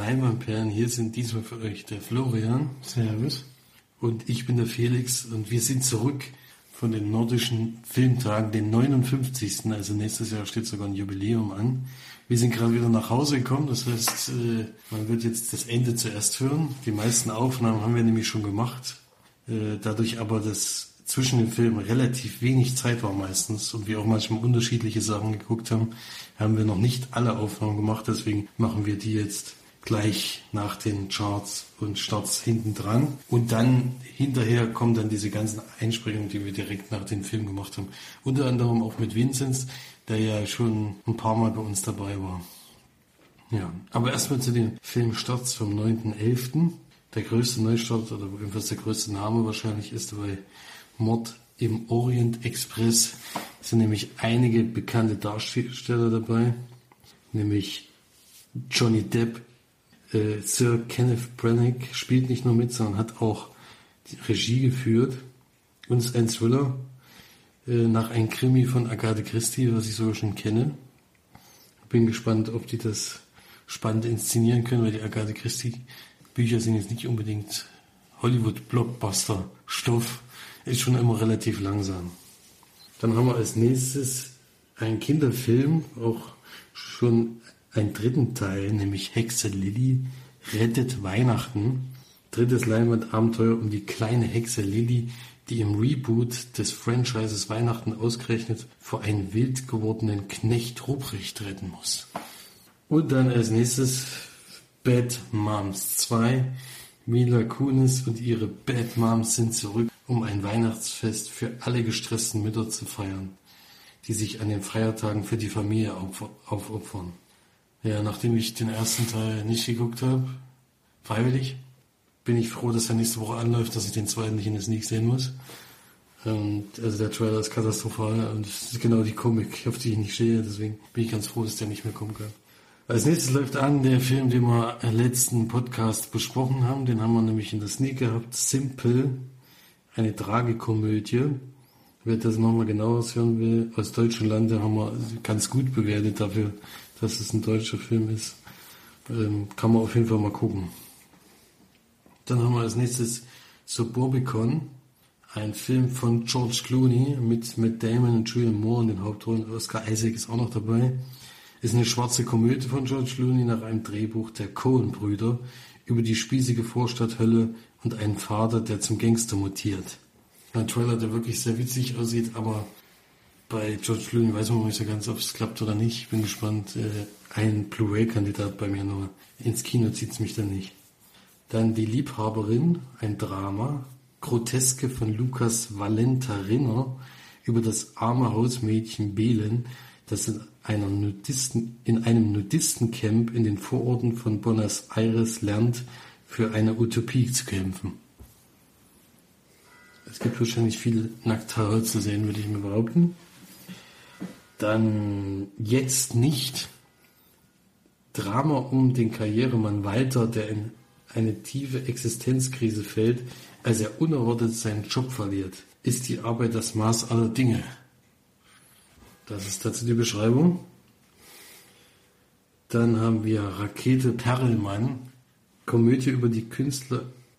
Leimanperlen. Hier sind diesmal für euch der Florian. Servus. Und ich bin der Felix und wir sind zurück von den nordischen Filmtagen, den 59. Also nächstes Jahr steht sogar ein Jubiläum an. Wir sind gerade wieder nach Hause gekommen, das heißt, äh, man wird jetzt das Ende zuerst hören. Die meisten Aufnahmen haben wir nämlich schon gemacht. Äh, dadurch aber, dass zwischen den Filmen relativ wenig Zeit war meistens und wir auch manchmal unterschiedliche Sachen geguckt haben, haben wir noch nicht alle Aufnahmen gemacht. Deswegen machen wir die jetzt gleich nach den Charts und Starts hinten dran. Und dann hinterher kommen dann diese ganzen Einsprengungen, die wir direkt nach dem Film gemacht haben. Unter anderem auch mit Vinzenz, der ja schon ein paar Mal bei uns dabei war. Ja, aber erstmal zu den Filmstarts vom 9.11. Der größte Neustart oder jedenfalls der größte Name wahrscheinlich ist bei Mord im Orient Express. Es sind nämlich einige bekannte Darsteller dabei, nämlich Johnny Depp, äh, Sir Kenneth Branagh spielt nicht nur mit, sondern hat auch die Regie geführt. Und ist ein Thriller äh, nach einem Krimi von Agathe Christie, was ich sogar schon kenne. Bin gespannt, ob die das spannend inszenieren können, weil die Agathe Christie Bücher sind jetzt nicht unbedingt Hollywood-Blockbuster-Stoff. Ist schon immer relativ langsam. Dann haben wir als nächstes einen Kinderfilm, auch schon einen dritten Teil, nämlich Hexe Lilly rettet Weihnachten. Drittes Leinwandabenteuer um die kleine Hexe Lilly, die im Reboot des Franchises Weihnachten ausgerechnet vor einen wild gewordenen Knecht Ruprecht retten muss. Und dann als nächstes Bad Moms 2. Mila Kunis und ihre Bad Moms sind zurück, um ein Weihnachtsfest für alle gestressten Mütter zu feiern, die sich an den Feiertagen für die Familie aufopfern. Ja, nachdem ich den ersten Teil nicht geguckt habe, freiwillig, bin ich froh, dass er nächste Woche anläuft, dass ich den zweiten nicht in der Sneak sehen muss. Und also der Trailer ist katastrophal und es ist genau die Komik, auf die ich nicht stehe, deswegen bin ich ganz froh, dass der nicht mehr kommen kann. Als nächstes läuft an der Film, den wir im letzten Podcast besprochen haben. Den haben wir nämlich in der Sneak gehabt. Simple, eine Tragikomödie. Wer das nochmal genauer hören will, aus deutschen Lande haben wir ganz gut bewertet dafür, dass es ein deutscher Film ist. Ähm, kann man auf jeden Fall mal gucken. Dann haben wir als nächstes Suburbicon, ein Film von George Clooney mit Matt Damon und Julian Moore in den Hauptrollen. Oscar Isaac ist auch noch dabei. Ist eine schwarze Komödie von George Clooney nach einem Drehbuch der Coen-Brüder über die spießige Vorstadthölle und einen Vater, der zum Gangster mutiert. Ein Trailer, der wirklich sehr witzig aussieht, aber bei George Clooney weiß man nicht so ganz, ob es klappt oder nicht. Ich bin gespannt. Äh, ein Blu-ray-Kandidat bei mir nur. Ins Kino zieht es mich dann nicht. Dann Die Liebhaberin, ein Drama. Groteske von Lukas Valenta Rinner über das arme Hausmädchen Belen, das in, einer Nudisten, in einem Nudistencamp in den Vororten von Buenos Aires lernt, für eine Utopie zu kämpfen. Es gibt wahrscheinlich viel Nackthaare zu sehen, würde ich mir behaupten. Dann jetzt nicht Drama um den Karrieremann Walter, der in eine tiefe Existenzkrise fällt, als er unerwartet seinen Job verliert. Ist die Arbeit das Maß aller Dinge? Das ist dazu die Beschreibung. Dann haben wir Rakete Perlmann, Komödie über die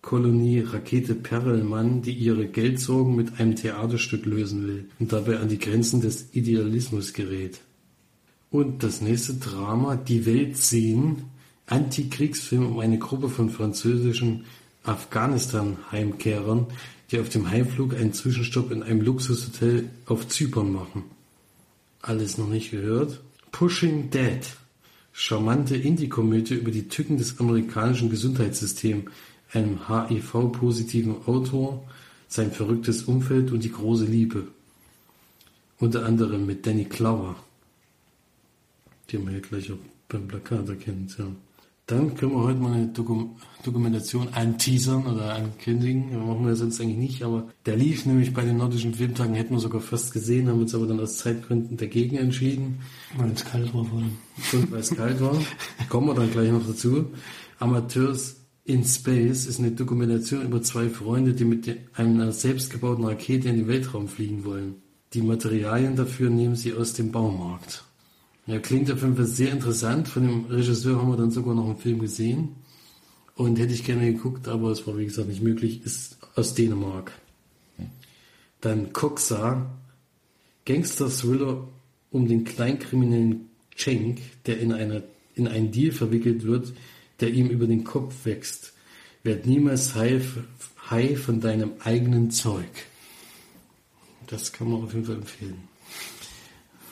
Künstlerkolonie Rakete Perlmann, die ihre Geldsorgen mit einem Theaterstück lösen will und dabei an die Grenzen des Idealismus gerät. Und das nächste Drama, Die Welt sehen, Antikriegsfilm um eine Gruppe von französischen Afghanistan-Heimkehrern, die auf dem Heimflug einen Zwischenstopp in einem Luxushotel auf Zypern machen. Alles noch nicht gehört? Pushing Dead. Charmante Indie-Komödie über die Tücken des amerikanischen Gesundheitssystems, einem HIV-positiven Autor, sein verrücktes Umfeld und die große Liebe. Unter anderem mit Danny Clower die man ja gleich auch beim Plakat erkennt. Ja. Dann können wir heute mal eine Dokum Dokumentation anteasern oder ankündigen. Das machen wir sonst eigentlich nicht, aber der lief nämlich bei den nordischen Filmtagen, hätten wir sogar fast gesehen, haben uns aber dann aus Zeitgründen dagegen entschieden. Weil es kalt war vor Und weil es kalt war. Kommen wir dann gleich noch dazu. Amateurs in Space ist eine Dokumentation über zwei Freunde, die mit einer selbstgebauten Rakete in den Weltraum fliegen wollen. Die Materialien dafür nehmen sie aus dem Baumarkt. Ja, klingt auf jeden Fall sehr interessant. Von dem Regisseur haben wir dann sogar noch einen Film gesehen. Und hätte ich gerne geguckt, aber es war wie gesagt nicht möglich. Ist aus Dänemark. Dann Coxa, Gangster-Thriller um den Kleinkriminellen Cenk, der in, eine, in einen Deal verwickelt wird, der ihm über den Kopf wächst. Werd niemals high von deinem eigenen Zeug. Das kann man auf jeden Fall empfehlen.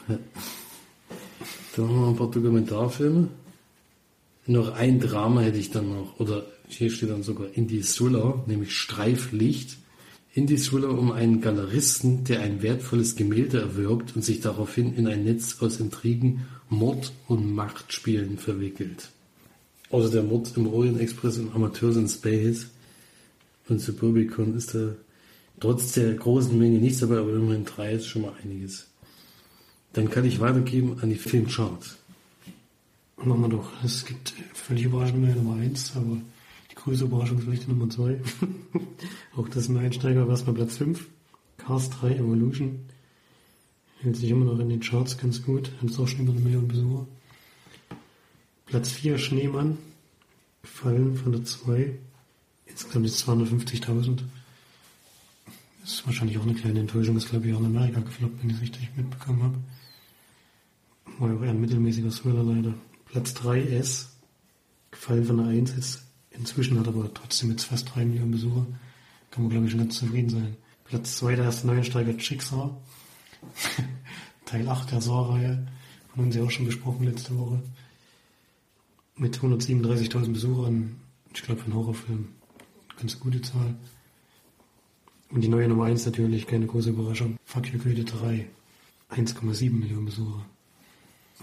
Dann haben wir ein paar Dokumentarfilme. Noch ein Drama hätte ich dann noch, oder hier steht dann sogar Indie Thriller, nämlich Streiflicht. Indie Thriller um einen Galeristen, der ein wertvolles Gemälde erwirbt und sich daraufhin in ein Netz aus Intrigen, Mord und Machtspielen verwickelt. Außer der Mord im Orient Express und Amateurs in Space und Suburbicon ist da trotz der großen Menge nichts dabei, aber immerhin drei ist schon mal einiges. Dann kann ich weitergeben an die Filmcharts. Machen wir doch. Es gibt völlig überraschend mehr Nummer eins, aber die größte Überraschung ist vielleicht die Nummer zwei. Auch das ist ein Einsteiger, war erstmal Platz 5. Cars 3 Evolution. Hält sich immer noch in den Charts ganz gut. Hat auch schon über eine Million Besucher. Platz 4 Schneemann. Gefallen von der 2. Insgesamt ist 250.000. Das ist wahrscheinlich auch eine kleine Enttäuschung. Das glaube ich auch in Amerika gefloppt, wenn ich es richtig mitbekommen habe. War ja auch eher ein mittelmäßiger Thriller leider. Platz 3 S. Gefallen von der 1 jetzt. Inzwischen hat aber trotzdem jetzt fast 3 Millionen Besucher. Kann man glaube ich schon ganz zufrieden sein. Platz 2 der erste Neuensteiger Schicksal. Teil 8 der Saar-Reihe. Haben sie auch schon besprochen letzte Woche. Mit 137.000 Besuchern. Ich glaube, für einen Horrorfilm. Ganz gute Zahl. Und die neue Nummer 1 natürlich, keine große Überraschung. Fuck You Goethe 3. 1,7 Millionen Besucher.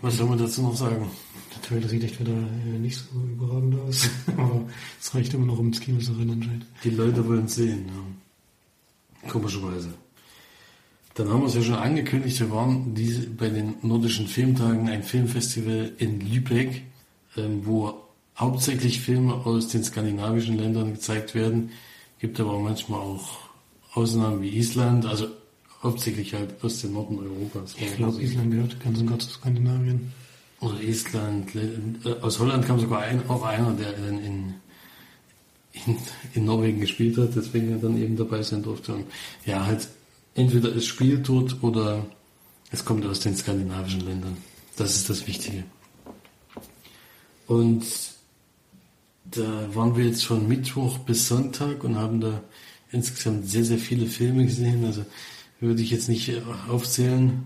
Was soll man dazu noch sagen? Der Trailer sieht echt wieder äh, nicht so überragend aus. Aber es reicht immer noch, um ins Kino zu rennen anscheinend. Die Leute wollen es sehen, ja. Komischerweise. Dann haben wir es ja schon angekündigt, wir waren diese, bei den nordischen Filmtagen ein Filmfestival in Lübeck, wo hauptsächlich Filme aus den skandinavischen Ländern gezeigt werden. Gibt aber manchmal auch Ausnahmen wie Island, also hauptsächlich halt aus dem Norden Europas. Ich glaube, Island gehört ganz und gar zu Skandinavien. Oder Island. Äh, aus Holland kam sogar ein, auch einer, der dann in, in, in Norwegen gespielt hat, deswegen er dann eben dabei sein durfte. Und ja, halt, entweder es spielt dort oder es kommt aus den skandinavischen Ländern. Das ist das Wichtige. Und da waren wir jetzt von Mittwoch bis Sonntag und haben da insgesamt sehr, sehr viele Filme gesehen. Also würde ich jetzt nicht aufzählen,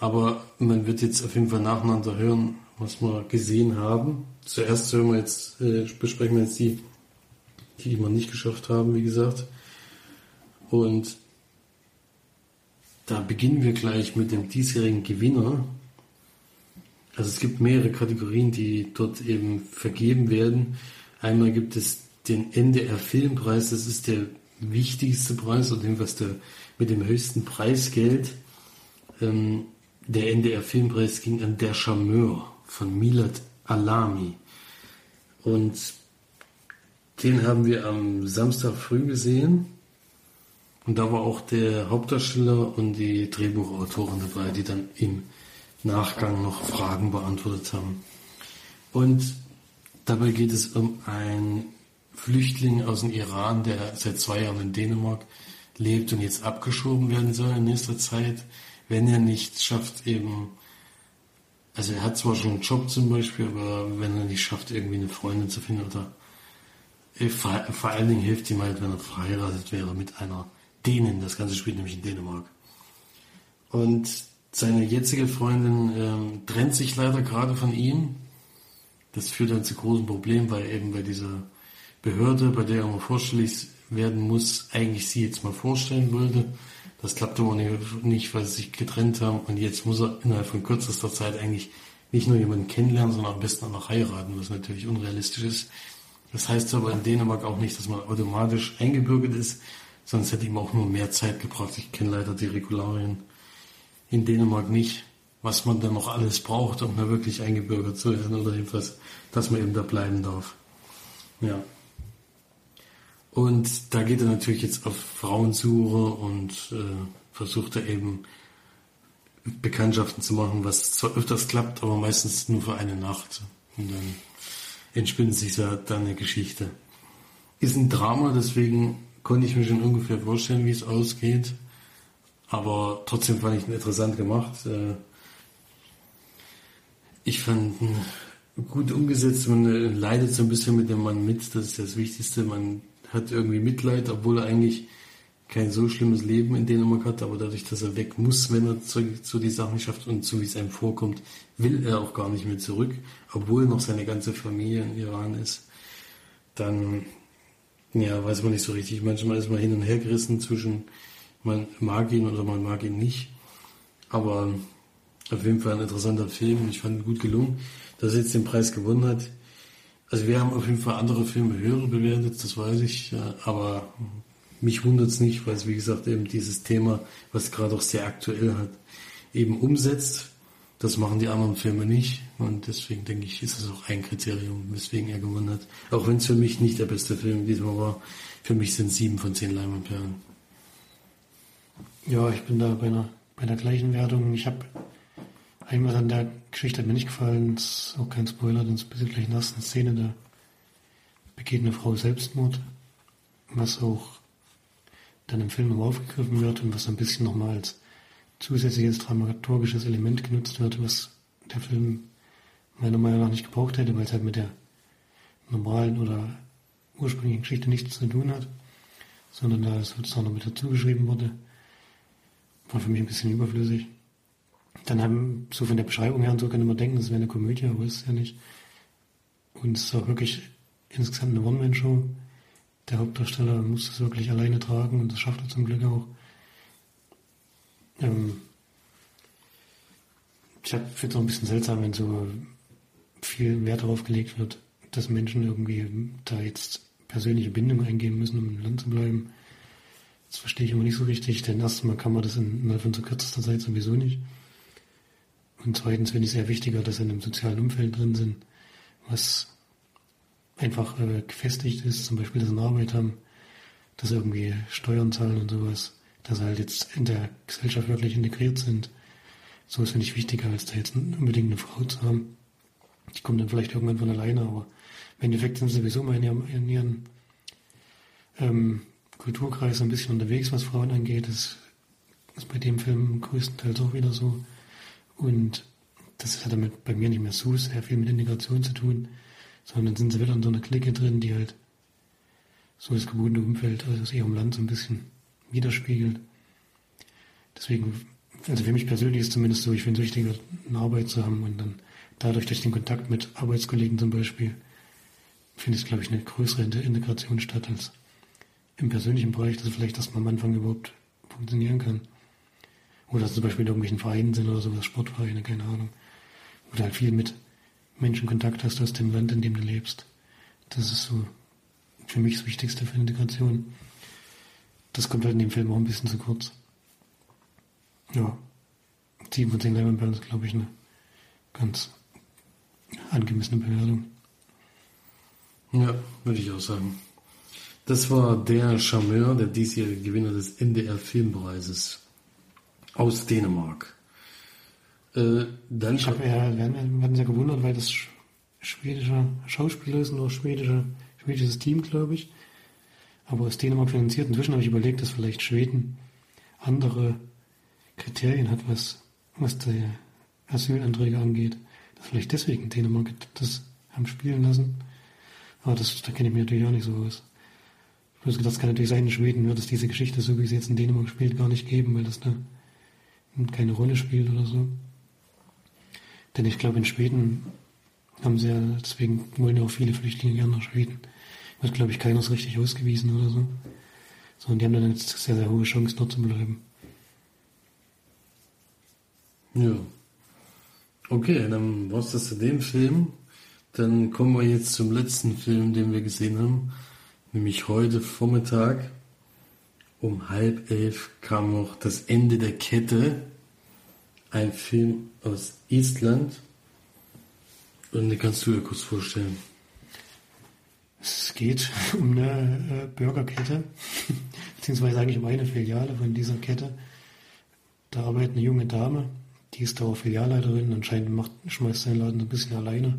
aber man wird jetzt auf jeden Fall nacheinander hören, was wir gesehen haben. Zuerst hören wir jetzt, äh, besprechen wir jetzt die, die wir nicht geschafft haben, wie gesagt. Und da beginnen wir gleich mit dem diesjährigen Gewinner. Also es gibt mehrere Kategorien, die dort eben vergeben werden. Einmal gibt es den NDR Filmpreis, das ist der wichtigste Preis oder jedenfalls der mit dem höchsten Preisgeld. Ähm, der NDR Filmpreis ging an Der Charmeur von Milad Alami. Und den haben wir am Samstag früh gesehen. Und da war auch der Hauptdarsteller und die Drehbuchautorin dabei, die dann im Nachgang noch Fragen beantwortet haben. Und dabei geht es um einen Flüchtling aus dem Iran, der seit zwei Jahren in Dänemark lebt und jetzt abgeschoben werden soll in nächster Zeit, wenn er nicht schafft, eben, also er hat zwar schon einen Job zum Beispiel, aber wenn er nicht schafft, irgendwie eine Freundin zu finden oder äh, vor, allen Dingen hilft ihm halt, wenn er verheiratet wäre mit einer Dänin. Das Ganze spielt nämlich in Dänemark. Und seine jetzige Freundin ähm, trennt sich leider gerade von ihm. Das führt dann zu großen Problemen, weil eben bei dieser Behörde, bei der er mal vorstellig werden muss, eigentlich sie jetzt mal vorstellen wollte. Das klappte aber nicht, weil sie sich getrennt haben. Und jetzt muss er innerhalb von kürzester Zeit eigentlich nicht nur jemanden kennenlernen, sondern am besten auch noch heiraten, was natürlich unrealistisch ist. Das heißt aber in Dänemark auch nicht, dass man automatisch eingebürgert ist, sonst hätte ihm auch nur mehr Zeit gebraucht. Ich kenne leider die Regularien in Dänemark nicht, was man dann noch alles braucht, um da wirklich eingebürgert zu werden oder jedenfalls, dass man eben da bleiben darf. Ja. Und da geht er natürlich jetzt auf Frauensuche und äh, versucht er eben Bekanntschaften zu machen, was zwar öfters klappt, aber meistens nur für eine Nacht. Und dann entspinnt sich da eine Geschichte. Ist ein Drama, deswegen konnte ich mir schon ungefähr vorstellen, wie es ausgeht. Aber trotzdem fand ich ihn interessant gemacht. Äh, ich fand ihn gut umgesetzt. Man äh, leidet so ein bisschen mit dem Mann mit. Das ist das Wichtigste. Man hat irgendwie Mitleid, obwohl er eigentlich kein so schlimmes Leben in Dänemark hat, aber dadurch, dass er weg muss, wenn er zu, zu die Sachen schafft und so wie es einem vorkommt, will er auch gar nicht mehr zurück, obwohl noch seine ganze Familie in Iran ist. Dann, ja, weiß man nicht so richtig. Manchmal ist man hin und her gerissen zwischen, man mag ihn oder man mag ihn nicht. Aber auf jeden Fall ein interessanter Film. Ich fand ihn gut gelungen. Dass er jetzt den Preis gewonnen hat. Also wir haben auf jeden Fall andere Filme höher bewertet, das weiß ich. Aber mich wundert es nicht, weil es wie gesagt eben dieses Thema, was gerade auch sehr aktuell hat, eben umsetzt. Das machen die anderen Filme nicht. Und deswegen denke ich, ist es auch ein Kriterium, weswegen er gewonnen hat. Auch wenn es für mich nicht der beste Film diesmal war. Für mich sind sieben von zehn Leimanperlen. Ja, ich bin da bei einer, bei der gleichen Wertung. Ich habe einmal an der Geschichte hat mir nicht gefallen, das ist auch kein Spoiler, denn es ist gleich in der ersten Szene, da begeht eine Frau Selbstmord, was auch dann im Film nochmal aufgegriffen wird und was ein bisschen nochmal als zusätzliches dramaturgisches Element genutzt wird, was der Film meiner Meinung nach nicht gebraucht hätte, weil es halt mit der normalen oder ursprünglichen Geschichte nichts zu tun hat, sondern da es sozusagen noch mit dazu geschrieben wurde. War für mich ein bisschen überflüssig. Dann haben, so von der Beschreibung her und so kann man denken, das wäre eine Komödie, aber ist es ja nicht. Und es ist auch wirklich insgesamt eine One-Man-Show der Hauptdarsteller muss es wirklich alleine tragen und das schafft er zum Glück auch. Ähm, ich finde es auch ein bisschen seltsam, wenn so viel Wert darauf gelegt wird, dass Menschen irgendwie da jetzt persönliche Bindungen eingehen müssen, um im Land zu bleiben. Das verstehe ich immer nicht so richtig, denn erstmal kann man das innerhalb von so kürzester Zeit sowieso nicht. Und zweitens finde ich es sehr wichtiger, dass sie in einem sozialen Umfeld drin sind, was einfach äh, gefestigt ist, zum Beispiel, dass sie eine Arbeit haben, dass sie irgendwie Steuern zahlen und sowas, dass sie halt jetzt in der Gesellschaft wirklich integriert sind. So ist finde ich wichtiger, als da jetzt unbedingt eine Frau zu haben. Die kommt dann vielleicht irgendwann von alleine, aber im Endeffekt sind sie sowieso mal in ihrem, in ihren ähm, Kulturkreis ein bisschen unterwegs, was Frauen angeht. Das ist bei dem Film größtenteils auch wieder so. Und das hat damit bei mir nicht mehr so sehr viel mit Integration zu tun sondern sind sie wieder in so einer Clique drin, die halt so das gebundene Umfeld, also das ihrem Land so ein bisschen widerspiegelt. Deswegen, also für mich persönlich ist es zumindest so, ich finde es wichtiger, eine Arbeit zu haben und dann dadurch durch den Kontakt mit Arbeitskollegen zum Beispiel, finde ich, glaube ich, eine größere Integration statt als im persönlichen Bereich, dass vielleicht das am Anfang überhaupt funktionieren kann. Oder zum Beispiel in irgendwelchen Vereinen sind oder sowas, Sportvereine, keine Ahnung. Oder halt viel mit Menschenkontakt hast aus dem Land, in dem du lebst. Das ist so für mich das Wichtigste für Integration. Das kommt halt in dem Film auch ein bisschen zu kurz. Ja, 7 von 10 Leinwandperlen ist, glaube ich, eine ganz angemessene Bewertung. Ja, würde ich auch sagen. Das war der Charmeur, der diesjährige Gewinner des NDR Filmpreises aus Dänemark. Äh, dann ich habe ja, wir hatten ja gewundert, weil das schwedische Schauspieler ist, nur schwedische, schwedisches Team, glaube ich. Aber aus Dänemark finanziert. Inzwischen habe ich überlegt, dass vielleicht Schweden andere Kriterien hat, was, was die Asylanträge angeht. Dass vielleicht deswegen Dänemark das haben spielen lassen. Aber das, da kenne ich mich natürlich auch nicht so aus. Ich habe das kann natürlich sein, in Schweden wird es diese Geschichte, so wie sie jetzt in Dänemark spielt, gar nicht geben, weil das da keine Rolle spielt oder so. Denn ich glaube, in Schweden haben sie ja, deswegen wollen ja auch viele Flüchtlinge gerne nach Schweden. Wird, glaube ich, keiner so richtig ausgewiesen oder so. Sondern die haben dann jetzt sehr, sehr hohe Chance, dort zu bleiben. Ja. Okay, dann war es das zu dem Film. Dann kommen wir jetzt zum letzten Film, den wir gesehen haben. Nämlich heute Vormittag um halb elf kam noch das Ende der Kette ein Film aus Estland. Und den kannst du dir kurz vorstellen. Es geht um eine äh, Burgerkette, beziehungsweise eigentlich um eine Filiale von dieser Kette. Da arbeitet eine junge Dame, Die ist da auch Filialleiterin. Anscheinend macht, schmeißt seinen Laden ein bisschen alleine.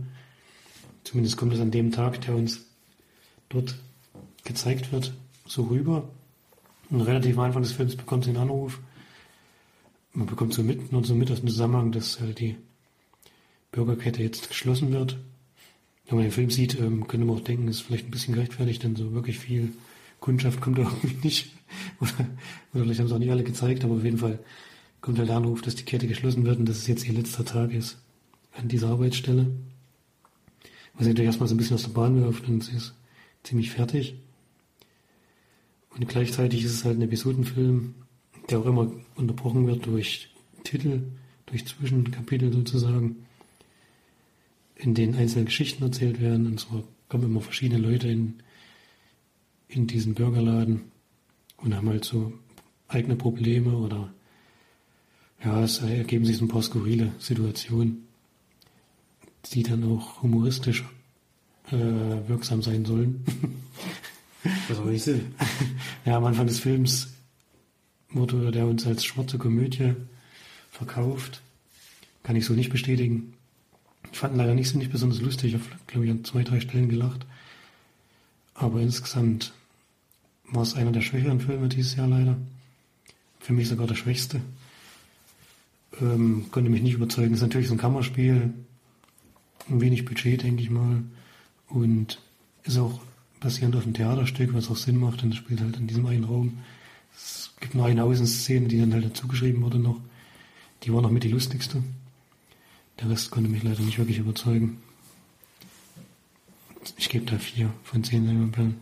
Zumindest kommt es an dem Tag, der uns dort gezeigt wird, so rüber. Und relativ am Anfang des Films bekommt sie einen Anruf. Man bekommt so mit, nur so mit aus dem Zusammenhang, dass halt die Bürgerkette jetzt geschlossen wird. Wenn man den Film sieht, ähm, könnte man auch denken, ist vielleicht ein bisschen gerechtfertigt, denn so wirklich viel Kundschaft kommt da irgendwie nicht. Oder, oder vielleicht haben sie auch nicht alle gezeigt, aber auf jeden Fall kommt halt der Anruf, dass die Kette geschlossen wird und dass es jetzt ihr letzter Tag ist an dieser Arbeitsstelle. Was sie natürlich erstmal so ein bisschen aus der Bahn wirft und sie ist ziemlich fertig. Und gleichzeitig ist es halt ein Episodenfilm, der auch immer unterbrochen wird durch Titel, durch Zwischenkapitel sozusagen, in denen einzelne Geschichten erzählt werden. Und zwar kommen immer verschiedene Leute in, in diesen Burgerladen und haben halt so eigene Probleme oder ja, es ergeben sich so ein paar skurrile Situationen, die dann auch humoristisch äh, wirksam sein sollen. Was soll ich sehen? Ja, am Anfang des Films wurde der uns als schwarze Komödie verkauft. Kann ich so nicht bestätigen. Ich fand ihn leider nicht, nicht besonders lustig. Ich habe, glaube ich, an zwei, drei Stellen gelacht. Aber insgesamt war es einer der schwächeren Filme dieses Jahr leider. Für mich sogar der schwächste. Ähm, konnte mich nicht überzeugen. Ist natürlich so ein Kammerspiel. Ein wenig Budget, denke ich mal. Und ist auch basierend auf einem Theaterstück, was auch Sinn macht, denn es spielt halt in diesem einen Raum. Es gibt noch eine Außenszene, die dann halt dazugeschrieben wurde noch. Die war noch mit die lustigste. Der Rest konnte mich leider nicht wirklich überzeugen. Ich gebe da vier von zehn Leinwandperlen.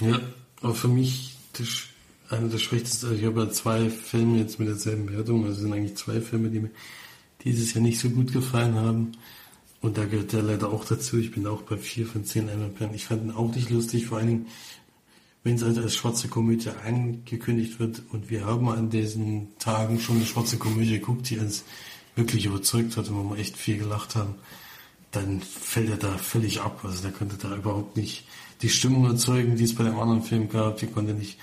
Ja, aber für mich das, einer der schwächsten, also ich habe ja zwei Filme jetzt mit derselben Wertung, also es sind eigentlich zwei Filme, die mir dieses Jahr nicht so gut gefallen haben. Und da gehört der leider auch dazu. Ich bin auch bei vier von zehn Leinwandperlen. Ich fand ihn auch nicht lustig, vor allen Dingen, wenn es halt als schwarze Komödie angekündigt wird. Und wir haben an diesen Tagen schon eine schwarze Komödie geguckt, die uns wirklich überzeugt hat und wo wir echt viel gelacht haben. Dann fällt er da völlig ab. Also der konnte da überhaupt nicht die Stimmung erzeugen, die es bei dem anderen Film gab. Die konnte nicht,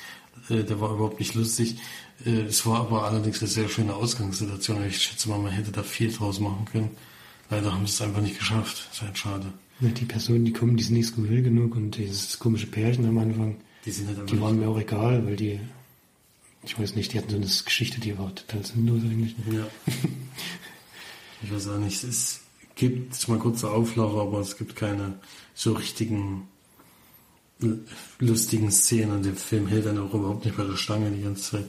äh, der war überhaupt nicht lustig. Äh, es war aber allerdings eine sehr schöne Ausgangssituation. Ich schätze mal, man hätte da viel draus machen können. Leider haben sie es einfach nicht geschafft. Das ist halt schade. Die Personen, die kommen, die sind nicht skurril genug und dieses komische Pärchen am Anfang, Die sind halt die waren mir auch egal, weil die, ich weiß nicht, die hatten so eine Geschichte, die war total sinnlos eigentlich. Ja. ich weiß auch nicht. Es gibt mal kurze Auflauf, aber es gibt keine so richtigen lustigen Szenen. Der Film hält dann auch überhaupt nicht bei der Stange die ganze Zeit.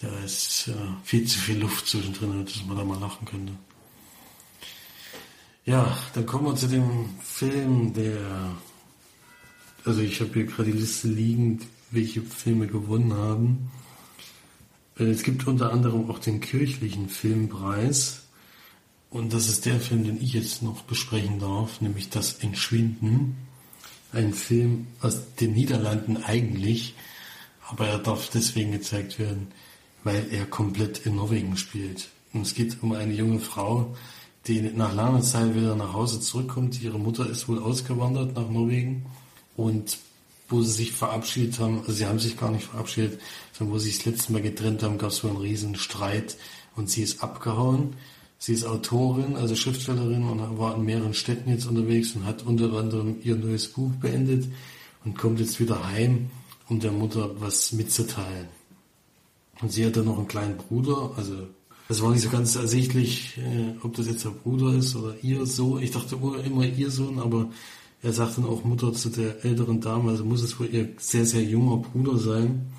Da ist äh, viel zu viel Luft zwischendrin, dass man da mal lachen könnte. Ja, dann kommen wir zu dem Film, der also ich habe hier gerade die Liste liegen, welche Filme gewonnen haben. Äh, Es gibt unter anderem auch den kirchlichen Filmpreis. Und das ist der Film, den ich jetzt noch besprechen darf, nämlich Das Entschwinden. Ein Film aus den Niederlanden eigentlich, aber er darf deswegen gezeigt werden, weil er komplett in Norwegen spielt. Und es geht um eine junge Frau, die nach langer Zeit wieder nach Hause zurückkommt. Ihre Mutter ist wohl ausgewandert nach Norwegen und wo sie sich verabschiedet haben, also sie haben sich gar nicht verabschiedet, sondern wo sie sich das letzte Mal getrennt haben, gab es wohl einen riesen Streit und sie ist abgehauen. Sie ist Autorin, also Schriftstellerin und war in mehreren Städten jetzt unterwegs und hat unter anderem ihr neues Buch beendet und kommt jetzt wieder heim, um der Mutter was mitzuteilen. Und sie hat dann noch einen kleinen Bruder, also es war nicht so ganz ersichtlich, äh, ob das jetzt der Bruder ist oder ihr Sohn. Ich dachte immer, ihr Sohn, aber er sagt dann auch Mutter zu der älteren Dame, also muss es wohl ihr sehr, sehr junger Bruder sein,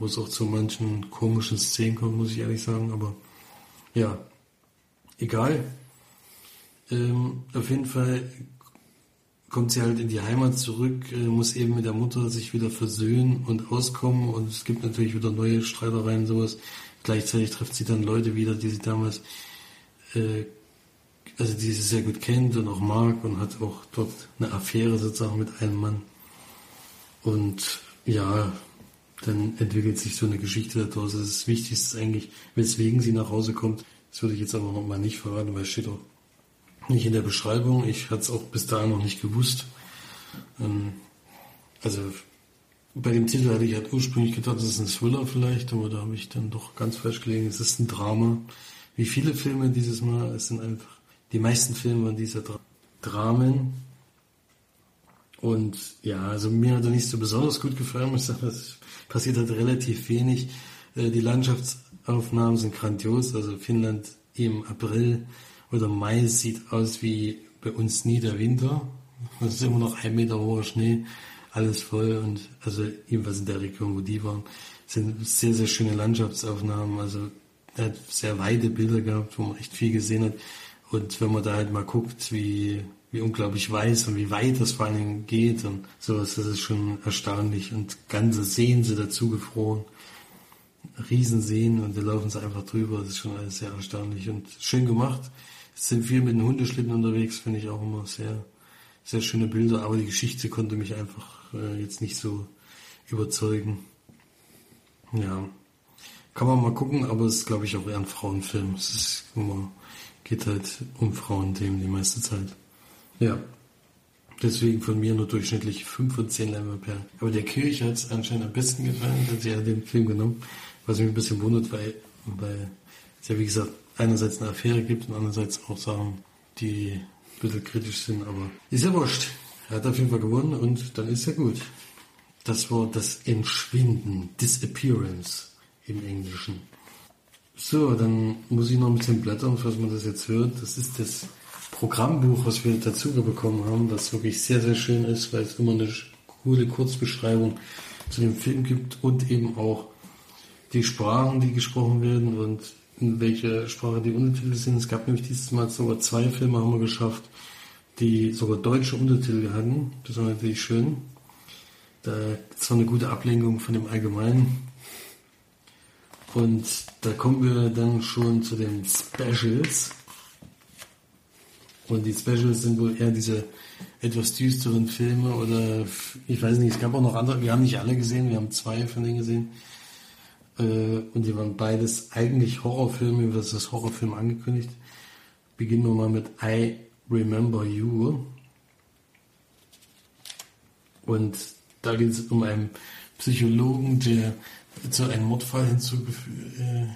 wo es auch zu manchen komischen Szenen kommt, muss ich ehrlich sagen, aber ja, egal. Ähm, auf jeden Fall kommt sie halt in die Heimat zurück, äh, muss eben mit der Mutter sich wieder versöhnen und auskommen und es gibt natürlich wieder neue Streitereien sowas. Gleichzeitig trifft sie dann Leute wieder, die sie damals, äh, also die sie sehr gut kennt und auch mag und hat auch dort eine Affäre sozusagen mit einem Mann. Und ja, dann entwickelt sich so eine Geschichte daraus. Das ist das Wichtigste eigentlich, weswegen sie nach Hause kommt. Das würde ich jetzt aber noch mal nicht verraten, weil es steht auch nicht in der Beschreibung. Ich hatte es auch bis dahin noch nicht gewusst. Ähm, also bei dem Titel hatte ich halt ursprünglich gedacht, das ist ein Thriller vielleicht, aber da habe ich dann doch ganz falsch gelegen. Es ist ein Drama wie viele Filme dieses Mal. Es sind einfach, die meisten Filme waren dieser Dra Dramen. Und ja, also mir hat er nicht so besonders gut gefallen. Ich sage, es passiert halt relativ wenig. Äh, die Landschaftsaufnahmen sind grandios. Also Finnland im April oder Mai sieht aus wie bei uns nie der Winter. Es ist immer noch ein Meter hoher Schnee, alles voll und also jedenfalls in der Region, wo die waren, sind sehr, sehr schöne Landschaftsaufnahmen. Also er hat sehr weite Bilder gehabt, wo man echt viel gesehen hat. Und wenn man da halt mal guckt, wie, wie unglaublich weiß und wie weit das vor allen Dingen geht und sowas, das ist schon erstaunlich. Und ganze Seen sind dazu gefroren. Riesenseen und da laufen sie einfach drüber. Das ist schon alles sehr erstaunlich und schön gemacht. Es sind viel mit den Hundeschlitten unterwegs, finde ich auch immer sehr, sehr schöne Bilder, aber die Geschichte konnte mich einfach äh, jetzt nicht so überzeugen. Ja. Kann man mal gucken, aber es ist, glaube ich, auch eher ein Frauenfilm. Es ist immer, geht halt um Frauenthemen die meiste Zeit. Ja. Deswegen von mir nur durchschnittlich 5 von 10 Lämmerperlen. Aber der Kirche hat es anscheinend am besten gefallen, sie ja den Film genommen. Was mich ein bisschen wundert, weil, weil es ja wie gesagt einerseits eine Affäre gibt und andererseits auch Sachen, die ein bisschen kritisch sind, aber ist ja wurscht. Er hat auf jeden Fall gewonnen und dann ist ja gut. Das war das Entschwinden, Disappearance im Englischen. So, dann muss ich noch ein bisschen blättern, falls man das jetzt hört. Das ist das Programmbuch, was wir dazu bekommen haben, das wirklich sehr, sehr schön ist, weil es immer eine coole Kurzbeschreibung zu dem Film gibt und eben auch die Sprachen, die gesprochen werden und in welcher Sprache die Untertitel sind. Es gab nämlich dieses Mal sogar zwei Filme, haben wir geschafft, die sogar deutsche Untertitel hatten. Das war natürlich schön. Da ist eine gute Ablenkung von dem Allgemeinen. Und da kommen wir dann schon zu den Specials. Und die Specials sind wohl eher diese etwas düsteren Filme oder ich weiß nicht, es gab auch noch andere, wir haben nicht alle gesehen, wir haben zwei von denen gesehen. Äh, und die waren beides eigentlich Horrorfilme, das Horrorfilm angekündigt. Beginnen wir mal mit I Remember You. Und da geht es um einen Psychologen, der zu einem Mordfall äh,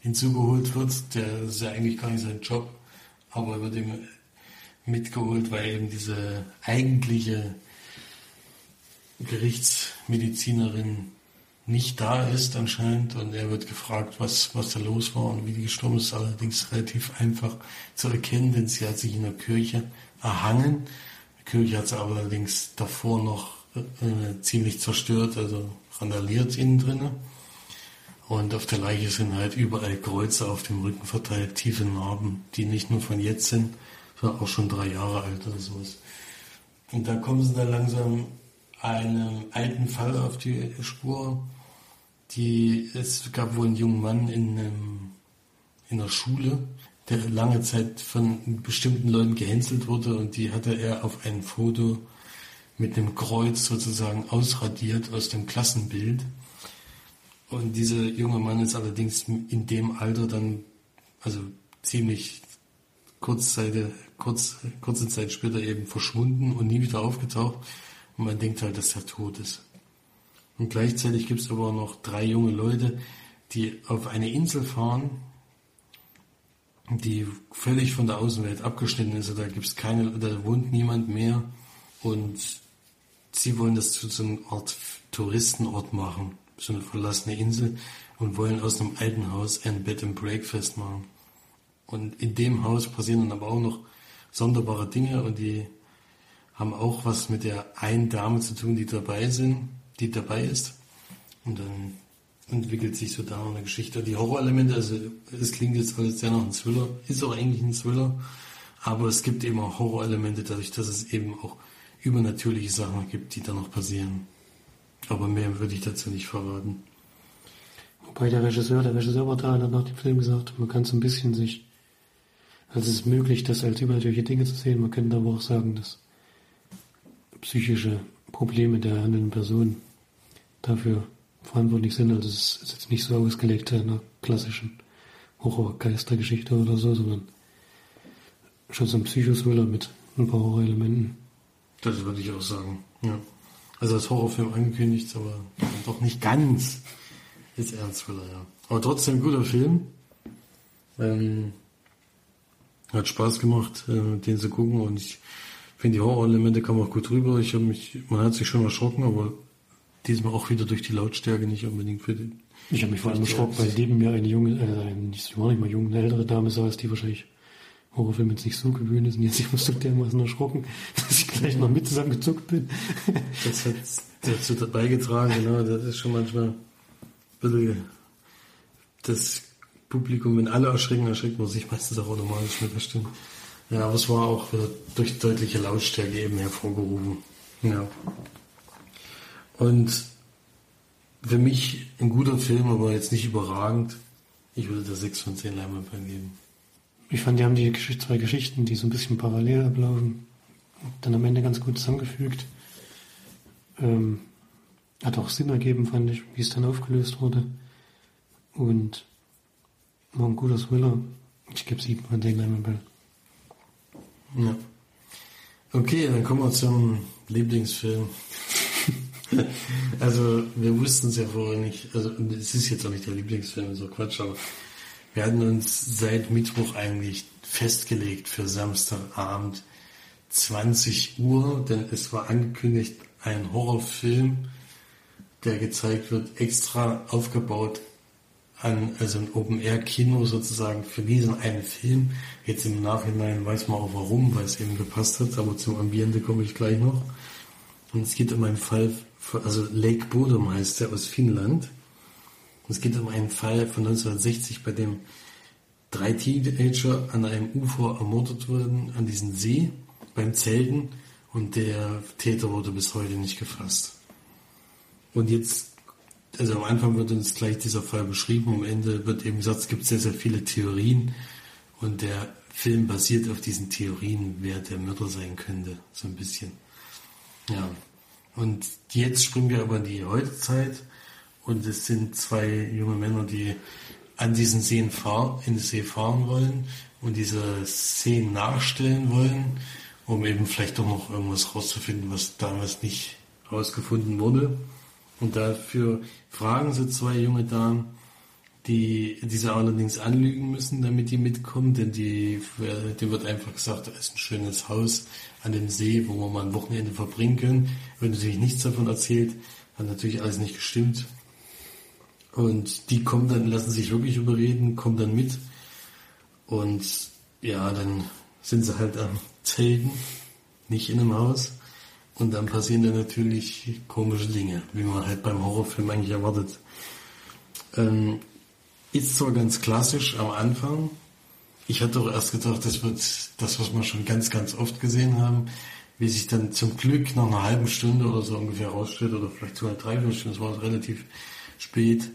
hinzugeholt wird. Der ist ja eigentlich gar nicht sein Job, aber er wird ihm mitgeholt, weil eben diese eigentliche Gerichtsmedizinerin nicht da ist anscheinend und er wird gefragt, was, was da los war und wie die gestorben ist. Allerdings relativ einfach zu erkennen, denn sie hat sich in der Kirche erhangen. Die Kirche hat sie allerdings davor noch äh, ziemlich zerstört, also randaliert innen drinne. Und auf der Leiche sind halt überall Kreuze auf dem Rücken verteilt, tiefe Narben, die nicht nur von jetzt sind, sondern auch schon drei Jahre alt oder sowas. Und da kommen sie dann langsam einem alten Fall auf die Spur, die, es gab wohl einen jungen Mann in, einem, in der Schule, der lange Zeit von bestimmten Leuten gehänselt wurde und die hatte er auf ein Foto mit einem Kreuz sozusagen ausradiert aus dem Klassenbild. Und dieser junge Mann ist allerdings in dem Alter dann, also ziemlich kurzzeit, kurz, kurze Zeit später eben verschwunden und nie wieder aufgetaucht. Und man denkt halt, dass er tot ist. Und gleichzeitig gibt es aber noch drei junge Leute, die auf eine Insel fahren, die völlig von der Außenwelt abgeschnitten ist. Da gibt es keine, da wohnt niemand mehr. Und sie wollen das zu so einem Art Touristenort machen, so eine verlassene Insel und wollen aus einem alten Haus ein Bed and Breakfast machen. Und in dem Haus passieren dann aber auch noch sonderbare Dinge und die haben auch was mit der einen Dame zu tun, die dabei sind die dabei ist. Und dann entwickelt sich so da eine Geschichte. Die Horrorelemente, also es klingt jetzt alles sehr nach einem Thriller, ist auch eigentlich ein Thriller, aber es gibt eben auch Horrorelemente dadurch, dass es eben auch übernatürliche Sachen gibt, die da noch passieren. Aber mehr würde ich dazu nicht verraten. Wobei der Regisseur, der Regisseur war da, hat nach dem Film gesagt, man kann so ein bisschen sich, also es ist möglich, das als übernatürliche Dinge zu sehen, man könnte aber auch sagen, dass psychische Probleme der handelnden Person dafür verantwortlich sind. Also es ist jetzt nicht so ausgelegt in einer klassischen Horror-Geistergeschichte oder so, sondern schon so ein Psychothriller mit ein paar Horrorelementen. Das würde ich auch sagen, ja. Also als Horrorfilm angekündigt, aber doch nicht ganz ist Ernst Thriller, ja. Aber trotzdem guter Film. Ähm, hat Spaß gemacht, äh, den zu gucken und ich finde die Horrorelemente kamen auch gut rüber. Ich mich, man hat sich schon erschrocken, aber diesmal auch wieder durch die Lautstärke nicht unbedingt für den. Ich habe mich vor allem erschrocken, weil neben mir eine junge, äh, eine, nicht, war nicht mal junge, eine ältere Dame saß, die wahrscheinlich Horrorfilme jetzt nicht so gewöhnt ist. Und jetzt ich so dermaßen erschrocken, dass ich gleich noch mit zusammengezuckt bin. das hat dazu beigetragen, genau. Das ist schon manchmal ein bisschen das Publikum, wenn alle erschrecken, erschreckt man sich meistens auch automatisch mit, das stimmt. Ja, aber es war auch wieder durch deutliche Lautstärke eben hervorgerufen. Ja. Und für mich ein guter Film, aber jetzt nicht überragend. Ich würde da 6 von 10 Leinwandperlen geben. Ich fand, die haben die zwei Geschichten, die so ein bisschen parallel ablaufen, dann am Ende ganz gut zusammengefügt. Ähm, hat auch Sinn ergeben, fand ich, wie es dann aufgelöst wurde. Und war ein guter Thriller. Ich gebe 7 von 10 Leinwandperlen. Ja. Okay, dann kommen wir zum Lieblingsfilm. also, wir wussten es ja vorher nicht. Also, es ist jetzt auch nicht der Lieblingsfilm, so Quatsch, aber wir hatten uns seit Mittwoch eigentlich festgelegt für Samstagabend 20 Uhr, denn es war angekündigt ein Horrorfilm, der gezeigt wird, extra aufgebaut an, also ein Open-Air-Kino sozusagen für diesen einen Film. Jetzt im Nachhinein weiß man auch warum, weil es eben gepasst hat, aber zum Ambiente komme ich gleich noch. Und es geht um einen Fall, also Lake Bodom heißt der aus Finnland. Es geht um einen Fall von 1960, bei dem drei Teenager an einem Ufer ermordet wurden, an diesem See, beim Zelten, und der Täter wurde bis heute nicht gefasst. Und jetzt also am Anfang wird uns gleich dieser Fall beschrieben, am Ende wird eben gesagt, es gibt sehr, sehr viele Theorien und der Film basiert auf diesen Theorien, wer der Mörder sein könnte, so ein bisschen. Ja. Und jetzt springen wir aber in die Heutezeit und es sind zwei junge Männer, die an diesen Seen fahren, in den See fahren wollen und diese Seen nachstellen wollen, um eben vielleicht doch noch irgendwas rauszufinden, was damals nicht rausgefunden wurde. Und dafür fragen sie zwei junge Damen, die diese allerdings anlügen müssen, damit die mitkommen, denn die, dem wird einfach gesagt, da ist ein schönes Haus an dem See, wo wir mal ein Wochenende verbringen können. Wenn natürlich nichts davon erzählt, hat natürlich alles nicht gestimmt. Und die kommen dann, lassen sich wirklich überreden, kommen dann mit. Und ja, dann sind sie halt am Zelten, nicht in einem Haus. Und dann passieren da natürlich komische Dinge, wie man halt beim Horrorfilm eigentlich erwartet. Ähm, ist zwar ganz klassisch am Anfang. Ich hatte auch erst gedacht, das wird das, was wir schon ganz, ganz oft gesehen haben, wie sich dann zum Glück nach einer halben Stunde oder so ungefähr rausstellt, oder vielleicht sogar drei Stunden, das war relativ spät,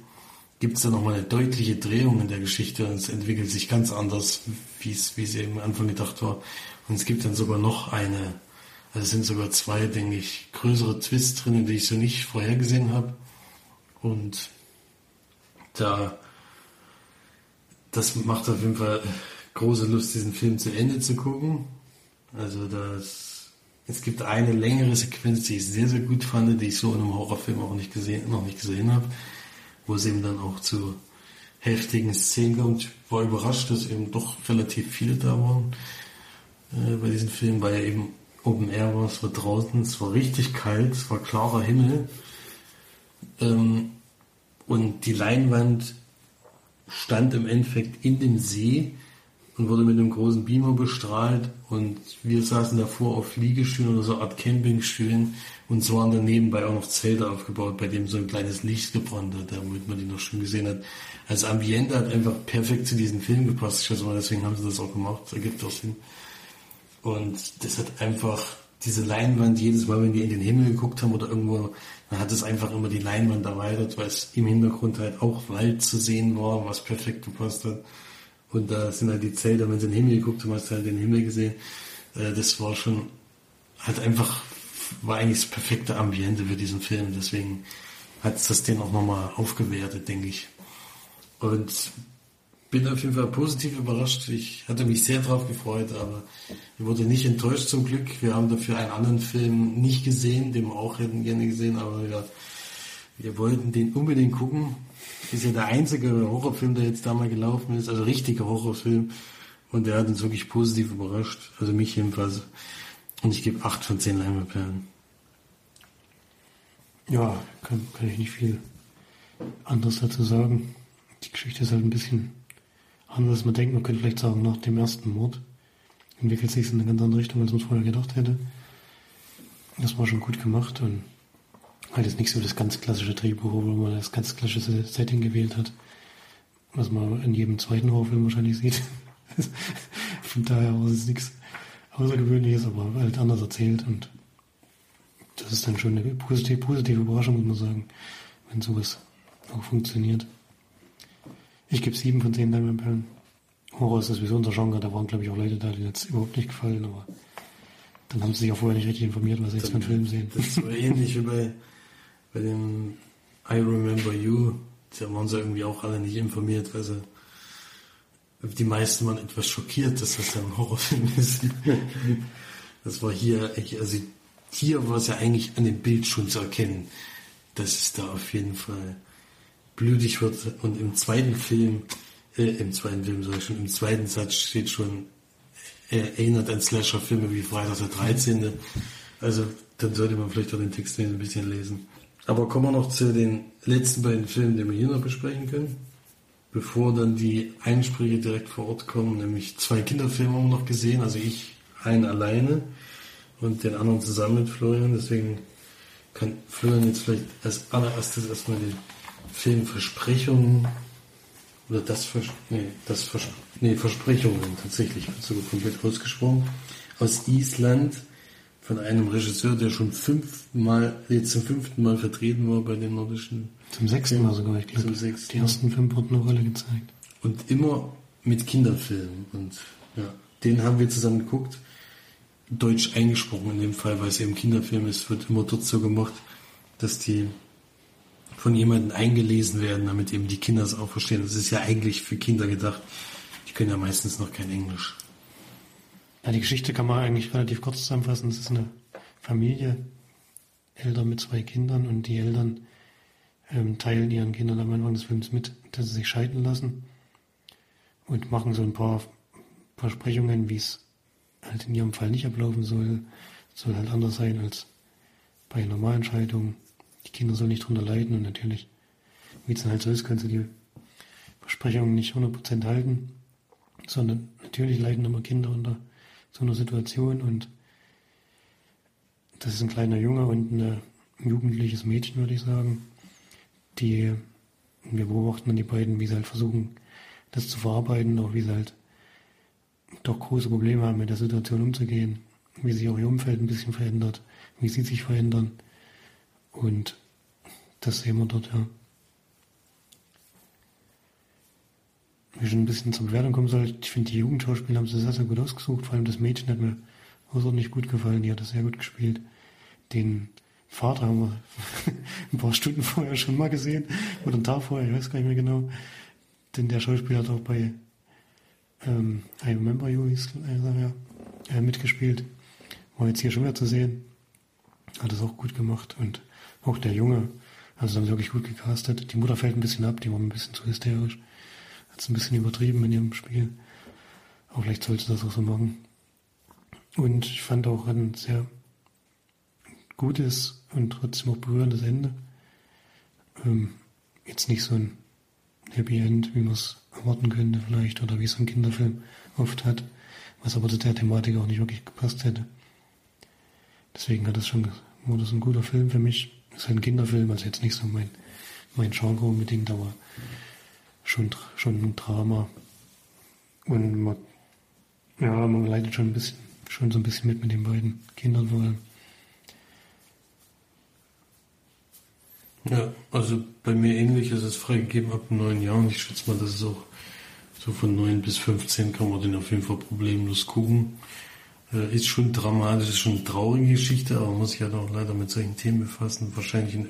gibt es da nochmal eine deutliche Drehung in der Geschichte und es entwickelt sich ganz anders, wie es, wie es eben am Anfang gedacht war. Und es gibt dann sogar noch eine also es sind sogar zwei, denke ich, größere Twists drin, die ich so nicht vorhergesehen habe. Und da, das macht auf jeden Fall große Lust, diesen Film zu Ende zu gucken. Also das, es gibt eine längere Sequenz, die ich sehr, sehr gut fand, die ich so in einem Horrorfilm auch nicht gesehen, noch nicht gesehen habe, wo es eben dann auch zu heftigen Szenen kommt. Ich war überrascht, dass eben doch relativ viele da waren äh, bei diesem Film, weil er eben Open Air war, es war draußen, es war richtig kalt, es war klarer Himmel. Ähm, und die Leinwand stand im Endeffekt in dem See und wurde mit einem großen Beamer bestrahlt und wir saßen davor auf Liegestühlen oder so Art Campingstühlen und so waren dann nebenbei auch noch Zelte aufgebaut, bei dem so ein kleines Licht gebrannt hat, damit man die noch schon gesehen hat. Als Ambiente hat einfach perfekt zu diesem Film gepasst. Ich weiß mal, deswegen haben sie das auch gemacht. Das ergibt auch Sinn. Und das hat einfach diese Leinwand, jedes Mal, wenn wir in den Himmel geguckt haben oder irgendwo, dann hat es einfach immer die Leinwand erweitert, weil es im Hintergrund halt auch Wald zu sehen war, was perfekt gepasst hat. Und da sind halt die Zelte, wenn sie in den Himmel geguckt haben, hast du halt den Himmel gesehen. Äh, das war schon, hat einfach, war eigentlich das perfekte Ambiente für diesen Film. Deswegen hat es das den auch nochmal aufgewertet, denke ich. Und bin auf jeden Fall positiv überrascht. Ich hatte mich sehr darauf gefreut, aber ich wurde nicht enttäuscht zum Glück. Wir haben dafür einen anderen Film nicht gesehen, den wir auch hätten gerne gesehen, aber ja, Wir wollten den unbedingt gucken. Ist ja der einzige Horrorfilm, der jetzt da mal gelaufen ist, also richtiger Horrorfilm. Und der hat uns wirklich positiv überrascht. Also mich jedenfalls. Und ich gebe 8 von 10 Leimerperlen. Ja, kann, kann ich nicht viel anderes dazu sagen. Die Geschichte ist halt ein bisschen anders. Man denkt, man könnte vielleicht sagen, nach dem ersten Mord entwickelt sich es in eine ganz andere Richtung, als man es vorher gedacht hätte. Das war schon gut gemacht und halt jetzt nicht so das ganz klassische Drehbuch, wo man das ganz klassische Setting gewählt hat, was man in jedem zweiten Horrorfilm wahrscheinlich sieht. Von daher war es nichts Außergewöhnliches, aber halt anders erzählt und das ist dann schon eine positive, positive Überraschung, muss man sagen, wenn sowas auch funktioniert. Ich gebe sieben von zehn Diamondperlen. Horror ist sowieso unser Genre, da waren glaube ich auch Leute da, die jetzt überhaupt nicht gefallen, aber dann haben sie sich auch vorher nicht richtig informiert, was sie jetzt für einen Film sehen. Das war ähnlich wie bei, bei dem I Remember You. Da waren sie irgendwie auch alle nicht informiert, weil sie die meisten waren etwas schockiert, dass das ein Horrorfilm ist. Das war hier, also hier war es ja eigentlich an dem Bild schon zu erkennen, dass es da auf jeden Fall blütig wird. Und im zweiten Film, äh, im zweiten Film sag ich schon, im zweiten Satz steht schon, er erinnert an Slasher-Filme wie Freitag der 13. Also dann sollte man vielleicht auch den Text ein bisschen lesen. Aber kommen wir noch zu den letzten beiden Filmen, die wir hier noch besprechen können. Bevor dann die Einsprüche direkt vor Ort kommen, nämlich zwei Kinderfilme haben wir noch gesehen, also ich einen alleine und den anderen zusammen mit Florian, deswegen kann Florian jetzt vielleicht als allererstes erstmal den Film Versprechungen oder das, Vers nee, das Vers nee, Versprechungen tatsächlich, sogar komplett ausgesprochen, aus Island von einem Regisseur, der schon fünfmal, jetzt zum fünften Mal vertreten war bei den nordischen. Zum sechsten Mal sogar, ich glaube. Zum sechsten Die ersten fünf wurden eine Rolle gezeigt. Und immer mit Kinderfilmen. Und ja, den haben wir zusammen geguckt. Deutsch eingesprochen in dem Fall, weil es eben Kinderfilm ist, wird immer dort so gemacht, dass die von jemandem eingelesen werden, damit eben die Kinder es auch verstehen. Das ist ja eigentlich für Kinder gedacht. Die können ja meistens noch kein Englisch. Ja, die Geschichte kann man eigentlich relativ kurz zusammenfassen. Es ist eine Familie, Eltern mit zwei Kindern und die Eltern ähm, teilen ihren Kindern am Anfang des Films mit, dass sie sich scheiden lassen und machen so ein paar Versprechungen, wie es halt in ihrem Fall nicht ablaufen soll. Es soll halt anders sein als bei normalen Scheidungen. Die Kinder sollen nicht drunter leiden und natürlich, wie es dann halt so ist, kannst du die Versprechungen nicht 100% halten, sondern natürlich leiden immer Kinder unter so einer Situation und das ist ein kleiner Junge und ein jugendliches Mädchen, würde ich sagen, die wir beobachten dann die beiden, wie sie halt versuchen, das zu verarbeiten, auch wie sie halt doch große Probleme haben, mit der Situation umzugehen, wie sich auch ihr Umfeld ein bisschen verändert, wie sie sich verändern. Und das sehen wir dort, ja. Wie schon ein bisschen zur Bewertung kommen soll, ich finde, die Jugendschauspieler haben sie sehr, sehr gut ausgesucht. Vor allem das Mädchen hat mir außerordentlich gut gefallen. Die hat das sehr gut gespielt. Den Vater haben wir ein paar Stunden vorher schon mal gesehen. Oder einen Tag vorher, ich weiß gar nicht mehr genau. Denn der Schauspieler hat auch bei ähm, I Remember You hieß, äh, äh, mitgespielt. War jetzt hier schon wieder zu sehen. Hat es auch gut gemacht. Und auch der Junge, also haben sie wirklich gut gecastet. Die Mutter fällt ein bisschen ab, die war ein bisschen zu hysterisch hat es ein bisschen übertrieben in ihrem Spiel. Aber vielleicht sollte das auch so machen. Und ich fand auch ein sehr gutes und trotzdem auch berührendes Ende. Ähm, jetzt nicht so ein Happy End, wie man es erwarten könnte vielleicht, oder wie es ein Kinderfilm oft hat, was aber zu der Thematik auch nicht wirklich gepasst hätte. Deswegen hat das schon, war das ein guter Film für mich. Ist ein Kinderfilm, also jetzt nicht so mein, mein Genre unbedingt, aber schon, schon ein Drama. Und man, ja, man leidet schon ein bisschen, schon so ein bisschen mit mit den beiden Kindern vor. Ja, also bei mir ähnlich ist es freigegeben ab neun Jahren. Ich schätze mal, dass es auch so von neun bis 15 kann man den auf jeden Fall problemlos gucken. Äh, ist schon dramatisch, ist schon eine traurige Geschichte, aber man muss sich halt auch leider mit solchen Themen befassen. Wahrscheinlich in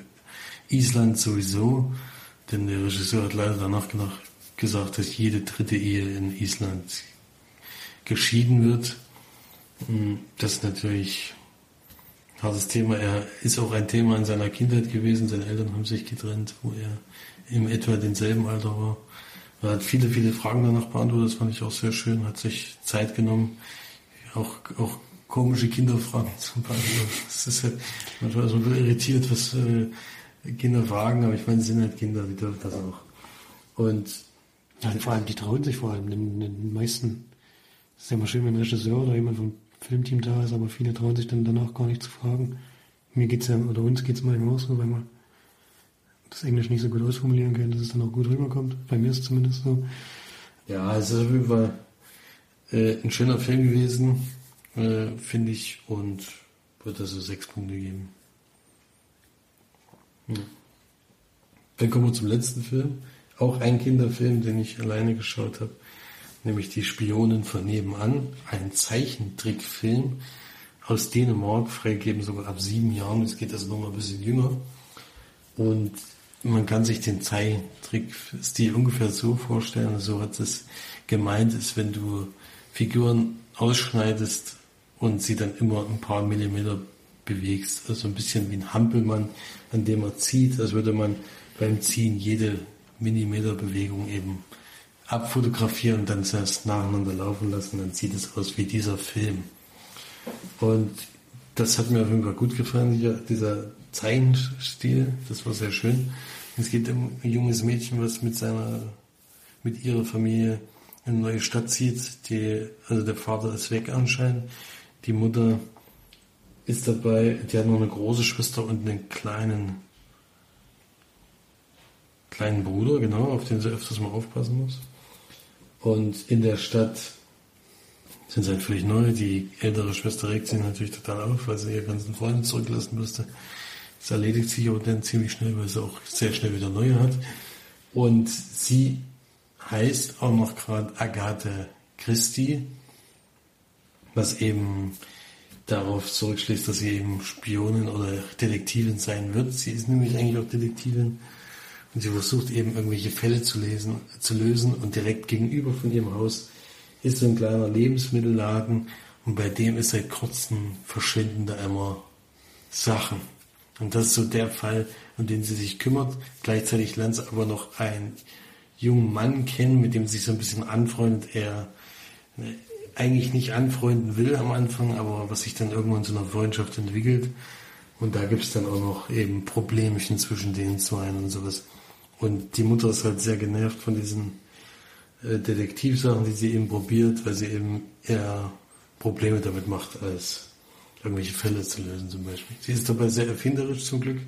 Island sowieso. Denn der Regisseur hat leider danach gesagt, dass jede dritte Ehe in Island geschieden wird. Hm, das ist natürlich hartes Thema. Er ist auch ein Thema in seiner Kindheit gewesen. Seine Eltern haben sich getrennt, wo er im etwa denselben Alter war. Er hat viele, viele Fragen danach beantwortet. Das fand ich auch sehr schön. Hat sich Zeit genommen. Auch, auch komische Kinderfragen zum Beispiel. Das ist halt manchmal so irritiert, was äh, Kinder fragen, aber ich meine, sie sind halt Kinder, die dürfen das auch. Und ja, vor allem, die trauen sich vor allem. Den, den meisten ist ja immer schön, wenn ein Regisseur oder jemand vom Filmteam da ist, aber viele trauen sich dann danach gar nicht zu fragen. Mir geht's ja, oder uns geht's manchmal auch so, weil man das Englisch nicht so gut ausformulieren kann, dass es dann auch gut rüberkommt. Bei mir ist es zumindest so. Ja, es ist auf jeden Fall äh, ein schöner Film gewesen, äh, finde ich, und wird also sechs Punkte geben. Ja. Dann kommen wir zum letzten Film. Auch ein Kinderfilm, den ich alleine geschaut habe, nämlich Die Spionen von nebenan. Ein Zeichentrickfilm aus Dänemark, freigegeben sogar ab sieben Jahren. Es geht also noch mal ein bisschen jünger. Und man kann sich den Zeichentrickstil ungefähr so vorstellen, so hat es gemeint ist, wenn du Figuren ausschneidest und sie dann immer ein paar Millimeter bewegst. Also ein bisschen wie ein Hampelmann, an dem man zieht, als würde man beim Ziehen jede Millimeterbewegung eben abfotografieren und dann erst nacheinander laufen lassen, dann sieht es aus wie dieser Film. Und das hat mir auf jeden Fall gut gefallen, dieser Zeichenstil, das war sehr schön. Es geht um ein junges Mädchen, was mit seiner, mit ihrer Familie in eine neue Stadt zieht. Die, also der Vater ist weg anscheinend. Die Mutter ist dabei, die hat noch eine große Schwester und einen kleinen kleinen Bruder, genau, auf den sie öfters mal aufpassen muss. Und in der Stadt sind sie halt völlig neu. Die ältere Schwester regt sich natürlich total auf, weil sie ihre ganzen Freunde zurücklassen müsste. Das erledigt sich aber dann ziemlich schnell, weil sie auch sehr schnell wieder neue hat. Und sie heißt auch noch gerade Agathe Christie, was eben darauf zurückschließt, dass sie eben Spionin oder Detektivin sein wird. Sie ist nämlich eigentlich auch Detektivin und sie versucht eben irgendwelche Fälle zu, lesen, zu lösen und direkt gegenüber von ihrem Haus ist so ein kleiner Lebensmittelladen und bei dem ist seit kurzem verschwinden da immer Sachen. Und das ist so der Fall, um den sie sich kümmert. Gleichzeitig lernt sie aber noch einen jungen Mann kennen, mit dem sie sich so ein bisschen anfreundet. Er eigentlich nicht anfreunden will am Anfang, aber was sich dann irgendwann zu einer Freundschaft entwickelt. Und da gibt es dann auch noch eben Problemchen zwischen den zwei und sowas. Und die Mutter ist halt sehr genervt von diesen äh, Detektivsachen, die sie eben probiert, weil sie eben eher Probleme damit macht, als irgendwelche Fälle zu lösen zum Beispiel. Sie ist dabei sehr erfinderisch zum Glück,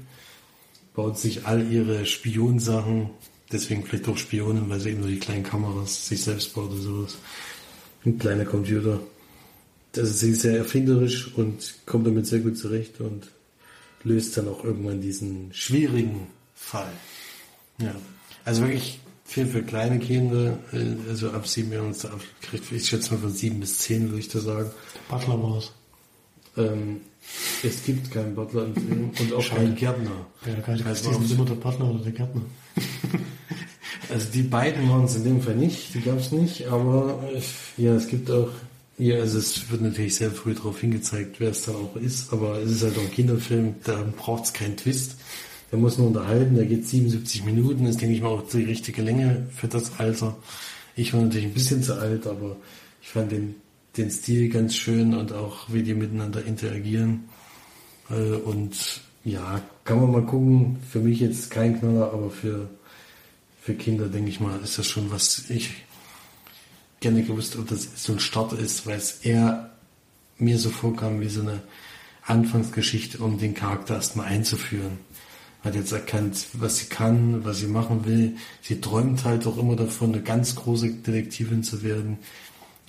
baut sich all ihre Spionsachen, deswegen vielleicht auch Spionen, weil sie eben so die kleinen Kameras sich selbst baut oder sowas. Ein kleiner Computer. Also sie ist sehr erfinderisch und kommt damit sehr gut zurecht und löst dann auch irgendwann diesen schwierigen Fall. Ja, also wirklich viel für kleine Kinder, äh, also ab sieben Jahren ist der kriegt, ich schätze mal von sieben bis zehn, würde ich da sagen. Butler war es. Ähm, es gibt keinen Butler im Film und auch keinen Gärtner. Ja, keine heißt ist immer der Butler oder der Gärtner. also die beiden waren es in dem Fall nicht, die gab es nicht, aber ja, es gibt auch, ja, also es wird natürlich sehr früh darauf hingezeigt, wer es dann auch ist, aber es ist halt auch ein Kinderfilm, da braucht es keinen Twist. Der muss nur unterhalten, der geht 77 Minuten, ist, denke ich mal, auch die richtige Länge für das Alter. Ich war natürlich ein bisschen zu alt, aber ich fand den, den Stil ganz schön und auch, wie die miteinander interagieren. Äh, und ja, kann man mal gucken. Für mich jetzt kein Knaller, aber für, für Kinder, denke ich mal, ist das schon was ich gerne gewusst, ob das so ein Start ist, weil es eher mir so vorkam wie so eine Anfangsgeschichte, um den Charakter erstmal einzuführen hat jetzt erkannt, was sie kann, was sie machen will. Sie träumt halt auch immer davon, eine ganz große Detektivin zu werden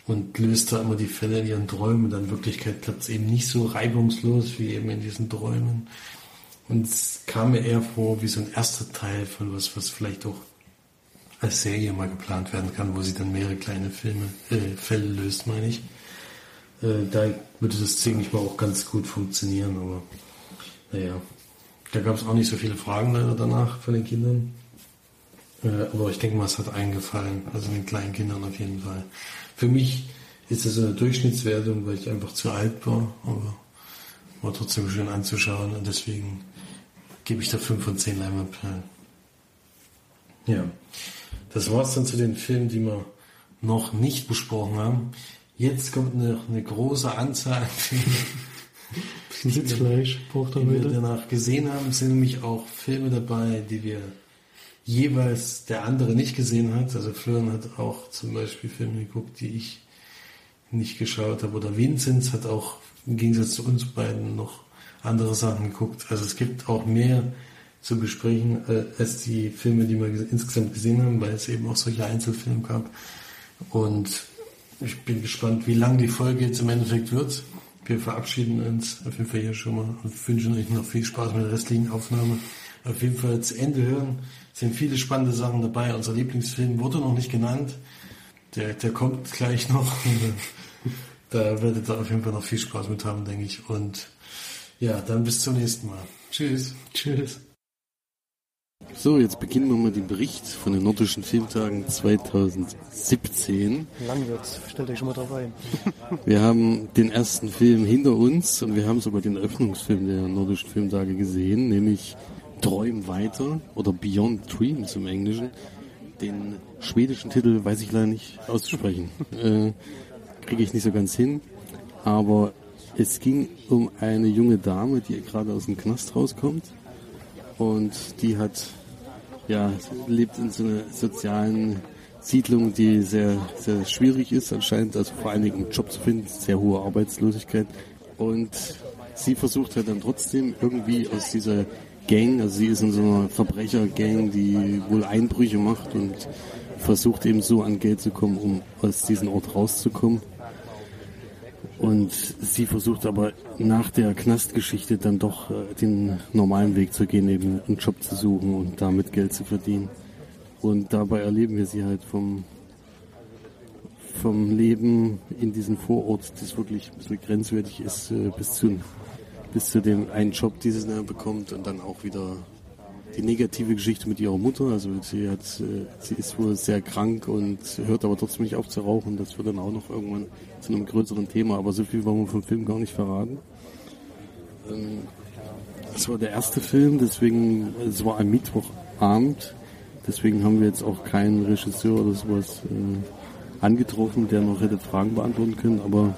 und löst da immer die Fälle in ihren Träumen. Und in Wirklichkeit klappt es eben nicht so reibungslos wie eben in diesen Träumen. Und es kam mir eher vor wie so ein erster Teil von was, was vielleicht auch als Serie mal geplant werden kann, wo sie dann mehrere kleine Filme, äh, Fälle löst, meine ich. Äh, da würde das, denke ich mal, auch ganz gut funktionieren, aber naja, da gab es auch nicht so viele Fragen leider danach von den Kindern. Äh, aber ich denke mal, es hat eingefallen. Also den kleinen Kindern auf jeden Fall. Für mich ist das eine Durchschnittswertung, weil ich einfach zu alt war. Aber war trotzdem schön anzuschauen und deswegen gebe ich da 5 von 10 Leinwandperlen. Ja, das war's dann zu den Filmen, die wir noch nicht besprochen haben. Jetzt kommt noch eine große Anzahl an Filmen. Bisschen Sitzfleisch braucht er die wir wieder. danach gesehen haben, sind nämlich auch Filme dabei, die wir jeweils der andere nicht gesehen hat. Also Florian hat auch zum Beispiel Filme geguckt, die ich nicht geschaut habe. Oder Vinzenz hat auch im Gegensatz zu uns beiden noch andere Sachen geguckt. Also es gibt auch mehr zu besprechen äh, als die Filme, die wir ges- insgesamt gesehen haben, weil es eben auch solche Einzelfilme gab. Und ich bin gespannt, wie lang die Folge jetzt im Endeffekt wird. Wir verabschieden uns auf jeden Fall hier schon mal und wünschen euch noch viel Spaß mit der restlichen Aufnahme. Auf jeden Fall zu Ende hören. Es sind viele spannende Sachen dabei. Unser Lieblingsfilm wurde noch nicht genannt. Der, der kommt gleich noch. da werdet ihr auf jeden Fall noch viel Spaß mit haben, denke ich. Und ja, dann bis zum nächsten Mal. Tschüss. Tschüss. So, jetzt beginnen wir mal den Bericht von den Nordischen Filmtagen 2017. Lang wird's. Stellt euch schon mal drauf ein. Wir haben den ersten Film hinter uns und wir haben sogar den Eröffnungsfilm der Nordischen Filmtage gesehen, nämlich Träum weiter oder Beyond Dreams im Englischen. Den schwedischen Titel weiß ich leider nicht auszusprechen. äh, Kriege ich nicht so ganz hin. Aber es ging um eine junge Dame, die gerade aus dem Knast rauskommt. Und die hat, ja, lebt in so einer sozialen Siedlung, die sehr, sehr schwierig ist anscheinend, also vor allen Dingen einen Job zu finden, sehr hohe Arbeitslosigkeit. Und sie versucht halt dann trotzdem irgendwie aus dieser Gang, also sie ist in so einer Verbrechergang, die wohl Einbrüche macht und versucht eben so an Geld zu kommen, um aus diesem Ort rauszukommen. Und sie versucht aber nach der Knastgeschichte dann doch äh, den normalen Weg zu gehen, eben einen Job zu suchen und damit Geld zu verdienen. Und dabei erleben wir sie halt vom, vom Leben in diesem Vorort, das wirklich ein bisschen grenzwertig ist, äh, bis zu, bis zu dem einen Job, die sie dann bekommt und dann auch wieder die negative Geschichte mit ihrer Mutter. Also sie hat, äh, sie ist wohl sehr krank und hört aber trotzdem nicht auf zu rauchen. Das wird dann auch noch irgendwann zu einem größeren Thema. Aber so viel wollen wir vom Film gar nicht verraten. Ähm, Das war der erste Film, deswegen, es war ein Mittwochabend. Deswegen haben wir jetzt auch keinen Regisseur oder sowas äh, angetroffen, der noch hätte Fragen beantworten können. Aber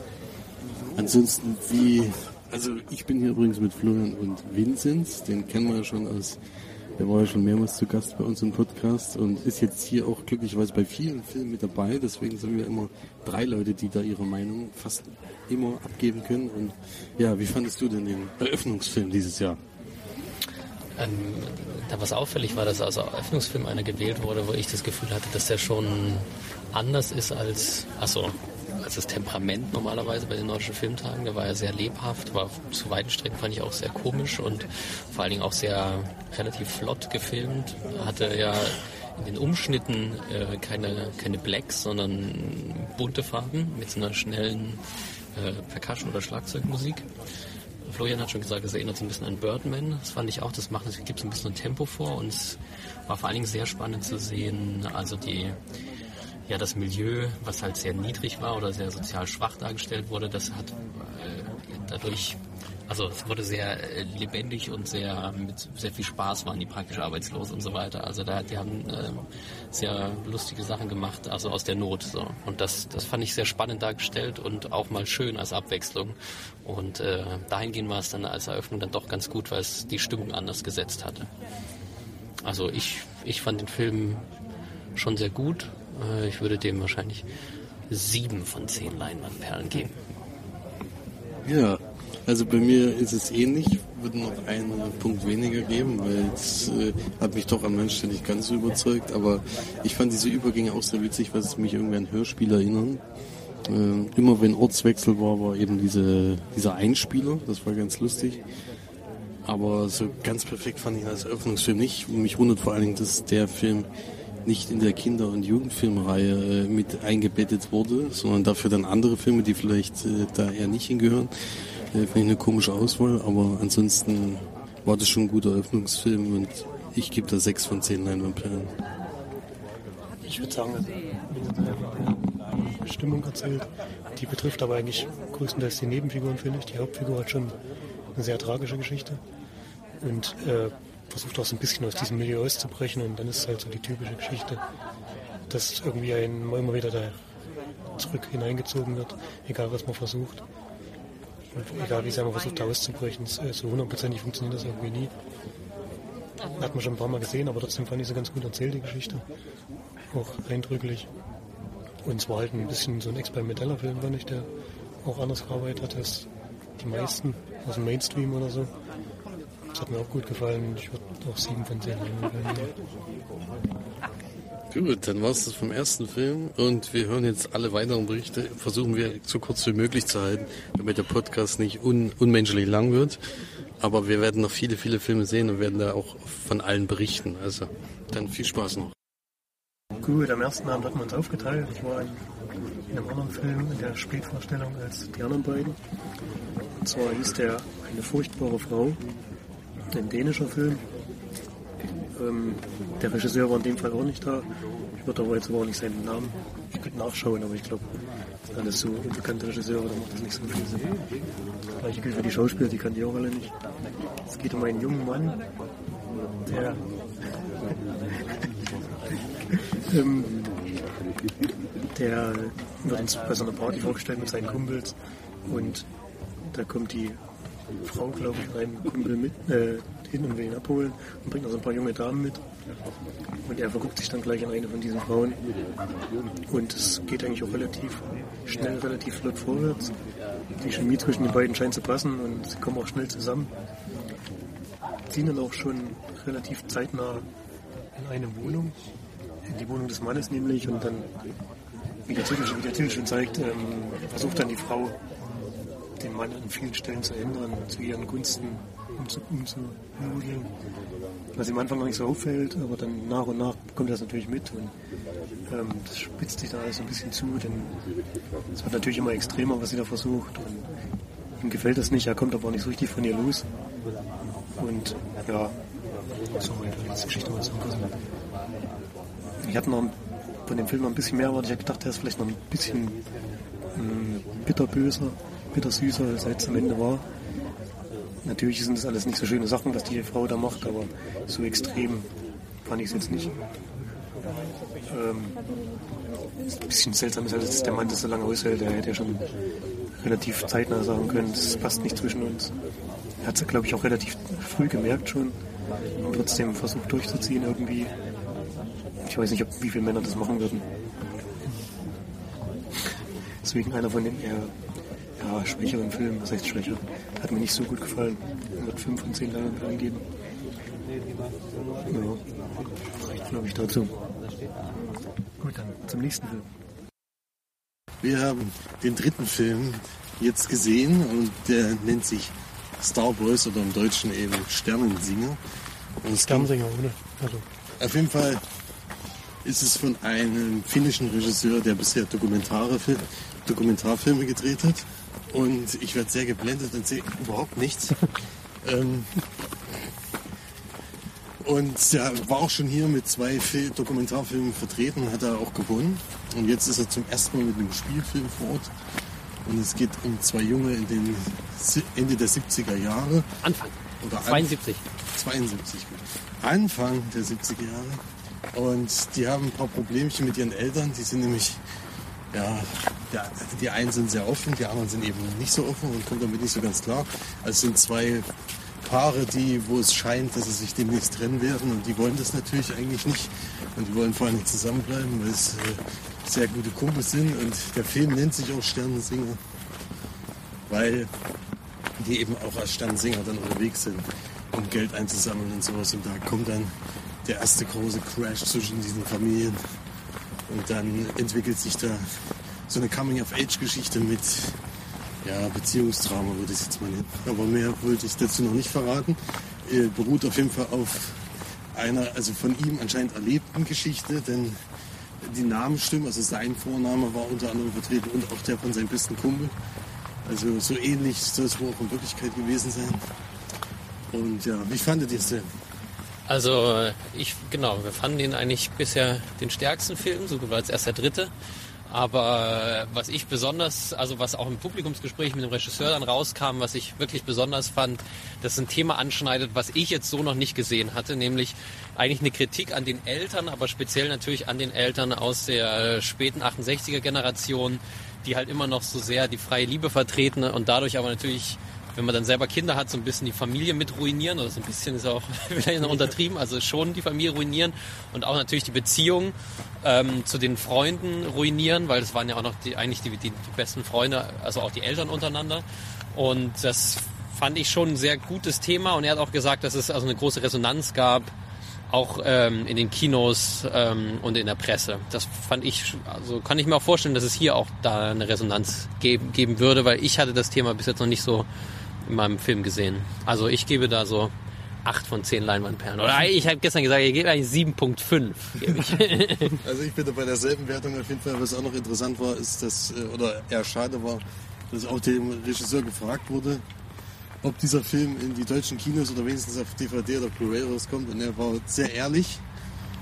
ansonsten, wie, also ich bin hier übrigens mit Florian und Vinzenz, den kennen wir ja schon aus, der war ja schon mehrmals zu Gast bei uns im Podcast und ist jetzt hier auch glücklicherweise bei vielen Filmen mit dabei. Deswegen sind wir immer drei Leute, die da ihre Meinung fast immer abgeben können. Und ja, wie fandest du denn den Eröffnungsfilm dieses Jahr? Ähm, da was auffällig war, dass also Eröffnungsfilm einer gewählt wurde, wo ich das Gefühl hatte, dass der schon anders ist als, also als das Temperament normalerweise bei den nordischen Filmtagen. Der war ja sehr lebhaft, war zu weiten Strecken fand ich auch sehr komisch und vor allen Dingen auch sehr relativ flott gefilmt. Hatte ja in den Umschnitten äh, keine, keine Blacks, sondern bunte Farben mit so einer schnellen äh, Percussion- oder Schlagzeugmusik. Florian hat schon gesagt, es erinnert so ein bisschen an Birdman. Das fand ich auch. Das macht, es gibt so ein bisschen ein Tempo vor und es war vor allen Dingen sehr spannend zu sehen. Also die, ja, das Milieu, was halt sehr niedrig war oder sehr sozial schwach dargestellt wurde, das hat äh, dadurch, also es wurde sehr äh, lebendig und sehr mit sehr viel Spaß waren die praktisch arbeitslos und so weiter. Also da, die haben äh, sehr lustige Sachen gemacht, also aus der Not. So. Und das, das fand ich sehr spannend dargestellt und auch mal schön als Abwechslung. Und äh, dahingehend war es dann als Eröffnung dann doch ganz gut, weil es die Stimmung anders gesetzt hatte. Also ich, ich fand den Film schon sehr gut. Äh, Ich würde dem wahrscheinlich sieben von zehn Leinwandperlen geben. Ja, also bei mir ist es ähnlich. Würde noch einen Punkt weniger geben, weil es äh, hat mich doch manchen Stellen nicht ganz so überzeugt. Aber ich fand diese Übergänge auch sehr witzig, weil es mich irgendwie an Hörspiel erinnern. Äh, immer wenn Ortswechsel war, war eben diese, dieser Einspieler. Das war ganz lustig. Aber so ganz perfekt fand ich ihn als Eröffnungsfilm nicht. Mich wundert vor allen Dingen, dass der Film nicht in der Kinder- und Jugendfilmreihe äh, mit eingebettet wurde, sondern dafür dann andere Filme, die vielleicht äh, da eher nicht hingehören. Äh, Finde ich eine komische Auswahl, aber ansonsten war das schon ein guter Eröffnungsfilm und ich gebe da sechs von zehn Leinwandperlen. Ich würde sagen, die Stimmung erzählt. Die betrifft aber eigentlich größtenteils die Nebenfiguren, finde ich. Die Hauptfigur hat schon eine sehr tragische Geschichte. Und äh, versucht auch so ein bisschen aus diesem Milieu auszubrechen und dann ist es halt so die typische Geschichte, dass irgendwie ein immer wieder da zurück hineingezogen wird, egal was man versucht. Und egal wie sehr man versucht da auszubrechen, so hundertprozentig funktioniert das irgendwie nie. Hat man schon ein paar Mal gesehen, aber trotzdem fand ich sie ganz gut erzählt, die Geschichte. Auch eindrücklich. Und es war halt ein bisschen so ein experimenteller Film, fand ich, der auch anders gearbeitet hat als die meisten aus dem Mainstream oder so. Das hat mir auch gut gefallen. Ich würde auch sieben von zehn geben. Gut, dann war es das vom ersten Film und wir hören jetzt alle weiteren Berichte. Versuchen wir so kurz wie möglich zu halten, damit der Podcast nicht un unmenschlich lang wird. Aber wir werden noch viele, viele Filme sehen und werden da auch von allen berichten. Also dann viel Spaß noch. Gut, am ersten Abend hat man uns aufgeteilt. Ich war in, in einem anderen Film in der Spätvorstellung als die anderen beiden. Und zwar hieß der Eine furchtbare Frau, ein dänischer Film. Ähm, der Regisseur war in dem Fall auch nicht da. Ich würde aber jetzt aber auch nicht seinen Namen. Ich könnte nachschauen, aber ich glaube, alles so unbekannte Regisseure, da macht das nicht so viel Sinn. Gleiche gilt für die Schauspieler, die kann die auch alle nicht. Es geht um einen jungen Mann, der ähm, der wird uns bei so einer Party vorgestellt mit seinen Kumpels und da kommt die Frau, glaube ich, mit einem Kumpel mit, äh, hin und will ihn abholen und bringt noch so ein paar junge Damen mit. Und er verguckt sich dann gleich an eine von diesen Frauen. Und es geht eigentlich auch relativ schnell, relativ flott vorwärts. Die Chemie zwischen den beiden scheint zu passen und sie kommen auch schnell zusammen. Ziehen dann auch schon relativ zeitnah in eine Wohnung, in die Wohnung des Mannes nämlich. Und dann, wie der Titel, wie der Titel schon zeigt, ähm, versucht dann die Frau den Mann an vielen Stellen zu ändern, zu ihren Gunsten umzumodeln. Was am Anfang noch nicht so auffällt, aber dann nach und nach kommt das natürlich mit und ähm, das spitzt sich da alles ein bisschen zu, denn es wird natürlich immer extremer, was sie da versucht und ihm gefällt das nicht, er kommt aber auch nicht so richtig von ihr los. Und ja, so letzte Geschichte mal zusammenfassen. Ich hatte noch von dem Film noch ein bisschen mehr erwartet. Ich habe gedacht, der ist vielleicht noch ein bisschen ähm, bitterböser bittersüßer, als er jetzt am Ende war. Natürlich sind das alles nicht so schöne Sachen, was die Frau da macht, aber so extrem fand ich es jetzt nicht. Ähm, ein bisschen seltsam ist halt, dass der Mann das so lange aushält. Er hätte ja schon relativ zeitnah sagen können, das passt nicht zwischen uns. Er hat es, glaube ich, auch relativ früh gemerkt schon und trotzdem versucht durchzuziehen irgendwie. Ich weiß nicht, ob, wie viele Männer das machen würden. Deswegen einer von den eher ja, schwächeren Film, was heißt schwächer? Hat mir nicht so gut gefallen. Würde 5 von 10 Leinwandperlen geben. Ja, reicht glaube ich dazu. Gut, dann zum nächsten Film. Wir haben den dritten Film jetzt gesehen und der nennt sich Star Boys oder im Deutschen eben Sternensinger. Sternensinger, oder? Also. Auf jeden Fall ist es von einem finnischen Regisseur, der bisher Dokumentarfilme gedreht hat und ich werde sehr geblendet und sehe überhaupt nichts. ähm, und er war auch schon hier mit zwei Fil Dokumentarfilmen vertreten, hat er auch gewonnen. Und jetzt ist er zum ersten Mal mit einem Spielfilm vor Ort. Und es geht um zwei Junge in den Ende der 70er Jahre. Anfang. Oder 72. 72, gut. Anfang der 70er Jahre. Und die haben ein paar Problemchen mit ihren Eltern. Die sind nämlich ja, ja, die einen sind sehr offen, die anderen sind eben nicht so offen und kommen damit nicht so ganz klar. Also es sind zwei Paare, die, wo es scheint, dass sie sich demnächst trennen werden und die wollen das natürlich eigentlich nicht und die wollen vor allem zusammenbleiben, weil es äh, sehr gute Kumpels sind und der Film nennt sich auch Sternensinger, weil die eben auch als Sternensinger dann unterwegs sind, um Geld einzusammeln und sowas und da kommt dann der erste große Crash zwischen diesen Familien und dann entwickelt sich da so eine Coming-of-Age-Geschichte mit ja, Beziehungstrauma, würde ich jetzt mal nennen. Aber mehr wollte ich dazu noch nicht verraten. Äh, beruht auf jeden Fall auf einer, also von ihm anscheinend erlebten Geschichte, denn die Namen stimmen, also sein Vorname war unter anderem vertreten und auch der von seinem besten Kumpel. Also so ähnlich soll es wohl auch in Wirklichkeit gewesen sein. Und ja, wie fandet ihr es denn? Also ich, genau, wir fanden ihn eigentlich bisher den stärksten Film, so war jetzt erst der dritte. Aber äh, was ich besonders, also was auch im Publikumsgespräch mit dem Regisseur dann rauskam, was ich wirklich besonders fand, dass ein Thema anschneidet, was ich jetzt so noch nicht gesehen hatte, nämlich eigentlich eine Kritik an den Eltern, aber speziell natürlich an den Eltern aus der späten 68er Generation, die halt immer noch so sehr die freie Liebe vertreten und dadurch aber natürlich wenn man dann selber Kinder hat, so ein bisschen die Familie mit ruinieren oder so ein bisschen ist auch vielleicht noch untertrieben, also schon die Familie ruinieren und auch natürlich die Beziehung ähm, zu den Freunden ruinieren, weil das waren ja auch noch die, eigentlich die, die, die besten Freunde, also auch die Eltern untereinander und das fand ich schon ein sehr gutes Thema und er hat auch gesagt, dass es also eine große Resonanz gab auch ähm, in den Kinos ähm, und in der Presse. Das fand ich, also kann ich mir auch vorstellen, dass es hier auch da eine Resonanz geben, geben würde, weil ich hatte das Thema bis jetzt noch nicht so in meinem Film gesehen. Also ich gebe da so 8 von 10 Leinwandperlen. Oder ich habe gestern gesagt, ich gebe eigentlich 7.5. also ich bin da bei derselben Wertung auf jeden Fall. Was auch noch interessant war, ist, dass, äh, oder eher schade war, dass auch dem Regisseur gefragt wurde, ob dieser Film in die deutschen Kinos oder wenigstens auf DVD oder Blu-ray rauskommt. Und er war sehr ehrlich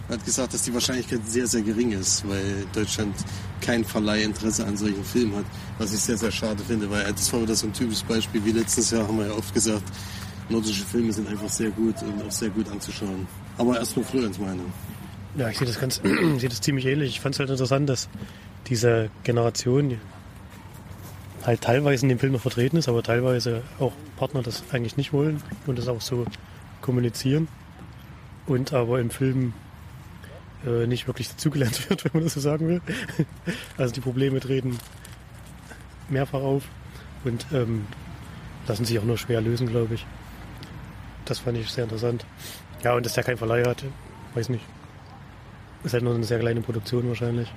hat gesagt, dass die Wahrscheinlichkeit sehr, sehr gering ist, weil Deutschland kein Verleih Interesse an solchen Filmen hat. Was ich sehr, sehr schade finde, weil das war wieder so ein typisches Beispiel. Wie letztes Jahr haben wir ja oft gesagt, nordische Filme sind einfach sehr gut und auch sehr gut anzuschauen. Aber erstmal Florians Meinung. Ja, ich sehe das ganz, sehe das ziemlich ähnlich. Ich fand es halt interessant, dass diese Generation halt teilweise in dem Film noch vertreten ist, aber teilweise auch Partner das eigentlich nicht wollen und das auch so kommunizieren. Und aber im Film äh, nicht wirklich dazugelernt wird, wenn man das so sagen will. Also die Probleme treten mehrfach auf und ähm, lassen sich auch nur schwer lösen, glaube ich. Das fand ich sehr interessant. Ja, und dass der kein Verleih hat, weiß nicht. Ist halt nur eine sehr kleine Produktion wahrscheinlich.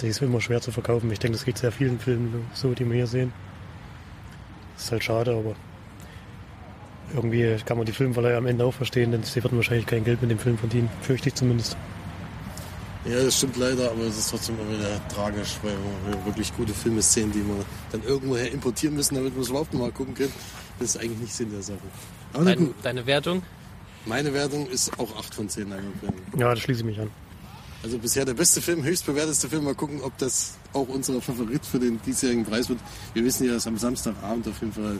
Die ist immer schwer zu verkaufen. Ich denke, das geht sehr vielen Filmen so, die wir hier sehen. Das ist halt schade, aber irgendwie kann man die Filmverleiher am Ende auch verstehen, denn sie werden wahrscheinlich kein Geld mit dem Film verdienen. Fürchte ich zumindest. Ja, das stimmt leider, aber es ist trotzdem immer wieder tragisch, weil wir wirklich gute Filme sehen, die wir dann irgendwoher importieren müssen, damit wir es überhaupt mal gucken können. Das ist eigentlich nicht Sinn der Sache. Dein, deine Wertung? Meine Wertung ist auch 8 von 10 Ja, da schließe ich mich an. Also bisher der beste Film, höchstbewerteste Film. Mal gucken, ob das auch unser Favorit für den diesjährigen Preis wird. Wir wissen ja, dass am Samstagabend auf jeden Fall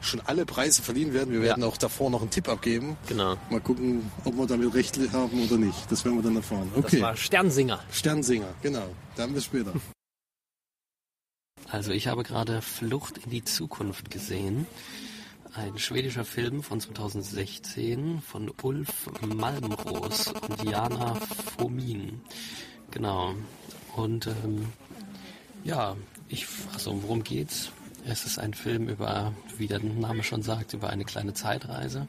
schon alle Preise verliehen werden. Wir werden ja. auch davor noch einen Tipp abgeben. Genau. Mal gucken, ob wir damit recht haben oder nicht. Das werden wir dann erfahren. Okay. Das war Sternsinger. Sternsinger, genau. Dann bis später. Also ich habe gerade Flucht in die Zukunft gesehen. Ein schwedischer Film von 2016 von Ulf Malmros und Jana Fomin. Genau. Und ähm, ja, ich, also worum geht's? Es ist ein Film über, wie der Name schon sagt, über eine kleine Zeitreise.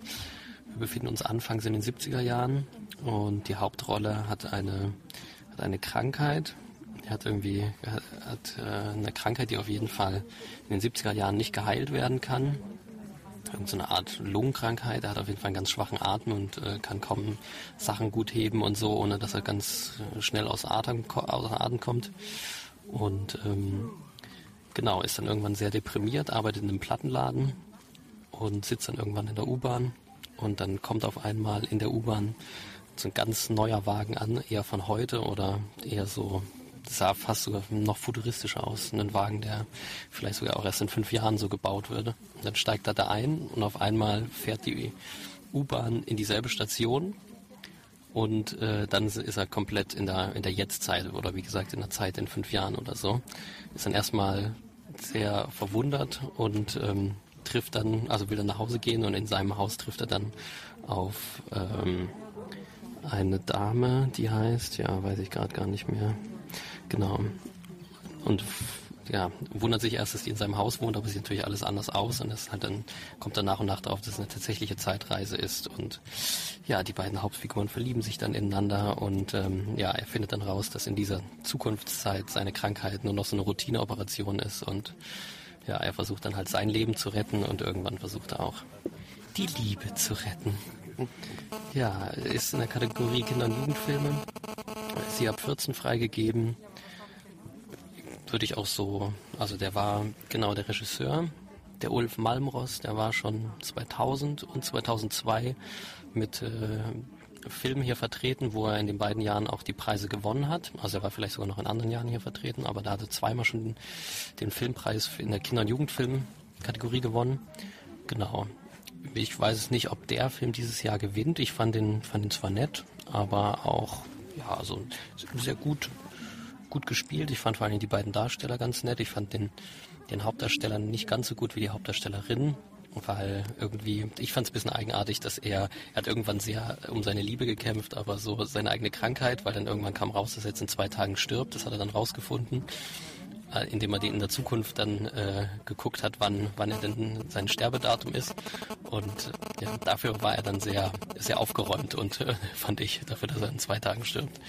Wir befinden uns anfangs in den 70er Jahren und die Hauptrolle hat eine, hat eine Krankheit. Er hat irgendwie hat, äh, eine Krankheit, die auf jeden Fall in den 70er Jahren nicht geheilt werden kann. So eine Art Lungenkrankheit. Er hat auf jeden Fall einen ganz schwachen Atem und äh, kann kaum Sachen gut heben und so, ohne dass er ganz äh, schnell aus Atem, außer Atem kommt. Und ähm, Genau, ist dann irgendwann sehr deprimiert, arbeitet in einem Plattenladen und sitzt dann irgendwann in der U-Bahn. Und dann kommt auf einmal in der U-Bahn so ein ganz neuer Wagen an, eher von heute oder eher so, sah fast sogar noch futuristischer aus, ein Wagen, der vielleicht sogar auch erst in fünf Jahren so gebaut würde. Und dann steigt er da ein und auf einmal fährt die U-Bahn in dieselbe Station und äh, dann ist er komplett in der in der Jetztzeit oder wie gesagt in der Zeit in fünf Jahren oder so. Ist dann erstmal sehr verwundert und ähm, trifft dann, also will dann nach Hause gehen und in seinem Haus trifft er dann auf ähm, eine Dame, die heißt, ja, weiß ich gerade gar nicht mehr. Genau. Und ja, wundert sich erst, dass die in seinem Haus wohnt, aber sieht natürlich alles anders aus und es halt dann kommt dann nach und nach darauf, dass es eine tatsächliche Zeitreise ist und ja, die beiden Hauptfiguren verlieben sich dann ineinander und ähm, ja, er findet dann raus, dass in dieser Zukunftszeit seine Krankheit nur noch so eine Routineoperation ist und ja, er versucht dann halt sein Leben zu retten und irgendwann versucht er auch die Liebe zu retten. Ja, ist in der Kategorie Kinder- und Jugendfilme. Sie ab 14 freigegeben würde ich auch so, also der war genau der Regisseur, der Ulf Malmros, der war schon 2000 und 2002 mit äh, Film hier vertreten, wo er in den beiden Jahren auch die Preise gewonnen hat. Also er war vielleicht sogar noch in anderen Jahren hier vertreten, aber da hat er zweimal schon den Filmpreis in der Kinder- und Jugendfilm-Kategorie gewonnen. Genau. Ich weiß es nicht, ob der Film dieses Jahr gewinnt. Ich fand den, fand ihn zwar nett, aber auch ja, also sehr gut, gut gespielt. Ich fand vor allem die beiden Darsteller ganz nett. Ich fand den, den Hauptdarsteller nicht ganz so gut wie die Hauptdarstellerin weil irgendwie, ich fand es ein bisschen eigenartig, dass er, er hat irgendwann sehr um seine Liebe gekämpft, aber so seine eigene Krankheit, weil dann irgendwann kam raus, dass er jetzt in zwei Tagen stirbt, das hat er dann rausgefunden, äh, indem er die in der Zukunft dann äh, geguckt hat, wann, wann er denn sein Sterbedatum ist und ja, dafür war er dann sehr, sehr aufgeräumt und äh, fand ich, dafür, dass er in zwei Tagen stirbt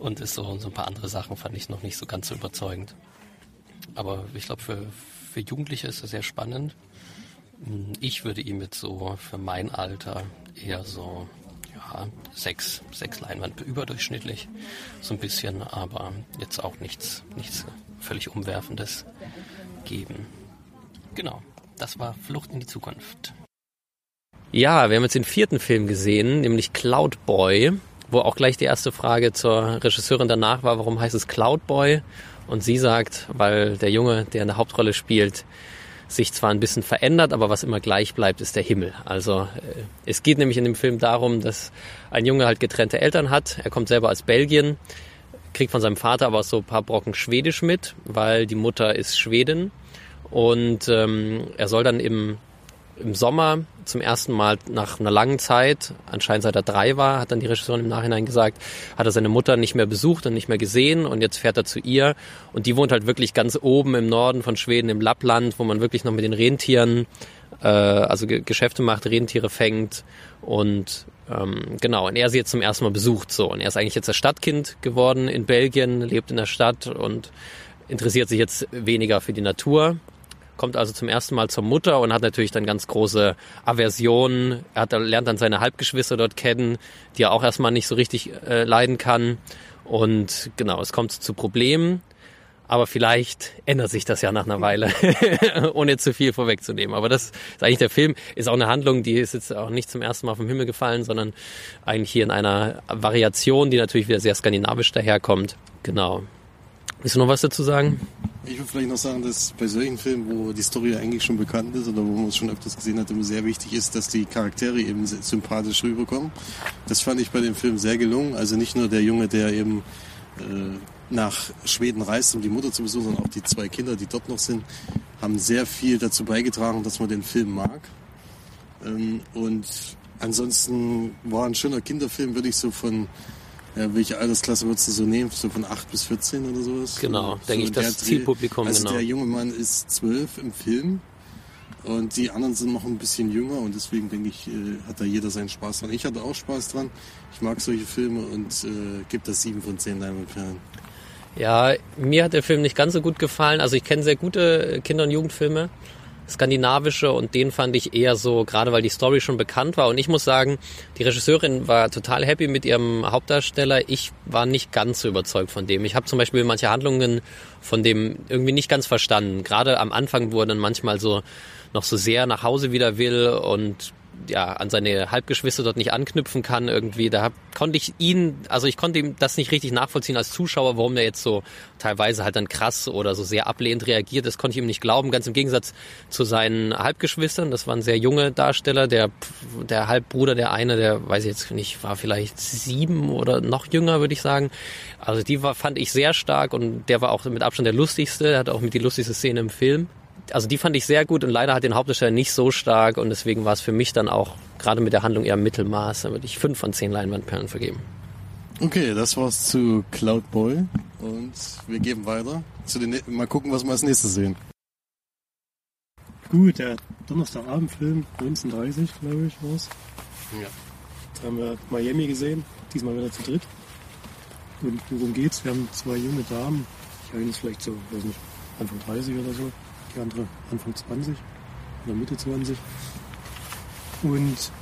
und ist so, so ein paar andere Sachen fand ich noch nicht so ganz so überzeugend. Aber ich glaube, für, für Jugendliche ist das sehr spannend. Ich würde ihm jetzt so für mein Alter eher so ja, sechs, sechs Leinwand überdurchschnittlich, so ein bisschen, aber jetzt auch nichts, nichts völlig Umwerfendes geben. Genau, das war Flucht in die Zukunft. Ja, wir haben jetzt den vierten Film gesehen, nämlich Cloud Boy, wo auch gleich die erste Frage zur Regisseurin danach war, warum heißt es Cloud Boy? Und sie sagt, weil der Junge, der in der Hauptrolle spielt, sich zwar ein bisschen verändert, aber was immer gleich bleibt, ist der Himmel. Also äh, es geht nämlich in dem Film darum, dass ein Junge halt getrennte Eltern hat. Er kommt selber aus Belgien, kriegt von seinem Vater aber so ein paar Brocken Schwedisch mit, weil die Mutter ist Schwedin. Und ähm, er soll dann im im Sommer zum ersten Mal nach einer langen Zeit, anscheinend seit er drei war, hat dann die Regisseurin im Nachhinein gesagt, hat er seine Mutter nicht mehr besucht und nicht mehr gesehen und jetzt fährt er zu ihr. Und die wohnt halt wirklich ganz oben im Norden von Schweden, im Lappland, wo man wirklich noch mit den Rentieren, äh, also G Geschäfte macht, Rentiere fängt und ähm, genau, und er sie jetzt zum ersten Mal besucht so. Und er ist eigentlich jetzt das Stadtkind geworden in Belgien, lebt in der Stadt und interessiert sich jetzt weniger für die Natur kommt also zum ersten Mal zur Mutter und hat natürlich dann ganz große Aversionen. Er hat, lernt dann seine Halbgeschwister dort kennen, die er auch erstmal nicht so richtig äh, leiden kann. Und genau, es kommt zu Problemen. Aber vielleicht ändert sich das ja nach einer Weile, ohne zu viel vorwegzunehmen. Aber das ist eigentlich der Film, ist auch eine Handlung, die ist jetzt auch nicht zum ersten Mal vom Himmel gefallen, sondern eigentlich hier in einer Variation, die natürlich wieder sehr skandinavisch daherkommt. Genau. Willst du noch was dazu sagen? Ich würde vielleicht noch sagen, dass bei solchen Filmen, wo die Story eigentlich schon bekannt ist oder wo man es schon öfters gesehen hat, immer sehr wichtig ist, dass die Charaktere eben sympathisch rüberkommen. Das fand ich bei dem Film sehr gelungen. Also nicht nur der Junge, der eben äh, nach Schweden reist, um die Mutter zu besuchen, sondern auch die zwei Kinder, die dort noch sind, haben sehr viel dazu beigetragen, dass man den Film mag. Ähm, und ansonsten war ein schöner Kinderfilm, würde ich so von ja, welche Altersklasse würdest du so nehmen? So von 8 bis 14 oder sowas? Genau, so denke ich, das Zielpublikum. Also genau. der junge Mann ist 12 im Film und die anderen sind noch ein bisschen jünger und deswegen denke ich, äh, hat da jeder seinen Spaß dran. Ich hatte auch Spaß dran. Ich mag solche Filme und äh, gebe das 7 von 10 Leinwandperlen. Ja, mir hat der Film nicht ganz so gut gefallen. Also ich kenne sehr gute Kinder- und Jugendfilme skandinavische und den fand ich eher so, gerade weil die Story schon bekannt war. Und ich muss sagen, die Regisseurin war total happy mit ihrem Hauptdarsteller. Ich war nicht ganz so überzeugt von dem. Ich habe zum Beispiel manche Handlungen von dem irgendwie nicht ganz verstanden. Gerade am Anfang, wo er dann manchmal so noch so sehr nach Hause wieder will und ja, an seine Halbgeschwister dort nicht anknüpfen kann irgendwie. Da konnte ich ihn, also ich konnte ihm das nicht richtig nachvollziehen als Zuschauer, warum der jetzt so teilweise halt dann krass oder so sehr ablehnend reagiert. Das konnte ich ihm nicht glauben. Ganz im Gegensatz zu seinen Halbgeschwistern. Das waren sehr junge Darsteller. Der, der Halbbruder, der eine, der weiß ich jetzt nicht, war vielleicht sieben oder noch jünger, würde ich sagen. Also die war, fand ich sehr stark und der war auch mit Abstand der lustigste. Der hatte auch mit die lustigste Szene im Film also die fand ich sehr gut und leider hat den Hauptdarsteller nicht so stark und deswegen war es für mich dann auch gerade mit der Handlung eher Mittelmaß. Da würde ich fünf von zehn Leinwandperlen vergeben. Okay, das war's zu Cloud Boy und wir geben weiter. Zu den, mal gucken, was wir als nächstes sehen. Gut, der Donnerstagabendfilm 1930, glaube ich, war's. Ja. Da haben wir Miami gesehen, diesmal wieder zu dritt. Und worum geht's? Wir haben zwei junge Damen, ich eine ist vielleicht so, weiß nicht, Anfang 30 oder so, die andere Anfang 20 oder Mitte 20. Und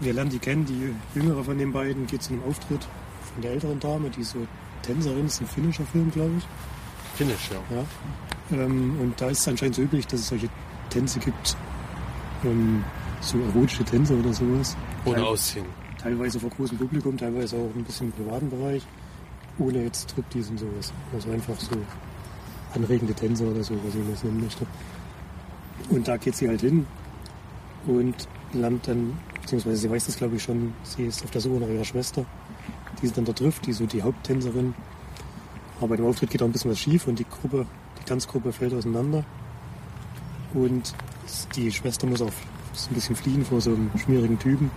wir lernen die kennen, die jüngere von den beiden geht zu einem Auftritt von der älteren Dame, die so Tänzerin ist, ein finnischer Film, glaube ich. Finnisch, ja. ja. Ähm, und da ist es anscheinend so üblich, dass es solche Tänze gibt, ähm, so erotische Tänze oder sowas. Ohne Aussehen. teilweise vor großem Publikum, teilweise auch ein bisschen im privaten Bereich, ohne jetzt Striptease und sowas. Also einfach so anregende Tänze oder so, was ich das nennen möchte. Und da geht sie halt hin und lernt dann, beziehungsweise sie weiß das glaube ich schon, sie ist auf der Suche nach ihrer Schwester, die sie dann da trifft, die so die Haupttänzerin. Aber bei dem Auftritt geht auch ein bisschen was schief und die Gruppe, die Tanzgruppe fällt auseinander. Und die Schwester muss auch ein bisschen fliehen vor so einem schmierigen Typen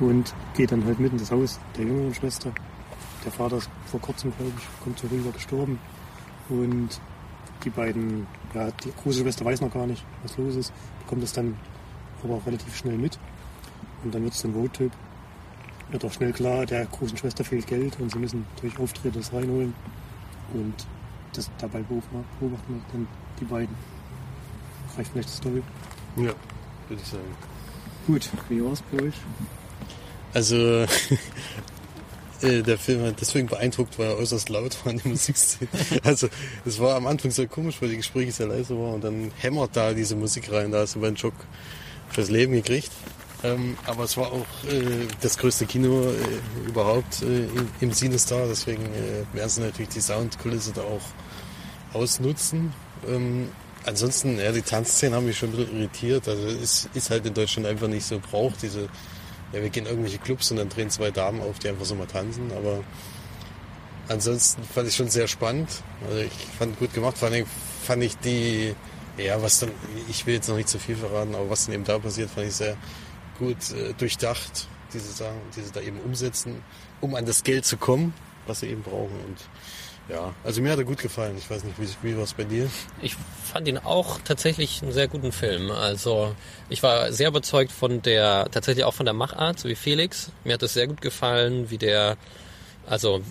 und geht dann halt mitten in das Haus der jüngeren Schwester. Der Vater ist vor kurzem, glaube ich, kommt so rüber gestorben. Und die beiden, ja, die große Schwester weiß noch gar nicht, was los ist, bekommt das dann aber auch relativ schnell mit. Und dann wird es ein Roadtrip. Wird auch schnell klar, der großen Schwester fehlt Geld und sie müssen durch Auftritte das reinholen. Und das dabei beobachten wir dann die beiden. Reicht vielleicht die Story. Ja, würde ich sagen. Gut, wie war es bei euch? Also, äh, der Film hat deswegen beeindruckt, weil er äußerst laut war in der Musikszene. Also, es war am Anfang sehr komisch, weil die Gespräche sehr leise waren und dann hämmert da diese Musik rein. Da hast du einen Schock fürs Leben gekriegt. Ähm, aber es war auch äh, das größte Kino äh, überhaupt äh, im, im Cinestar, deswegen äh, werden sie natürlich die Soundkulisse da auch ausnutzen. Ähm, ansonsten, ja, die Tanzszenen haben mich schon ein bisschen irritiert. Also es ist halt in Deutschland einfach nicht so braucht, diese, ja, wir gehen in irgendwelche Clubs und dann drehen zwei Damen auf, die einfach so mal tanzen. Aber ansonsten fand ich schon sehr spannend. Also ich fand gut gemacht, vor allem fand ich die, ja, was dann, ich will jetzt noch nicht zu viel verraten, aber was dann eben da passiert, fand ich sehr gut äh, durchdacht, diese Sachen, die sie da eben umsetzen, um an das Geld zu kommen, was sie eben brauchen. Und ja, also mir hat er gut gefallen. Ich weiß nicht, wie, wie war es bei dir? Ich fand ihn auch tatsächlich einen sehr guten Film. Also ich war sehr überzeugt von der, tatsächlich auch von der Machart, so wie Felix. Mir hat es sehr gut gefallen, wie der, also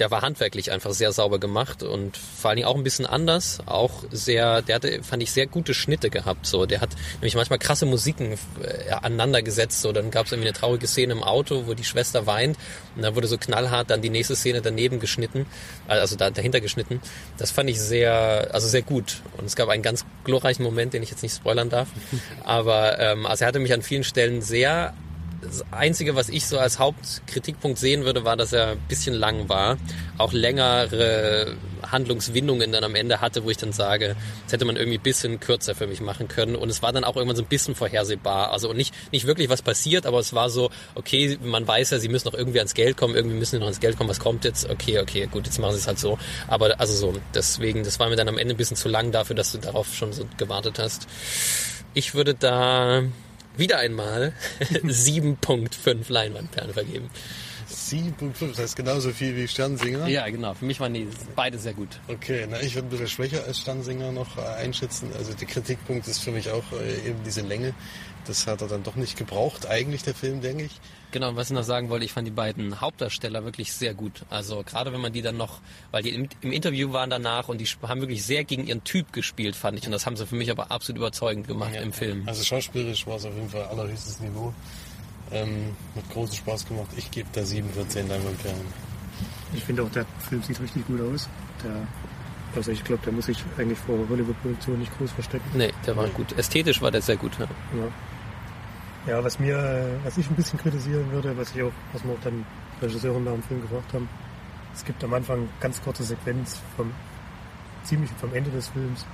der war handwerklich einfach sehr sauber gemacht und vor allen Dingen auch ein bisschen anders. Auch sehr, der hatte, fand ich, sehr gute Schnitte gehabt. So, der hat nämlich manchmal krasse Musiken äh, aneinander gesetzt. So, dann gab es irgendwie eine traurige Szene im Auto, wo die Schwester weint und dann wurde so knallhart dann die nächste Szene daneben geschnitten, also da, dahinter geschnitten. Das fand ich sehr, also sehr gut. Und es gab einen ganz glorreichen Moment, den ich jetzt nicht spoilern darf. Aber ähm, also er hatte mich an vielen Stellen sehr das Einzige, was ich so als Hauptkritikpunkt sehen würde, war, dass er ein bisschen lang war. Auch längere Handlungswindungen dann am Ende hatte, wo ich dann sage, das hätte man irgendwie ein bisschen kürzer für mich machen können. Und es war dann auch irgendwann so ein bisschen vorhersehbar. Also nicht, nicht wirklich was passiert, aber es war so, okay, man weiß ja, sie müssen noch irgendwie ans Geld kommen, irgendwie müssen sie noch ans Geld kommen, was kommt jetzt? Okay, okay, gut, jetzt machen sie es halt so. Aber also so, deswegen, das war mir dann am Ende ein bisschen zu lang dafür, dass du darauf schon so gewartet hast. Ich würde da wieder einmal 7.5 Leinwandperlen vergeben. 7.5, das heißt genauso viel wie Sternsinger? Ja, genau. Für mich waren die beide sehr gut. Okay, na, ich würde ein bisschen schwächer als Sternsinger noch äh, einschätzen. Also der Kritikpunkt ist für mich auch äh, eben diese Länge. Das hat er dann doch nicht gebraucht, eigentlich der Film, denke ich. Genau, was ich noch sagen wollte, ich fand die beiden Hauptdarsteller wirklich sehr gut. Also gerade wenn man die dann noch, weil die im, im, Interview waren danach und die haben wirklich sehr gegen ihren Typ gespielt, fand ich. Und das haben sie für mich aber absolut überzeugend gemacht ja, im Film. Also schauspielerisch war es auf jeden Fall allerhöchstes Niveau. Ähm, hat großen Spaß gemacht. Ich gebe da 7 von 10 Leinwandperlen. Ich finde auch, der Film sieht richtig gut aus. Der, also ich glaube, der muss sich eigentlich vor Hollywood-Produktion nicht groß verstecken. Nee, der war gut. Ästhetisch war der sehr gut. Ja. ja. Ja, was mir, was ich ein bisschen kritisieren würde, was ich auch, was wir auch dann Regisseuren da im Film gefragt haben, es gibt am Anfang ganz kurze Sequenz vom ziemlich vom Ende des Films,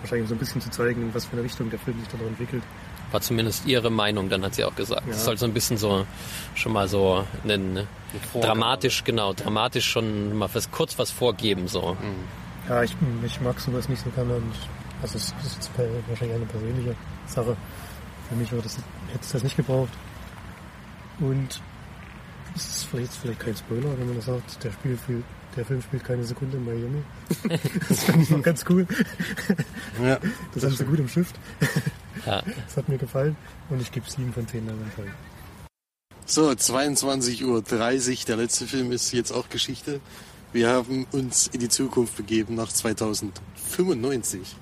wahrscheinlich um so ein bisschen zu zeigen, in was für eine Richtung der Film sich dann entwickelt. War zumindest ihre Meinung, dann hat sie auch gesagt. Ja. Das soll so ein bisschen so schon mal so einen dramatisch, genau, dramatisch schon mal was, kurz was vorgeben. so. Mhm. Ja, ich, ich mag sowas nicht so gerne und also es ist jetzt wahrscheinlich eine persönliche Sache. Für mich war das, hätte es das nicht gebraucht. Und es ist vielleicht, vielleicht kein Spoiler, wenn man das sagt, der, Spiel spielt, der Film spielt keine Sekunde in Miami. das fand ich noch ganz cool. Ja, das, das haben sie gut im Shift. Ja. Das hat mir gefallen und ich gebe 7 von 10 Leinwandperlen. So, 22.30 Uhr. Der letzte Film ist jetzt auch Geschichte. Wir haben uns in die Zukunft begeben nach 2095.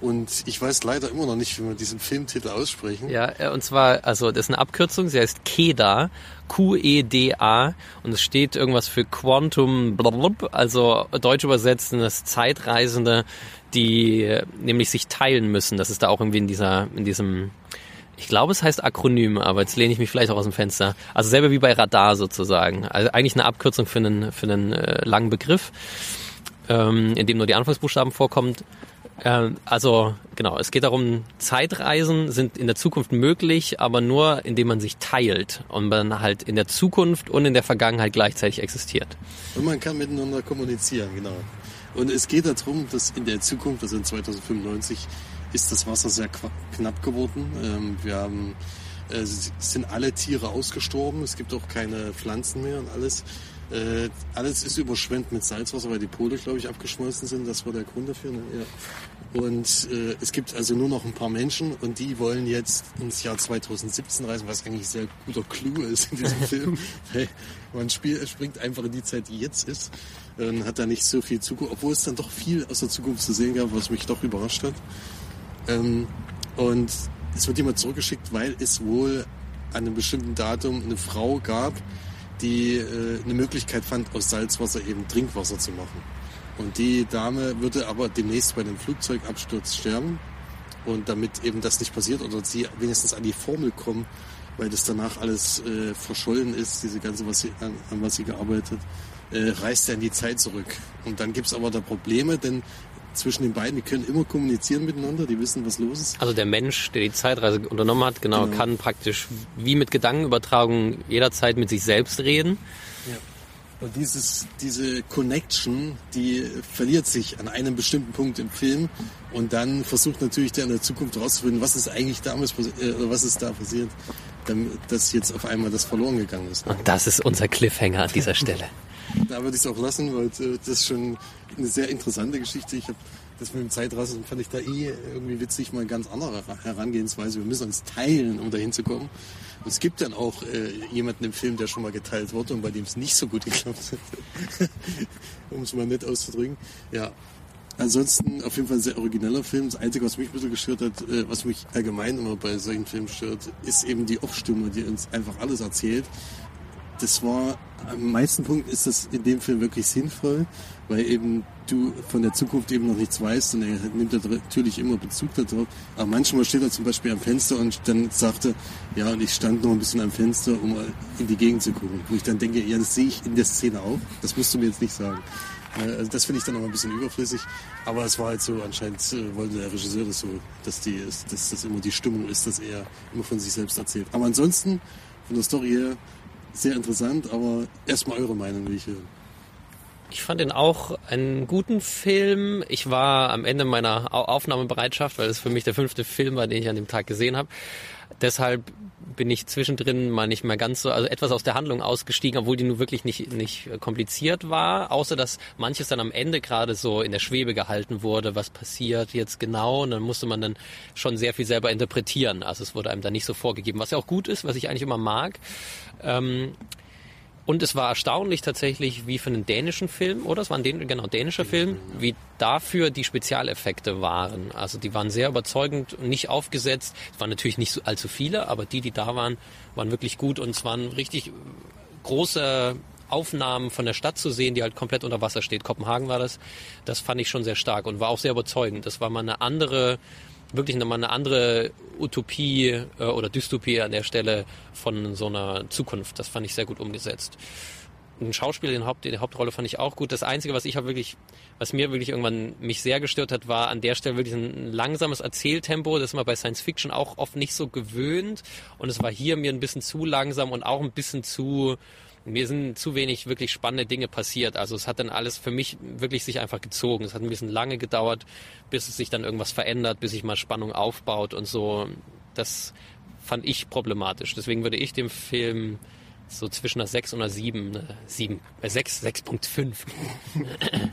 Und ich weiß leider immer noch nicht, wie wir diesen Filmtitel aussprechen. Ja, äh, und zwar, also das ist eine Abkürzung, sie heißt KEDA, Q-E-D-A und es steht irgendwas für Quantum, blablabla, also deutsch übersetzt das Zeitreisende, die nämlich sich teilen müssen. Das ist da auch irgendwie in dieser, in diesem Ich glaube, es heißt Akronym, aber jetzt lehne ich mich vielleicht auch aus dem Fenster. Also selber wie bei Radar sozusagen. Also eigentlich eine Abkürzung für einen, für einen äh, langen Begriff, ähm, in dem nur die Anfangsbuchstaben vorkommt. Ähm, also genau, es geht darum, Zeitreisen sind in der Zukunft möglich, aber nur indem man sich teilt und man halt in der Zukunft und in der Vergangenheit gleichzeitig existiert. Und man kann miteinander kommunizieren, genau. Und es geht darum, dass in der Zukunft, also in 2095, ist das Wasser sehr knapp geworden. Ähm, wir haben, äh, sind alle Tiere ausgestorben. Es gibt auch keine Pflanzen mehr und alles. Äh, alles ist überschwemmt mit Salzwasser, weil die Pole, glaube ich, abgeschmolzen sind. Das war der Grund dafür. Ne? Ja. Und äh, es gibt also nur noch ein paar Menschen und die wollen jetzt ins Jahr 2017 reisen, was eigentlich sehr guter Clou ist in diesem Film. Man spielt, springt einfach in die Zeit, die jetzt ist. Und hat da nicht so viel Zukunft, obwohl es dann doch viel aus der Zukunft zu sehen gab, was mich doch überrascht hat. Ähm, und es wird jemand zurückgeschickt, weil es wohl an einem bestimmten Datum eine Frau gab, die äh, eine Möglichkeit fand, aus Salzwasser eben Trinkwasser zu machen. Und die Dame würde aber demnächst bei einem Flugzeugabsturz sterben. Und damit eben das nicht passiert oder sie wenigstens an die Formel kommen, weil das danach alles äh, verschollen ist, diese ganze, was sie, an, an was sie gearbeitet, äh, reist er in die Zeit zurück. Und dann gibt's aber da Probleme, denn zwischen den beiden. Die können immer kommunizieren miteinander, die wissen, was los ist. Also der Mensch, der die Zeitreise unternommen hat, genau, genau. kann praktisch wie mit Gedankenübertragung jederzeit mit sich selbst reden. Und dieses, diese Connection, die verliert sich an einem bestimmten Punkt im Film und dann versucht natürlich der in der Zukunft herauszufinden, was ist eigentlich damals äh, was ist da passiert, dass jetzt auf einmal das verloren gegangen ist. Und das ist unser Cliffhanger an dieser Stelle. Da würde ich es auch lassen, weil äh, das ist schon eine sehr interessante Geschichte. Ich habe das mit dem Zeitreisen fand ich da eh irgendwie witzig, mal eine ganz andere Herangehensweise. Wir müssen uns teilen, um dahin zu kommen. Es gibt dann auch äh, jemanden im Film, der schon mal geteilt wurde und bei dem es nicht so gut geklappt hat. um es mal nett auszudrücken. Ja. Ansonsten auf jeden Fall ein sehr origineller Film. Das Einzige, was mich ein bisschen gestört hat, äh, was mich allgemein immer bei solchen Filmen stört, ist eben die Off-Stimme, die uns einfach alles erzählt das war, am meisten Punkt ist das in dem Film wirklich sinnvoll, weil eben du von der Zukunft eben noch nichts weißt und er nimmt natürlich immer Bezug darauf. Aber manchmal steht er zum Beispiel am Fenster und dann sagte, ja, und ich stand noch ein bisschen am Fenster, um in die Gegend zu gucken. Wo ich dann denke, ja, das sehe ich in der Szene auch. Das musst du mir jetzt nicht sagen. Äh, also das finde ich dann noch ein bisschen überflüssig. Aber es war halt so, anscheinend äh, wollte der Regisseur das so, dass, die, dass das immer die Stimmung ist, dass er immer von sich selbst erzählt. Aber ansonsten, von der Story her, sehr interessant, aber erstmal eure Meinung, wie ich höre. Ich fand ihn auch einen guten Film. Ich war am Ende meiner Aufnahmebereitschaft, weil es für mich der fünfte Film war, den ich an dem Tag gesehen habe. Deshalb bin ich zwischendrin mal nicht mehr ganz so, also etwas aus der Handlung ausgestiegen, obwohl die nun wirklich nicht, nicht kompliziert war, außer dass manches dann am Ende gerade so in der Schwebe gehalten wurde, was passiert jetzt genau und dann musste man dann schon sehr viel selber interpretieren. Also es wurde einem dann nicht so vorgegeben, was ja auch gut ist, was ich eigentlich immer mag. Ähm, und es war erstaunlich tatsächlich, wie für einen dänischen Film, oder? Es war ein Dän genau, dänischer Film, wie dafür die Spezialeffekte waren. Also die waren sehr überzeugend und nicht aufgesetzt. Es waren natürlich nicht so allzu viele, aber die, die da waren, waren wirklich gut und es waren richtig große Aufnahmen von der Stadt zu sehen, die halt komplett unter Wasser steht. Kopenhagen war das. Das fand ich schon sehr stark und war auch sehr überzeugend. Das war mal eine andere wirklich nochmal eine andere Utopie äh, oder Dystopie an der Stelle von so einer Zukunft. Das fand ich sehr gut umgesetzt. Ein Schauspieler in Haupt, der Hauptrolle fand ich auch gut. Das Einzige, was ich habe wirklich, was mir wirklich irgendwann mich sehr gestört hat, war an der Stelle wirklich ein langsames Erzähltempo. Das ist man bei Science Fiction auch oft nicht so gewöhnt. Und es war hier mir ein bisschen zu langsam und auch ein bisschen zu, mir sind zu wenig wirklich spannende Dinge passiert. Also es hat dann alles für mich wirklich sich einfach gezogen. Es hat ein bisschen lange gedauert, bis es sich dann irgendwas verändert, bis sich mal Spannung aufbaut und so. Das fand ich problematisch. Deswegen würde ich dem Film so zwischen einer 6 und einer 7, ne, 7, bei 6, 6.5.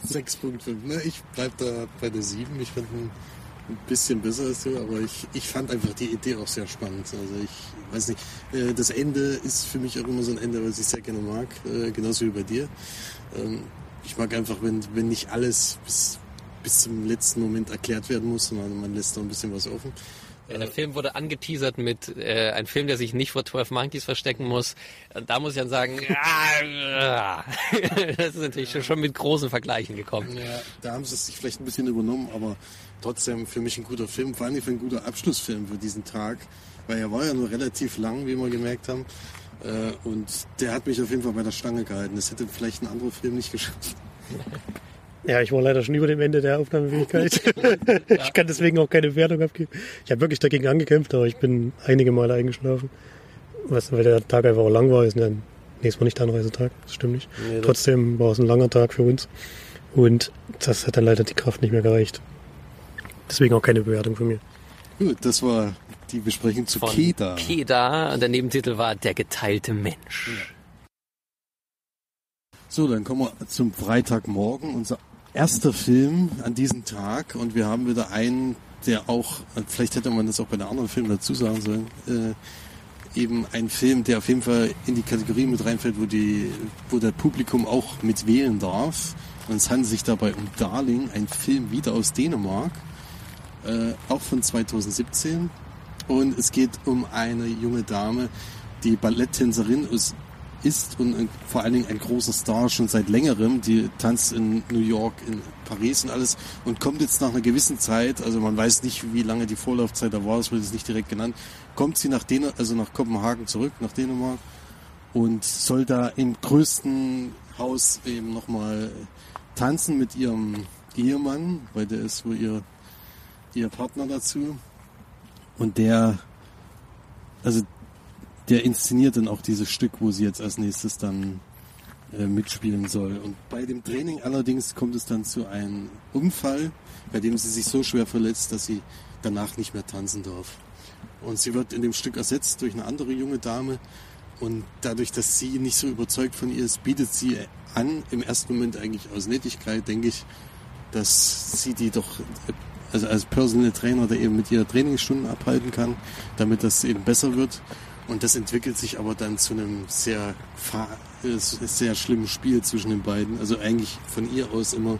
6.5, ne? Ich bleib da bei der 7. Ich finde ein bisschen besser als du, aber ich, ich fand einfach die Idee auch sehr spannend. Also ich weiß nicht, äh, das Ende ist für mich auch immer so ein Ende, was ich sehr gerne mag, äh, genauso wie bei dir. Ähm, ich mag einfach, wenn, wenn nicht alles bis, bis zum letzten Moment erklärt werden muss, sondern man lässt noch ein bisschen was offen. Ja, der Film wurde angeteasert mit äh, ein Film, der sich nicht vor 12 Monkeys verstecken muss. Da muss ich dann sagen, das ist natürlich schon mit großen Vergleichen gekommen. Ja, da haben sie es sich vielleicht ein bisschen übernommen, aber trotzdem für mich ein guter Film, vor allem für ein guter Abschlussfilm für diesen Tag. Weil er war ja nur relativ lang, wie wir gemerkt haben. Äh, und der hat mich auf jeden Fall bei der Stange gehalten. Das hätte vielleicht ein anderer Film nicht geschafft. Ja, ich war leider schon über dem Ende der Aufnahmefähigkeit. ich kann deswegen auch keine Wertung abgeben. Ich habe wirklich dagegen angekämpft, aber ich bin einige Male eingeschlafen. Was, weil der Tag einfach auch lang war. Ist ein, nee, es war nicht der Anreisetag, das stimmt nicht. Nee, Trotzdem war es ein langer Tag für uns. Und das hat dann leider die Kraft nicht mehr gereicht. Deswegen auch keine Bewertung von mir. Gut, das war die Besprechung zu von Keda. Keda, der Nebentitel war Der geteilte Mensch. Ja. So, dann kommen wir zum Freitagmorgen. Unser erster Film an diesem Tag und wir haben wieder einen, der auch, vielleicht hätte man das auch bei den anderen Filmen dazu sagen sollen, äh, eben ein Film, der auf jeden Fall in die Kategorie mit reinfällt, wo die, wo der Publikum auch mit wählen darf. Und es handelt sich dabei um Darling, ein Film wieder aus Dänemark, äh, auch von 2017. Und es geht um eine junge Dame, die Balletttänzerin ist ist und ein, vor allen Dingen ein großer Star schon seit längerem. Die tanzt in New York, in Paris und alles und kommt jetzt nach einer gewissen Zeit, also man weiß nicht, wie lange die Vorlaufzeit da war, es wird jetzt nicht direkt genannt, kommt sie nach Dän also nach Kopenhagen zurück, nach Dänemark und soll da im größten Haus eben nochmal tanzen mit ihrem Ehemann, weil der ist wohl ihr, ihr Partner dazu. Und der, also der inszeniert dann auch dieses Stück, wo sie jetzt als nächstes dann äh, mitspielen soll. Und bei dem Training allerdings kommt es dann zu einem Unfall, bei dem sie sich so schwer verletzt, dass sie danach nicht mehr tanzen darf. Und sie wird in dem Stück ersetzt durch eine andere junge Dame. Und dadurch, dass sie nicht so überzeugt von ihr ist, bietet sie an, im ersten Moment eigentlich aus Nettigkeit, denke ich, dass sie die doch, also als Personal Trainer, der eben mit ihr Trainingsstunden abhalten kann, damit das eben besser wird. Und das entwickelt sich aber dann zu einem sehr, sehr schlimmen Spiel zwischen den beiden. Also eigentlich von ihr aus immer,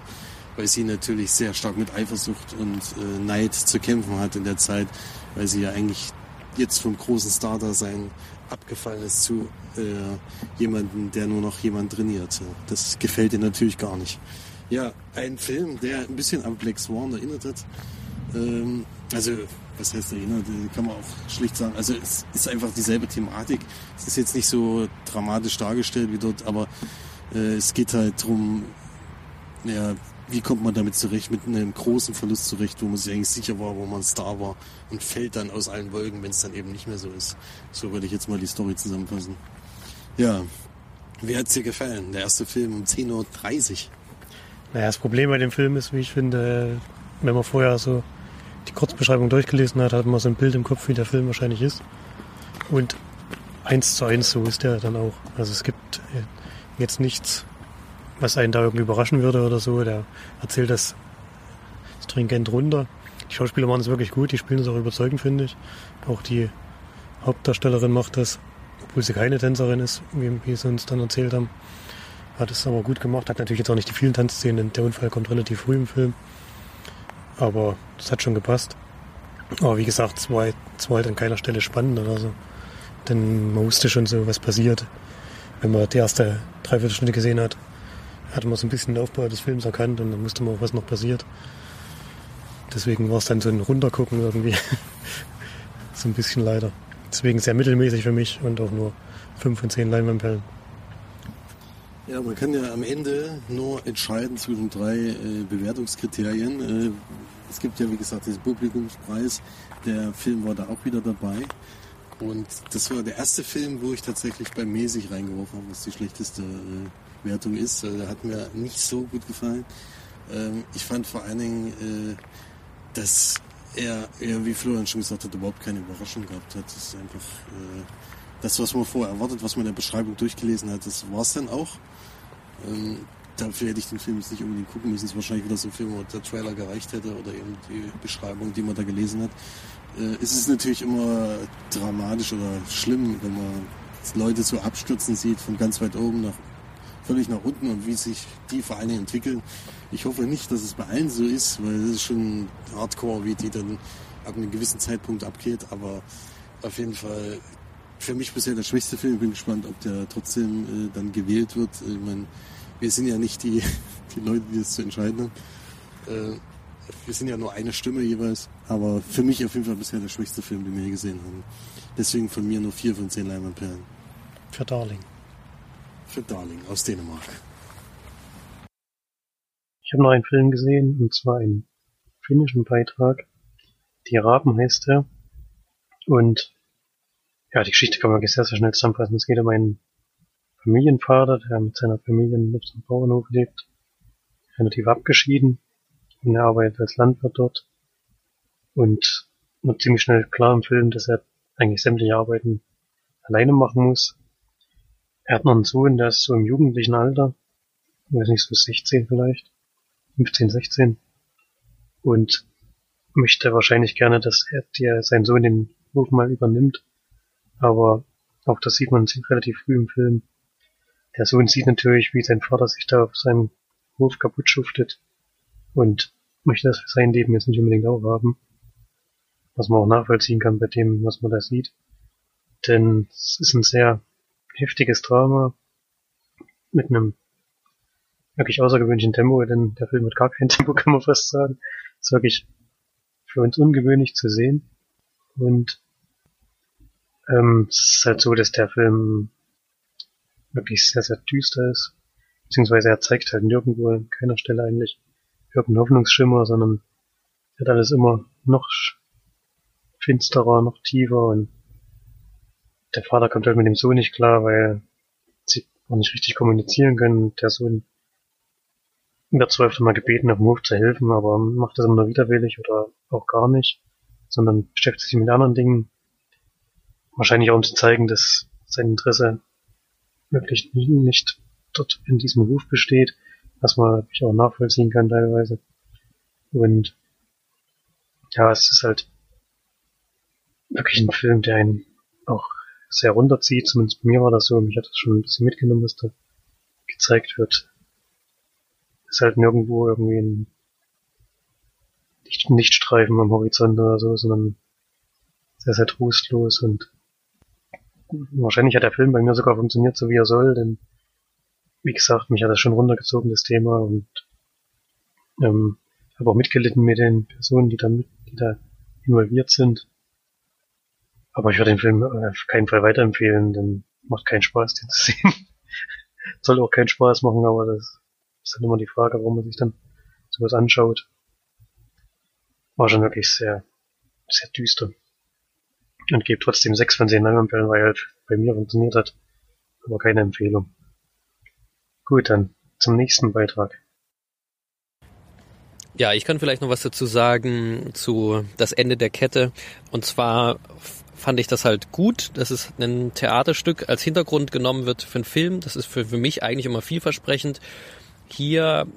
weil sie natürlich sehr stark mit Eifersucht und äh, Neid zu kämpfen hat in der Zeit, weil sie ja eigentlich jetzt vom großen Star-Dasein abgefallen ist zu äh, jemandem, der nur noch jemand trainiert. Das gefällt ihr natürlich gar nicht. Ja, ein Film, der ein bisschen an Black Swan erinnert hat. Ähm, also was heißt erinnert, kann man auch schlicht sagen. Also es ist einfach dieselbe Thematik. Es ist jetzt nicht so dramatisch dargestellt wie dort, aber äh, es geht halt darum, ja, wie kommt man damit zurecht, mit einem großen Verlust zurecht, wo man sich eigentlich sicher war, wo man Star war und fällt dann aus allen Wolken, wenn es dann eben nicht mehr so ist. So würde ich jetzt mal die Story zusammenfassen. Ja, wie hat es dir gefallen? Der erste Film um 10.30 Uhr. Naja, das Problem bei dem Film ist, wie ich finde, wenn man vorher so die Kurzbeschreibung durchgelesen hat, hat man so ein Bild im Kopf, wie der Film wahrscheinlich ist. Und eins zu eins so ist der dann auch. Also es gibt äh, jetzt nichts, was einen da irgendwie überraschen würde oder so. Der erzählt das stringent runter. Die Schauspieler machen es wirklich gut, die spielen es auch überzeugend, finde ich. Auch die Hauptdarstellerin macht das, obwohl sie keine Tänzerin ist, wie, wie sie uns dann erzählt haben. Hat es aber gut gemacht, hat natürlich jetzt auch nicht die vielen Tanzszenen. Der Unfall kommt relativ früh im Film. Aber das hat schon gepasst. Aber wie gesagt, es war, es war halt an keiner Stelle spannend oder so. Denn man wusste schon so, was passiert. Wenn man die erste Dreiviertelstunde gesehen hat, hatte man so ein bisschen den Aufbau des Films erkannt und dann wusste man auch, was noch passiert. Deswegen war es dann so ein Runtergucken irgendwie. so ein bisschen leider. Deswegen sehr mittelmäßig für mich und auch nur 5 von 10 Leinwandperlen. Ja, man kann ja am Ende nur entscheiden zwischen drei äh, Bewertungskriterien. Äh, es gibt ja, wie gesagt, diesen Publikumspreis. Der Film war da auch wieder dabei. Und das war der erste Film, wo ich tatsächlich bei mäßig reingeworfen habe, was die schlechteste äh, Wertung ist. Also, der hat mir nicht so gut gefallen. Ähm, ich fand vor allen Dingen, äh, dass er, er, wie Florian schon gesagt hat, überhaupt keine Überraschung gehabt hat. Das ist einfach äh, das, was man vorher erwartet, was man in der Beschreibung durchgelesen hat, das war es dann auch. Ähm, dafür hätte ich den Film jetzt nicht unbedingt gucken müssen. Es ist wahrscheinlich wieder so ein Film, wo der Trailer gereicht hätte oder eben die Beschreibung, die man da gelesen hat. Äh, es ist natürlich immer dramatisch oder schlimm, wenn man Leute so abstürzen sieht, von ganz weit oben nach völlig nach unten und wie sich die Vereine entwickeln. Ich hoffe nicht, dass es bei allen so ist, weil es ist schon hardcore, wie die dann ab einem gewissen Zeitpunkt abgeht, aber auf jeden Fall für mich bisher der schwächste Film. Ich bin gespannt, ob der trotzdem äh, dann gewählt wird. Ich meine, wir sind ja nicht die, die Leute, die das zu entscheiden haben. Äh, wir sind ja nur eine Stimme jeweils, aber für mich auf jeden Fall bisher der schwächste Film, den wir je gesehen haben. Deswegen von mir nur vier von zehn Leinwandperlen. Für Darling. Für Darling aus Dänemark. Ich habe noch einen Film gesehen, und zwar einen finnischen Beitrag. Die Raben heißt er. Und ja, die Geschichte kann man sehr, sehr schnell zusammenfassen. Es geht um einen Familienvater, der mit seiner Familie auf einem Bauernhof lebt, relativ abgeschieden und er arbeitet als Landwirt dort und wird ziemlich schnell klar im Film, dass er eigentlich sämtliche Arbeiten alleine machen muss. Er hat noch einen Sohn, der ist so im jugendlichen Alter, ich weiß nicht, so 16 vielleicht, 15, 16 und möchte wahrscheinlich gerne, dass er, der, sein Sohn den Hof mal übernimmt, aber auch das sieht man relativ früh im Film. Der Sohn sieht natürlich, wie sein Vater sich da auf seinem Hof kaputt schuftet und möchte das für sein Leben jetzt nicht unbedingt auch haben. Was man auch nachvollziehen kann bei dem, was man da sieht. Denn es ist ein sehr heftiges Drama mit einem wirklich außergewöhnlichen Tempo, denn der Film hat gar kein Tempo, kann man fast sagen. Ist wirklich für uns ungewöhnlich zu sehen. Und ähm, es ist halt so, dass der Film wirklich sehr, sehr düster ist. Beziehungsweise er zeigt halt nirgendwo an keiner Stelle eigentlich irgendeinen Hoffnungsschimmer, sondern wird alles immer noch finsterer, noch tiefer und der Vater kommt halt mit dem Sohn nicht klar, weil sie auch nicht richtig kommunizieren können. Der Sohn wird zwar öfter mal gebeten, auf dem Hof zu helfen, aber macht das immer nur widerwillig oder auch gar nicht, sondern beschäftigt sich mit anderen Dingen. Wahrscheinlich auch um zu zeigen, dass sein Interesse wirklich nicht dort in diesem Hof besteht was man wirklich auch nachvollziehen kann teilweise. Und ja, es ist halt wirklich ein Film, der einen auch sehr runterzieht, zumindest bei mir war das so, mich hat das schon ein bisschen mitgenommen, was da gezeigt wird. Ist halt nirgendwo irgendwie ein Lichtstreifen am Horizont oder so, sondern sehr, sehr trostlos und wahrscheinlich hat der Film bei mir sogar funktioniert, so wie er soll, denn wie gesagt, mich hat das schon runtergezogen, das Thema, und ähm, habe auch mitgelitten mit den Personen, die da, mit, die da involviert sind. Aber ich würde den Film auf keinen Fall weiterempfehlen, denn macht keinen Spaß, den zu sehen. Soll auch keinen Spaß machen, aber das ist dann immer die Frage, warum man sich dann sowas anschaut. War schon wirklich sehr, sehr düster. Und gebe trotzdem sechs von zehn Leinwandperlen, weil halt bei mir funktioniert hat. Aber keine Empfehlung. Gut, dann zum nächsten Beitrag. Ja, ich kann vielleicht noch was dazu sagen zu das Ende der Kette. Und zwar fand ich das halt gut, dass es ein Theaterstück als Hintergrund genommen wird für einen Film. Das ist für, für mich eigentlich immer vielversprechend. Hier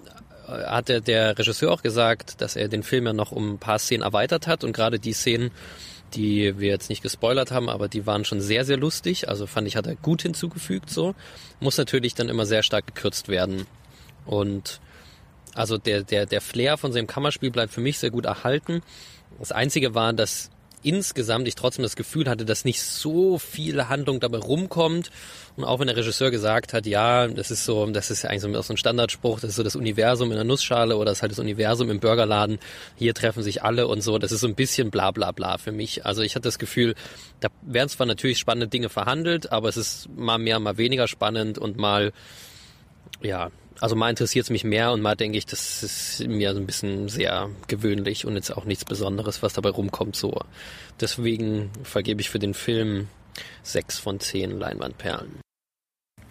äh, hat der Regisseur auch gesagt, dass er den Film ja noch um ein paar Szenen erweitert hat und gerade die Szenen, die wir jetzt nicht gespoilert haben, aber die waren schon sehr, sehr lustig. Also fand ich, hat er gut hinzugefügt so. Muss natürlich dann immer sehr stark gekürzt werden. Und also der, der, der Flair von seinem Kammerspiel bleibt für mich sehr gut erhalten. Das Einzige war, dass insgesamt ich trotzdem das Gefühl hatte, dass nicht so viel Handlung dabei rumkommt. Und auch wenn der Regisseur gesagt hat, ja, das ist so, das ist ja eigentlich so, so ein Standardspruch, das ist so das Universum in der Nussschale oder das ist halt das Universum im Burgerladen. Hier treffen sich alle und so. Das ist so ein bisschen bla bla bla für mich. Also ich hatte das Gefühl, da werden zwar natürlich spannende Dinge verhandelt, aber es ist mal mehr, mal weniger spannend und mal, ja, also mal interessiert es mich mehr und mal denke ich, das ist mir so ein bisschen sehr gewöhnlich und jetzt auch nichts Besonderes, was dabei rumkommt. So, deswegen vergebe ich für den Film sechs von zehn Leinwandperlen.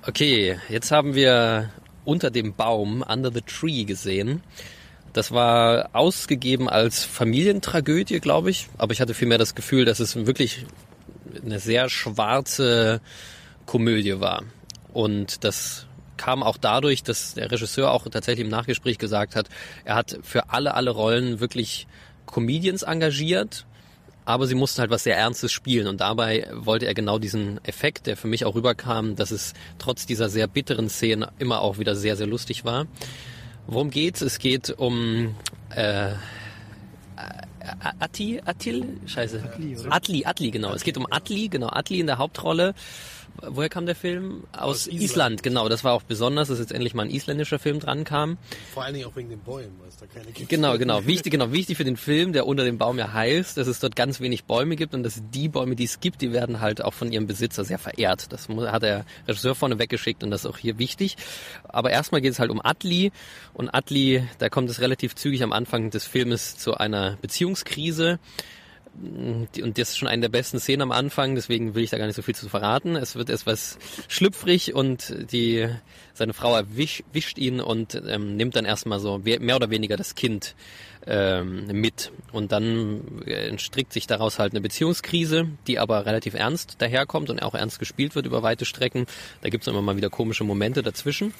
Okay, jetzt haben wir unter dem Baum, Under the Tree gesehen. Das war ausgegeben als Familientragödie, glaube ich, aber ich hatte vielmehr das Gefühl, dass es wirklich eine sehr schwarze Komödie war. Und das kam auch dadurch, dass der Regisseur auch tatsächlich im Nachgespräch gesagt hat, er hat für alle, alle Rollen wirklich Comedians engagiert, aber sie mussten halt was sehr Ernstes spielen und dabei wollte er genau diesen Effekt, der für mich auch rüberkam, dass es trotz dieser sehr bitteren Szenen immer auch wieder sehr, sehr lustig war. Worum geht's? Es geht um äh, Atti, Attil, scheiße. Atli, Atli, Atli, genau. Es geht um Atli, genau, Atli in der Hauptrolle woher kam der Film? Aus, Aus Island. Island. genau. Das war auch besonders, dass jetzt endlich mal ein isländischer Film dran kam. Vor allen Dingen auch wegen den Bäumen, weil es da keine gibt. Genau, genau. Wichtig, genau. Wichtig für den Film, der unter dem Baum ja heißt, dass es dort ganz wenig Bäume gibt und dass die Bäume, die es gibt, die werden halt auch von ihrem Besitzer sehr verehrt. Das hat der Regisseur vorne weggeschickt und das ist auch hier wichtig. Aber erstmal geht es halt um Atli und Atli, da kommt es relativ zügig am Anfang des Filmes zu einer Beziehungskrise. Und das ist schon eine der besten Szenen am Anfang, deswegen will ich da gar nicht so viel zu verraten. Es wird etwas schlüpfrig und die, seine Frau erwischt wischt ihn und ähm, nimmt dann erstmal so mehr oder weniger das Kind ähm, mit. Und dann äh, entstrickt sich daraus halt eine Beziehungskrise, die aber relativ ernst daherkommt und auch ernst gespielt wird über weite Strecken. Da gibt es immer mal wieder komische Momente dazwischen.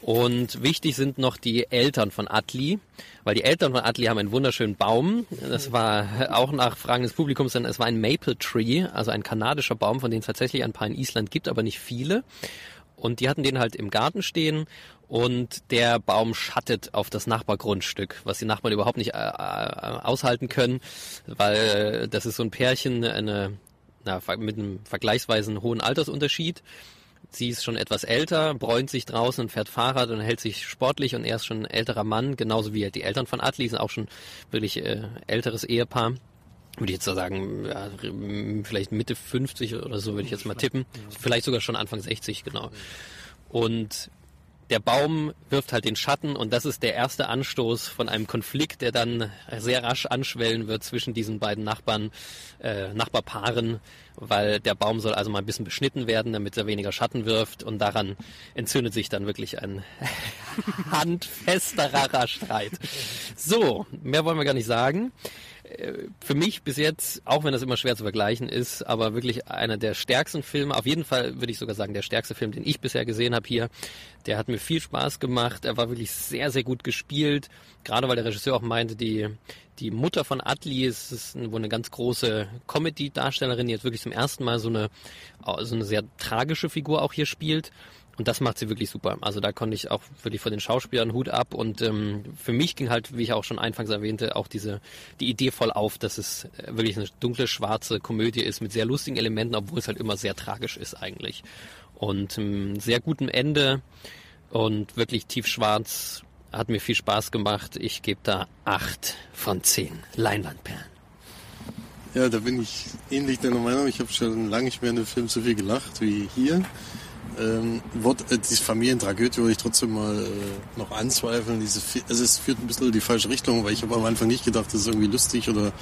Und wichtig sind noch die Eltern von Atli, weil die Eltern von Atli haben einen wunderschönen Baum. Das war auch nach Fragen des Publikums, denn es war ein Maple Tree, also ein kanadischer Baum, von denen es tatsächlich ein paar in Island gibt, aber nicht viele. Und die hatten den halt im Garten stehen und der Baum schattet auf das Nachbargrundstück, was die Nachbarn überhaupt nicht äh, äh, aushalten können, weil äh, das ist so ein Pärchen, eine, na, mit einem vergleichsweise hohen Altersunterschied. Sie ist schon etwas älter, bräunt sich draußen und fährt Fahrrad und hält sich sportlich und er ist schon ein älterer Mann, genauso wie die Eltern von Atli sind auch schon wirklich äh, älteres Ehepaar. Würde ich jetzt so sagen, ja, vielleicht Mitte 50 oder so würde ich jetzt mal tippen. Vielleicht sogar schon Anfang 60, genau. Und der Baum wirft halt den Schatten und das ist der erste Anstoß von einem Konflikt, der dann sehr rasch anschwellen wird zwischen diesen beiden Nachbarn, äh, Nachbarpaaren, weil der Baum soll also mal ein bisschen beschnitten werden, damit er weniger Schatten wirft und daran entzündet sich dann wirklich ein handfesterer Streit. So, mehr wollen wir gar nicht sagen für mich bis jetzt, auch wenn das immer schwer zu vergleichen ist, aber wirklich einer der stärksten Filme, auf jeden Fall würde ich sogar sagen, der stärkste Film, den ich bisher gesehen habe hier. Der hat mir viel Spaß gemacht, er war wirklich sehr, sehr gut gespielt, gerade weil der Regisseur auch meinte, die, die Mutter von Atli ist, ist wohl eine ganz große Comedy-Darstellerin, die jetzt wirklich zum ersten Mal so eine, so eine sehr tragische Figur auch hier spielt. Und das macht sie wirklich super. Also da konnte ich auch wirklich vor den Schauspielern Hut ab. Und ähm, für mich ging halt, wie ich auch schon anfangs erwähnte, auch diese die Idee voll auf, dass es äh, wirklich eine dunkle, schwarze Komödie ist mit sehr lustigen Elementen, obwohl es halt immer sehr tragisch ist eigentlich. Und ähm, sehr gutem Ende und wirklich tiefschwarz. Hat mir viel Spaß gemacht. Ich gebe da acht von zehn Leinwandperlen. Ja, da bin ich ähnlich deiner Meinung. Ich habe schon lange nicht mehr in einem Film so viel gelacht wie hier. Ähm, Wort, äh, diese Familientragödie würde ich trotzdem mal äh, noch anzweifeln. Diese, also es führt ein bisschen in die falsche Richtung, weil ich habe am Anfang nicht gedacht, dass es irgendwie lustig oder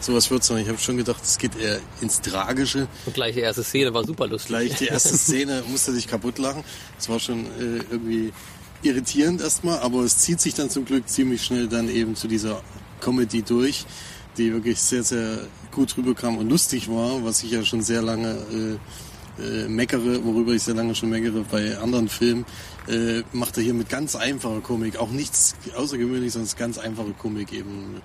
sowas wird, sondern ich habe schon gedacht, es geht eher ins Tragische. Und gleich die erste Szene war super lustig. Gleich die erste Szene musste sich kaputt lachen. Es war schon äh, irgendwie irritierend erstmal, aber es zieht sich dann zum Glück ziemlich schnell dann eben zu dieser Comedy durch, die wirklich sehr, sehr gut rüberkam und lustig war, was ich ja schon sehr lange äh, äh, meckere, worüber ich sehr lange schon meckere bei anderen Filmen, äh, macht er hier mit ganz einfacher Komik, auch nichts Außergewöhnliches, sondern ganz einfache Komik eben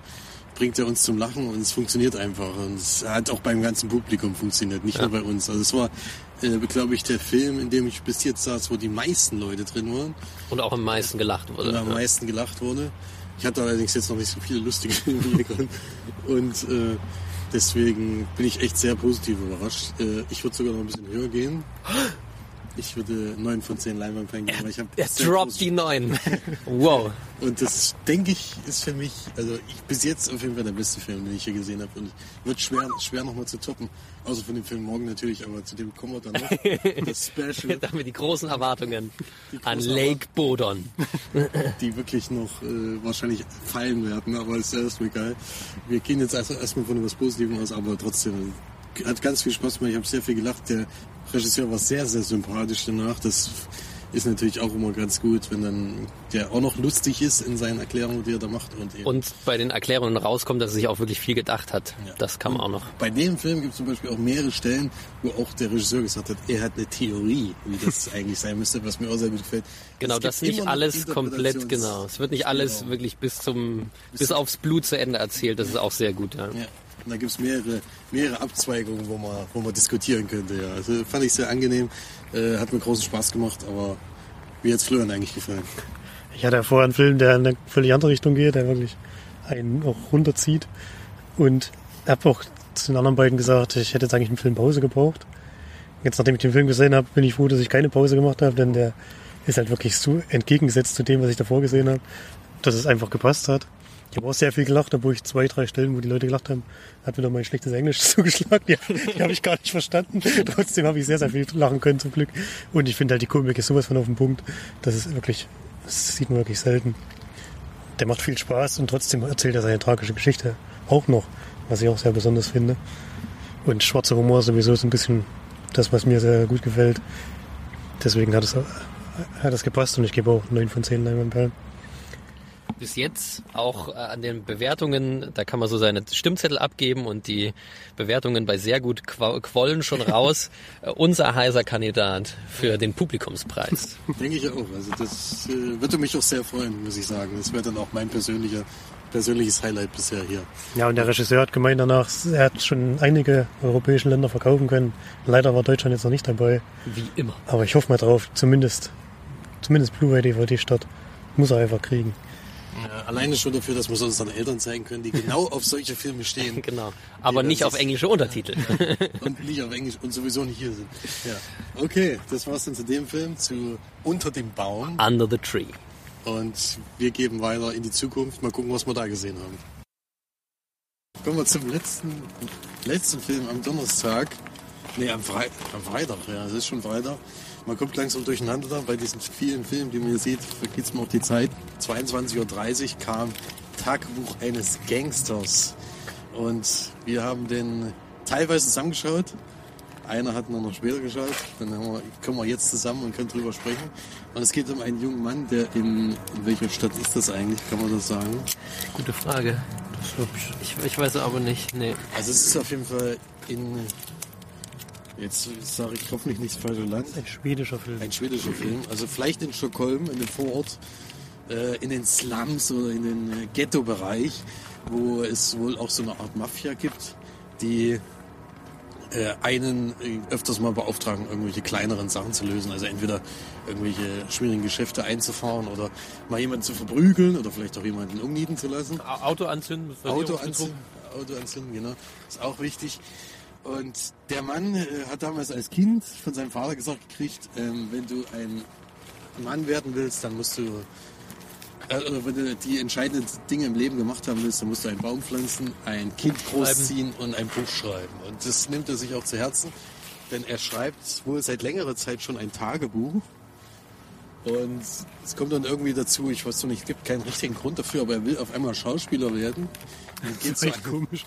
bringt er uns zum Lachen und es funktioniert einfach. Und es hat auch beim ganzen Publikum funktioniert, nicht nur bei uns. Also es war, äh, glaube ich, der Film, in dem ich bis jetzt saß, wo die meisten Leute drin waren Und auch am meisten gelacht wurde. und am meisten gelacht wurde. Ich hatte allerdings jetzt noch nicht so viele lustige Filme. Und äh, deswegen bin ich echt sehr positiv überrascht. Äh, ich würde sogar noch ein bisschen höher gehen. Ich würde 9 von 10 Leinwandperlen geben, weil ich Er droppt die neun. wow. und das, denke ich, ist für mich, also ich, bis jetzt auf jeden Fall der beste Film, den ich hier gesehen habe. Und wird schwer, schwer nochmal zu toppen. Außer von dem Film morgen natürlich, aber zu dem kommen wir dann noch. Das Special, Da haben wir die großen Erwartungen an großen Lake Bodon. die wirklich noch äh, wahrscheinlich fallen werden, aber ist erstmal egal. Wir gehen jetzt erst- erstmal von etwas Positivem aus, aber trotzdem hat ganz viel Spaß gemacht. Ich habe sehr viel gelacht. Der Regisseur war sehr, sehr sympathisch danach. Das ist natürlich auch immer ganz gut, wenn dann der auch noch lustig ist in seinen Erklärungen, die er da macht. Und, eben Und bei den Erklärungen rauskommt, dass er sich auch wirklich viel gedacht hat. Das kam auch noch. Bei dem Film gibt es zum Beispiel auch mehrere Stellen, wo auch der Regisseur gesagt hat, er hat eine Theorie, wie das eigentlich sein müsste, was mir auch sehr gut gefällt. Genau, Es das gibt nicht alles komplett, genau. Es wird nicht alles Genau. wirklich bis zum, bis aufs Blut zu Ende erzählt. Das ist auch sehr gut, ja. Ja. Und da gibt es mehrere, mehrere Abzweigungen, wo man, wo man diskutieren könnte. Ja. Also fand ich sehr angenehm, äh, hat mir großen Spaß gemacht, aber wie hat Florian eigentlich gefallen? Ich hatte ja vorher einen Film, der in eine völlig andere Richtung geht, der wirklich einen auch runterzieht. Und habe auch zu den anderen beiden gesagt, ich hätte jetzt eigentlich einen Film Pause gebraucht. Jetzt, nachdem ich den Film gesehen habe, bin ich froh, dass ich keine Pause gemacht habe, denn der ist halt wirklich so entgegengesetzt zu dem, was ich davor gesehen habe, dass es einfach gepasst hat. Ich habe auch sehr viel gelacht, obwohl ich zwei, drei Stellen, wo die Leute gelacht haben, hat wieder mein schlechtes Englisch zugeschlagen. Die, die habe ich gar nicht verstanden. Trotzdem habe ich sehr, sehr viel lachen können zum Glück. Und ich finde halt die Komik ist sowas von auf dem Punkt. Das ist wirklich, das sieht man wirklich selten. Der macht viel Spaß und trotzdem erzählt er seine tragische Geschichte auch noch, was ich auch sehr besonders finde. Und schwarzer Humor sowieso ist ein bisschen das, was mir sehr gut gefällt. Deswegen hat es, hat es gepasst und ich gebe auch 9 von 10 Leinwandperlen bis jetzt auch äh, an den Bewertungen, da kann man so seine Stimmzettel abgeben und die Bewertungen bei sehr gut quollen schon raus. Äh, unser heißer Kandidat für den Publikumspreis. Denke ich auch. Also das äh, würde mich auch sehr freuen, muss ich sagen. Das wäre dann auch mein persönlicher persönliches Highlight bisher hier. Ja, und der Regisseur hat gemeint danach, er hat schon einige europäische Länder verkaufen können. Leider war Deutschland jetzt noch nicht dabei. Wie immer. Aber ich hoffe mal drauf, zumindest, zumindest Blu-ray DVD statt. Muss er einfach kriegen. Ja, alleine schon dafür, dass wir es unseren Eltern zeigen können, die genau auf solche Filme stehen. genau. Aber nicht auf englische Untertitel. und nicht auf Englisch und sowieso nicht hier sind. Ja. Okay, das war's dann zu dem Film, zu Unter dem Baum. Under the Tree. Und wir geben weiter in die Zukunft. Mal gucken, was wir da gesehen haben. Kommen wir zum letzten, letzten Film am Donnerstag. Nee, am, Fre am Freitag, ja, es ist schon Freitag. Man kommt langsam durcheinander da bei diesen vielen Filmen, die man hier sieht. Es mir auch die Zeit. 22.30 Uhr kam Tagebuch eines Gangsters. Und wir haben den teilweise zusammengeschaut. Einer hat noch später geschaut. Dann wir, kommen wir jetzt zusammen und können drüber sprechen. Und es geht um einen jungen Mann, der in, in welcher Stadt ist das eigentlich? Kann man das sagen? Gute Frage. Ich, ich weiß aber nicht. Nee. Also es ist auf jeden Fall in Jetzt sage ich hoffentlich nichts falsches Land. Ein schwedischer Film. Ein schwedischer Film. Also vielleicht in Stockholm, in dem Vorort, äh, in den Slums oder in den äh, Ghetto-Bereich, wo es wohl auch so eine Art Mafia gibt, die äh, einen öfters mal beauftragen, irgendwelche kleineren Sachen zu lösen. Also entweder irgendwelche schwierigen Geschäfte einzufahren oder mal jemanden zu verprügeln oder vielleicht auch jemanden umnieten zu lassen. Auto anzünden. Auto anzünden, Auto anzünden, genau. Ist auch wichtig. Und der Mann äh, hat damals als Kind von seinem Vater gesagt gekriegt, ähm, wenn du ein Mann werden willst, dann musst du, äh, wenn du die entscheidenden Dinge im Leben gemacht haben willst, dann musst du einen Baum pflanzen, ein Kind großziehen und ein Buch schreiben. Und das nimmt er sich auch zu Herzen, denn er schreibt wohl seit längerer Zeit schon ein Tagebuch. Und es kommt dann irgendwie dazu, ich weiß noch nicht, es gibt keinen richtigen Grund dafür, aber er will auf einmal Schauspieler werden. Das ist echt komisch.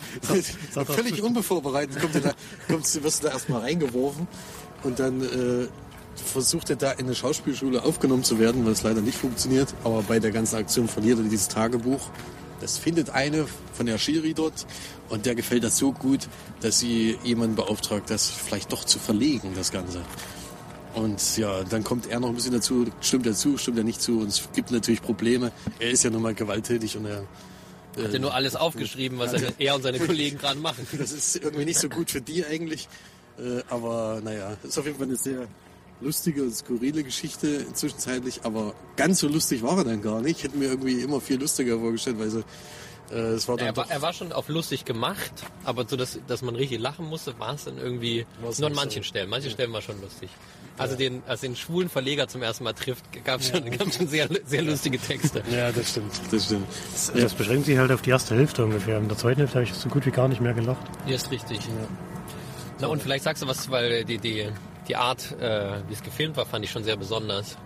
völlig unbevorbereitet kommt da, kommst, wirst du da erstmal reingeworfen und dann äh, versucht er da in eine Schauspielschule aufgenommen zu werden, was leider nicht funktioniert. Aber bei der ganzen Aktion verliert er dieses Tagebuch. Das findet eine von der Schiri dort und der gefällt das so gut, dass sie jemanden beauftragt, das vielleicht doch zu verlegen, das Ganze. Und ja, dann kommt er noch ein bisschen dazu, stimmt er zu, stimmt er nicht zu und es gibt natürlich Probleme. Er ist ja nun mal gewalttätig und er hat ja nur alles aufgeschrieben, was er, er und seine Kollegen gerade machen. Das ist irgendwie nicht so gut für die eigentlich. Äh, aber naja, ist auf jeden Fall eine sehr lustige und skurrile Geschichte zwischenzeitlich. Aber ganz so lustig war er dann gar nicht. Ich hätte mir irgendwie immer viel lustiger vorgestellt, weil so äh, es war er, war, er, war, schon auf lustig gemacht, aber so, dass, dass man richtig lachen musste, war es dann irgendwie nur an manchen so. Stellen. Manche ja. Stellen war schon lustig. Also den, als den schwulen Verleger zum ersten Mal trifft, gab es schon, gab's schon sehr, sehr lustige Texte. Ja, das stimmt, das stimmt. Das, das beschränkt sich halt auf die erste Hälfte ungefähr. In der zweiten Hälfte habe ich so gut wie gar nicht mehr gelacht. Ja, ist richtig. Ja. Na und vielleicht sagst du was, weil die, die, die Art, äh, wie es gefilmt war, fand ich schon sehr besonders.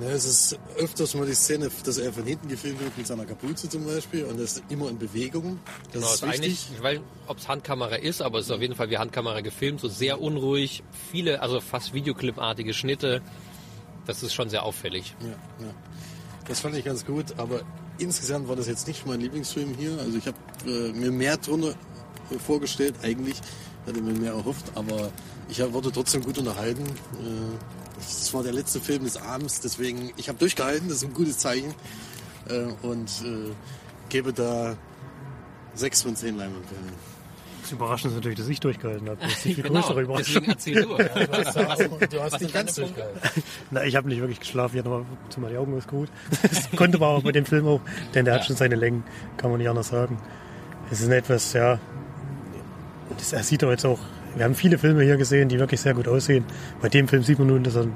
Ja, es ist öfters mal die Szene, dass er von hinten gefilmt wird mit seiner Kapuze zum Beispiel und das ist immer in Bewegung. Das genau, ist, ist eigentlich, ich weiß ob es Handkamera ist, aber es ist auf jeden Fall wie Handkamera gefilmt, so sehr unruhig, viele, also fast Videoclipartige Schnitte. Das ist schon sehr auffällig. Ja, ja. Das fand ich ganz gut, aber insgesamt war das jetzt nicht mein Lieblingsfilm hier. Also ich habe äh, mir mehr drunter vorgestellt eigentlich, hatte mir mehr erhofft, aber ich wurde trotzdem gut unterhalten. Äh, das war der letzte Film des Abends, deswegen, ich habe durchgehalten, das ist ein gutes Zeichen. Äh, und äh, gebe da sechs von zehn Leinwandperlen. Das Überraschende ist natürlich, dass ich durchgehalten habe. Das ist die viel genau, größere Überraschung. Deswegen erzähl du. du, du hast nicht ganz durchgehalten. Na, ich habe nicht wirklich geschlafen, ich habe zumal die Augen ausgeruht. Das konnte man aber bei dem Film auch, denn der ja. hat schon seine Längen, kann man nicht anders sagen. Es ist etwas, ja, das, er sieht aber jetzt auch wir haben viele Filme hier gesehen, die wirklich sehr gut aussehen. Bei dem Film sieht man nun, dass er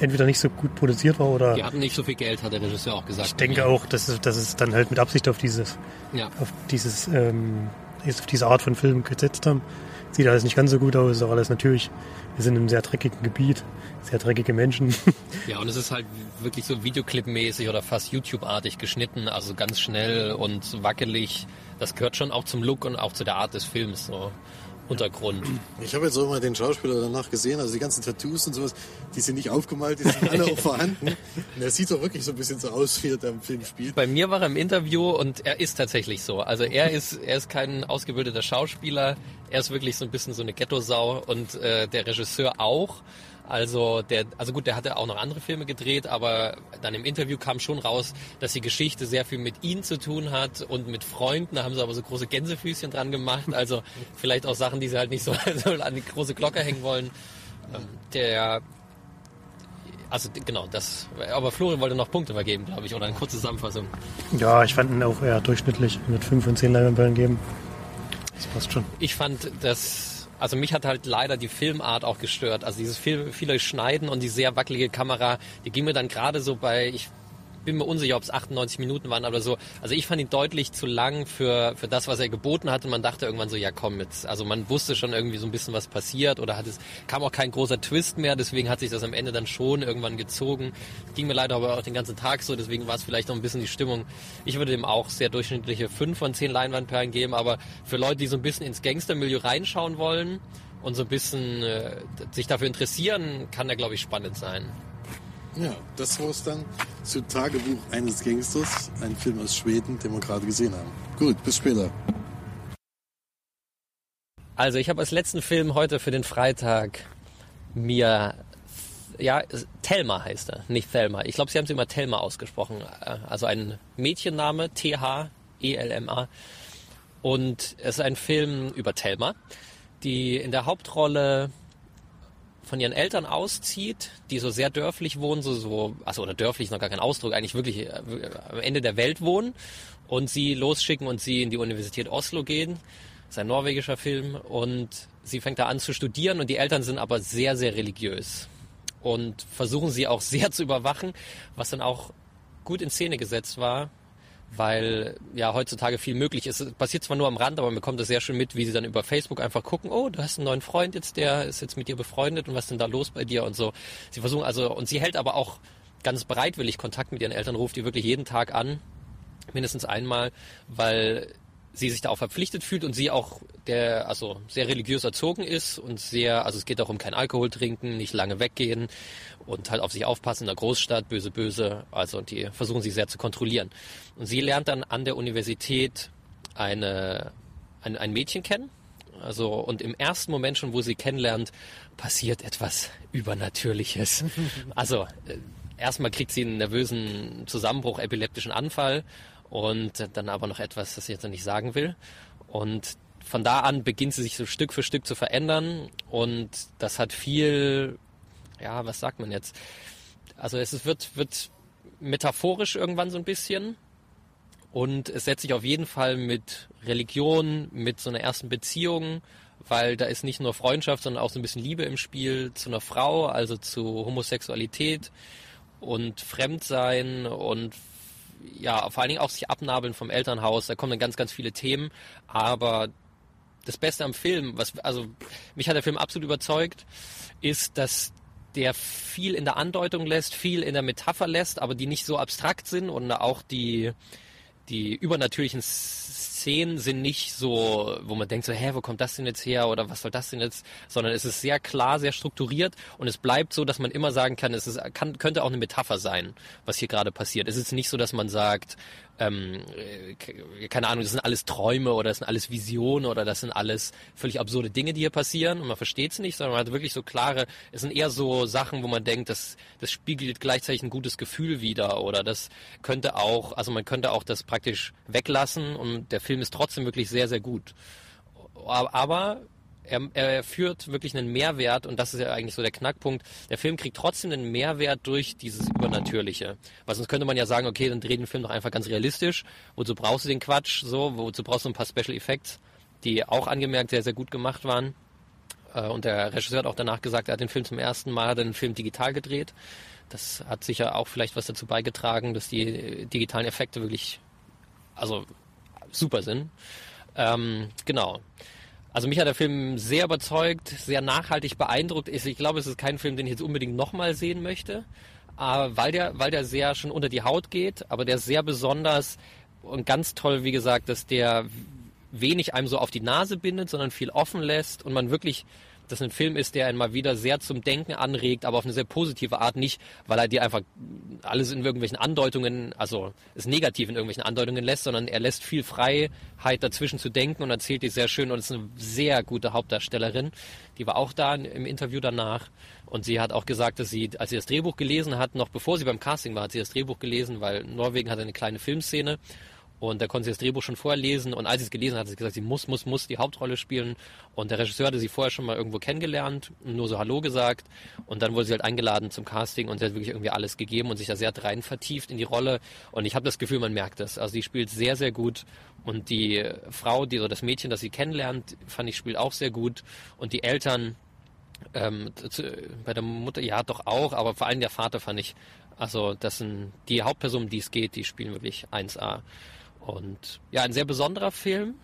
entweder nicht so gut produziert war oder. Die hatten nicht so viel Geld, hat der Regisseur auch gesagt. Ich denke auch, dass es, dass es dann halt mit Absicht auf dieses, Ja. auf dieses, ähm, auf diese Art von Film gesetzt haben. Sieht alles nicht ganz so gut aus, ist auch alles natürlich. Wir sind in einem sehr dreckigen Gebiet, sehr dreckige Menschen. Ja, und es ist halt wirklich so Videoclip-mäßig oder fast YouTube-artig geschnitten, also ganz schnell und wackelig. Das gehört schon auch zum Look und auch zu der Art des Films, so Untergrund. Ich habe jetzt auch mal den Schauspieler danach gesehen, also die ganzen Tattoos und sowas, die sind nicht aufgemalt, die sind alle auch vorhanden. Und er sieht doch wirklich so ein bisschen so aus, wie er da im Film spielt. Bei mir war er im Interview und er ist tatsächlich so. Also er ist, er ist kein ausgebildeter Schauspieler, er ist wirklich so ein bisschen so eine Ghetto-Sau und äh, der Regisseur auch. Also der, also gut, der hatte auch noch andere Filme gedreht, aber dann im Interview kam schon raus, dass die Geschichte sehr viel mit ihm zu tun hat und mit Freunden. Da haben sie aber so große Gänsefüßchen dran gemacht. Also vielleicht auch Sachen, die sie halt nicht so, so an die große Glocke hängen wollen. Ähm, Der, also genau, das. Aber Florian wollte noch Punkte vergeben, glaube ich, oder eine kurze Zusammenfassung. ja, ich fand ihn auch eher durchschnittlich mit 5 von 10 Leinwandperlen geben. Das passt schon. Ich fand das, also mich hat halt leider die Filmart auch gestört. Also dieses viel, viele Schneiden und die sehr wackelige Kamera, die ging mir dann gerade so bei, ich bin mir unsicher, ob es 98 Minuten waren oder so. Also ich fand ihn deutlich zu lang für, für das, was er geboten hat und man dachte irgendwann so, ja komm jetzt. Also man wusste schon irgendwie so ein bisschen, was passiert oder hat es, kam auch kein großer Twist mehr, deswegen hat sich das am Ende dann schon irgendwann gezogen. Ging mir leider aber auch den ganzen Tag so, deswegen war es vielleicht noch ein bisschen die Stimmung. Ich würde dem auch sehr durchschnittliche 5 von 10 Leinwandperlen geben, aber für Leute, die so ein bisschen ins Gangstermilieu reinschauen wollen und so ein bisschen äh, sich dafür interessieren, kann der, glaube ich, spannend sein. Ja, das war's dann zu Tagebuch eines Gangsters, ein Film aus Schweden, den wir gerade gesehen haben. Gut, bis später. Also ich habe als letzten Film heute für den Freitag mir, ja, Thelma heißt er, nicht Thelma. Ich glaube, sie haben es immer Thelma ausgesprochen. Also ein Mädchenname, T-H-E-L-M-A. Und es ist ein Film über Thelma, die in der Hauptrolle von ihren Eltern auszieht, die so sehr dörflich wohnen, so, so also oder dörflich ist noch gar kein Ausdruck, eigentlich wirklich äh, am Ende der Welt wohnen und sie losschicken und sie in die Universität Oslo gehen. Das ist ein norwegischer Film und sie fängt da an zu studieren und die Eltern sind aber sehr, sehr religiös und versuchen sie auch sehr zu überwachen, was dann auch gut in Szene gesetzt war, weil ja heutzutage viel möglich ist. Es passiert zwar nur am Rand, aber man bekommt das sehr schön mit, wie sie dann über Facebook einfach gucken, oh, du hast einen neuen Freund jetzt, der ist jetzt mit dir befreundet und was ist denn da los bei dir und so. Sie versuchen also, und sie hält aber auch ganz bereitwillig Kontakt mit ihren Eltern, ruft die wirklich jeden Tag an, mindestens einmal, weil sie sich da auch verpflichtet fühlt und sie auch der, also sehr religiös erzogen ist und sehr, also es geht auch um kein Alkohol trinken, nicht lange weggehen und halt auf sich aufpassen in der Großstadt, böse, böse, also und die versuchen sie sehr zu kontrollieren. Und sie lernt dann an der Universität eine, ein, ein Mädchen kennen, also und im ersten Moment schon, wo sie kennenlernt, passiert etwas Übernatürliches. Also äh, erstmal kriegt sie einen nervösen Zusammenbruch, epileptischen Anfall und dann aber noch etwas, das ich jetzt noch nicht sagen will. Und von da an beginnt sie sich so Stück für Stück zu verändern und das hat viel, ja, was sagt man jetzt? Also es wird, wird metaphorisch irgendwann so ein bisschen und es setzt sich auf jeden Fall mit Religion, mit so einer ersten Beziehung, weil da ist nicht nur Freundschaft, sondern auch so ein bisschen Liebe im Spiel zu einer Frau, also zu Homosexualität und Fremdsein und ja, vor allen Dingen auch sich abnabeln vom Elternhaus. Da kommen dann ganz, ganz viele Themen. Aber das Beste am Film, was, also mich hat der Film absolut überzeugt, ist, dass der viel in der Andeutung lässt, viel in der Metapher lässt, aber die nicht so abstrakt sind und auch die, die übernatürlichen Szenen sind nicht so, wo man denkt so, hä, wo kommt das denn jetzt her oder was soll das denn jetzt, sondern es ist sehr klar, sehr strukturiert und es bleibt so, dass man immer sagen kann, es ist, kann, könnte auch eine Metapher sein, was hier gerade passiert. Es ist nicht so, dass man sagt, ähm, äh, ke- keine Ahnung, das sind alles Träume oder das sind alles Visionen oder das sind alles völlig absurde Dinge, die hier passieren und man versteht es nicht, sondern man hat wirklich so klare, es sind eher so Sachen, wo man denkt, das, das spiegelt gleichzeitig ein gutes Gefühl wider oder das könnte auch, also man könnte auch das praktisch weglassen und der Film ist trotzdem wirklich sehr, sehr gut. Aber er, er führt wirklich einen Mehrwert und das ist ja eigentlich so der Knackpunkt. Der Film kriegt trotzdem einen Mehrwert durch dieses Übernatürliche. Weil sonst könnte man ja sagen, okay, dann dreh den Film doch einfach ganz realistisch. Wozu brauchst du den Quatsch? So, wozu brauchst du ein paar Special Effects, die auch angemerkt sehr, sehr gut gemacht waren. Äh, und der Regisseur hat auch danach gesagt, er hat den Film zum ersten Mal, den Film digital gedreht. Das hat sicher auch vielleicht was dazu beigetragen, dass die digitalen Effekte wirklich, also super sind. Ähm, genau. Also mich hat der Film sehr überzeugt, sehr nachhaltig beeindruckt. Ich glaube, es ist kein Film, den ich jetzt unbedingt nochmal sehen möchte, weil, der, weil der sehr schon unter die Haut geht, aber der ist sehr besonders und ganz toll, wie gesagt, dass der wenig einem so auf die Nase bindet, sondern viel offen lässt und man wirklich das ein Film ist, der einen mal wieder sehr zum Denken anregt, aber auf eine sehr positive Art nicht, weil er dir einfach alles in irgendwelchen Andeutungen, also es negativ in irgendwelchen Andeutungen lässt, sondern er lässt viel Freiheit dazwischen zu denken und erzählt die sehr schön und ist eine sehr gute Hauptdarstellerin. Die war auch da im Interview danach und sie hat auch gesagt, dass sie, als sie das Drehbuch gelesen hat, noch bevor sie beim Casting war, hat sie das Drehbuch gelesen, weil Norwegen hat eine kleine Filmszene und da konnte sie das Drehbuch schon vorher lesen. Und als sie es gelesen hat, hat sie gesagt, sie muss, muss, muss die Hauptrolle spielen. Und der Regisseur hatte sie vorher schon mal irgendwo kennengelernt, nur so Hallo gesagt. Und dann wurde sie halt eingeladen zum Casting und sie hat wirklich irgendwie alles gegeben und sich da sehr rein vertieft in die Rolle. Und ich habe das Gefühl, man merkt das. Also sie spielt sehr, sehr gut. Und die Frau, die so das Mädchen, das sie kennenlernt, fand ich, spielt auch sehr gut. Und die Eltern, ähm, bei der Mutter, ja, doch auch, aber vor allem der Vater fand ich, also das sind die Hauptpersonen, die es geht, die spielen wirklich 1A. Und ja, ein sehr besonderer Film.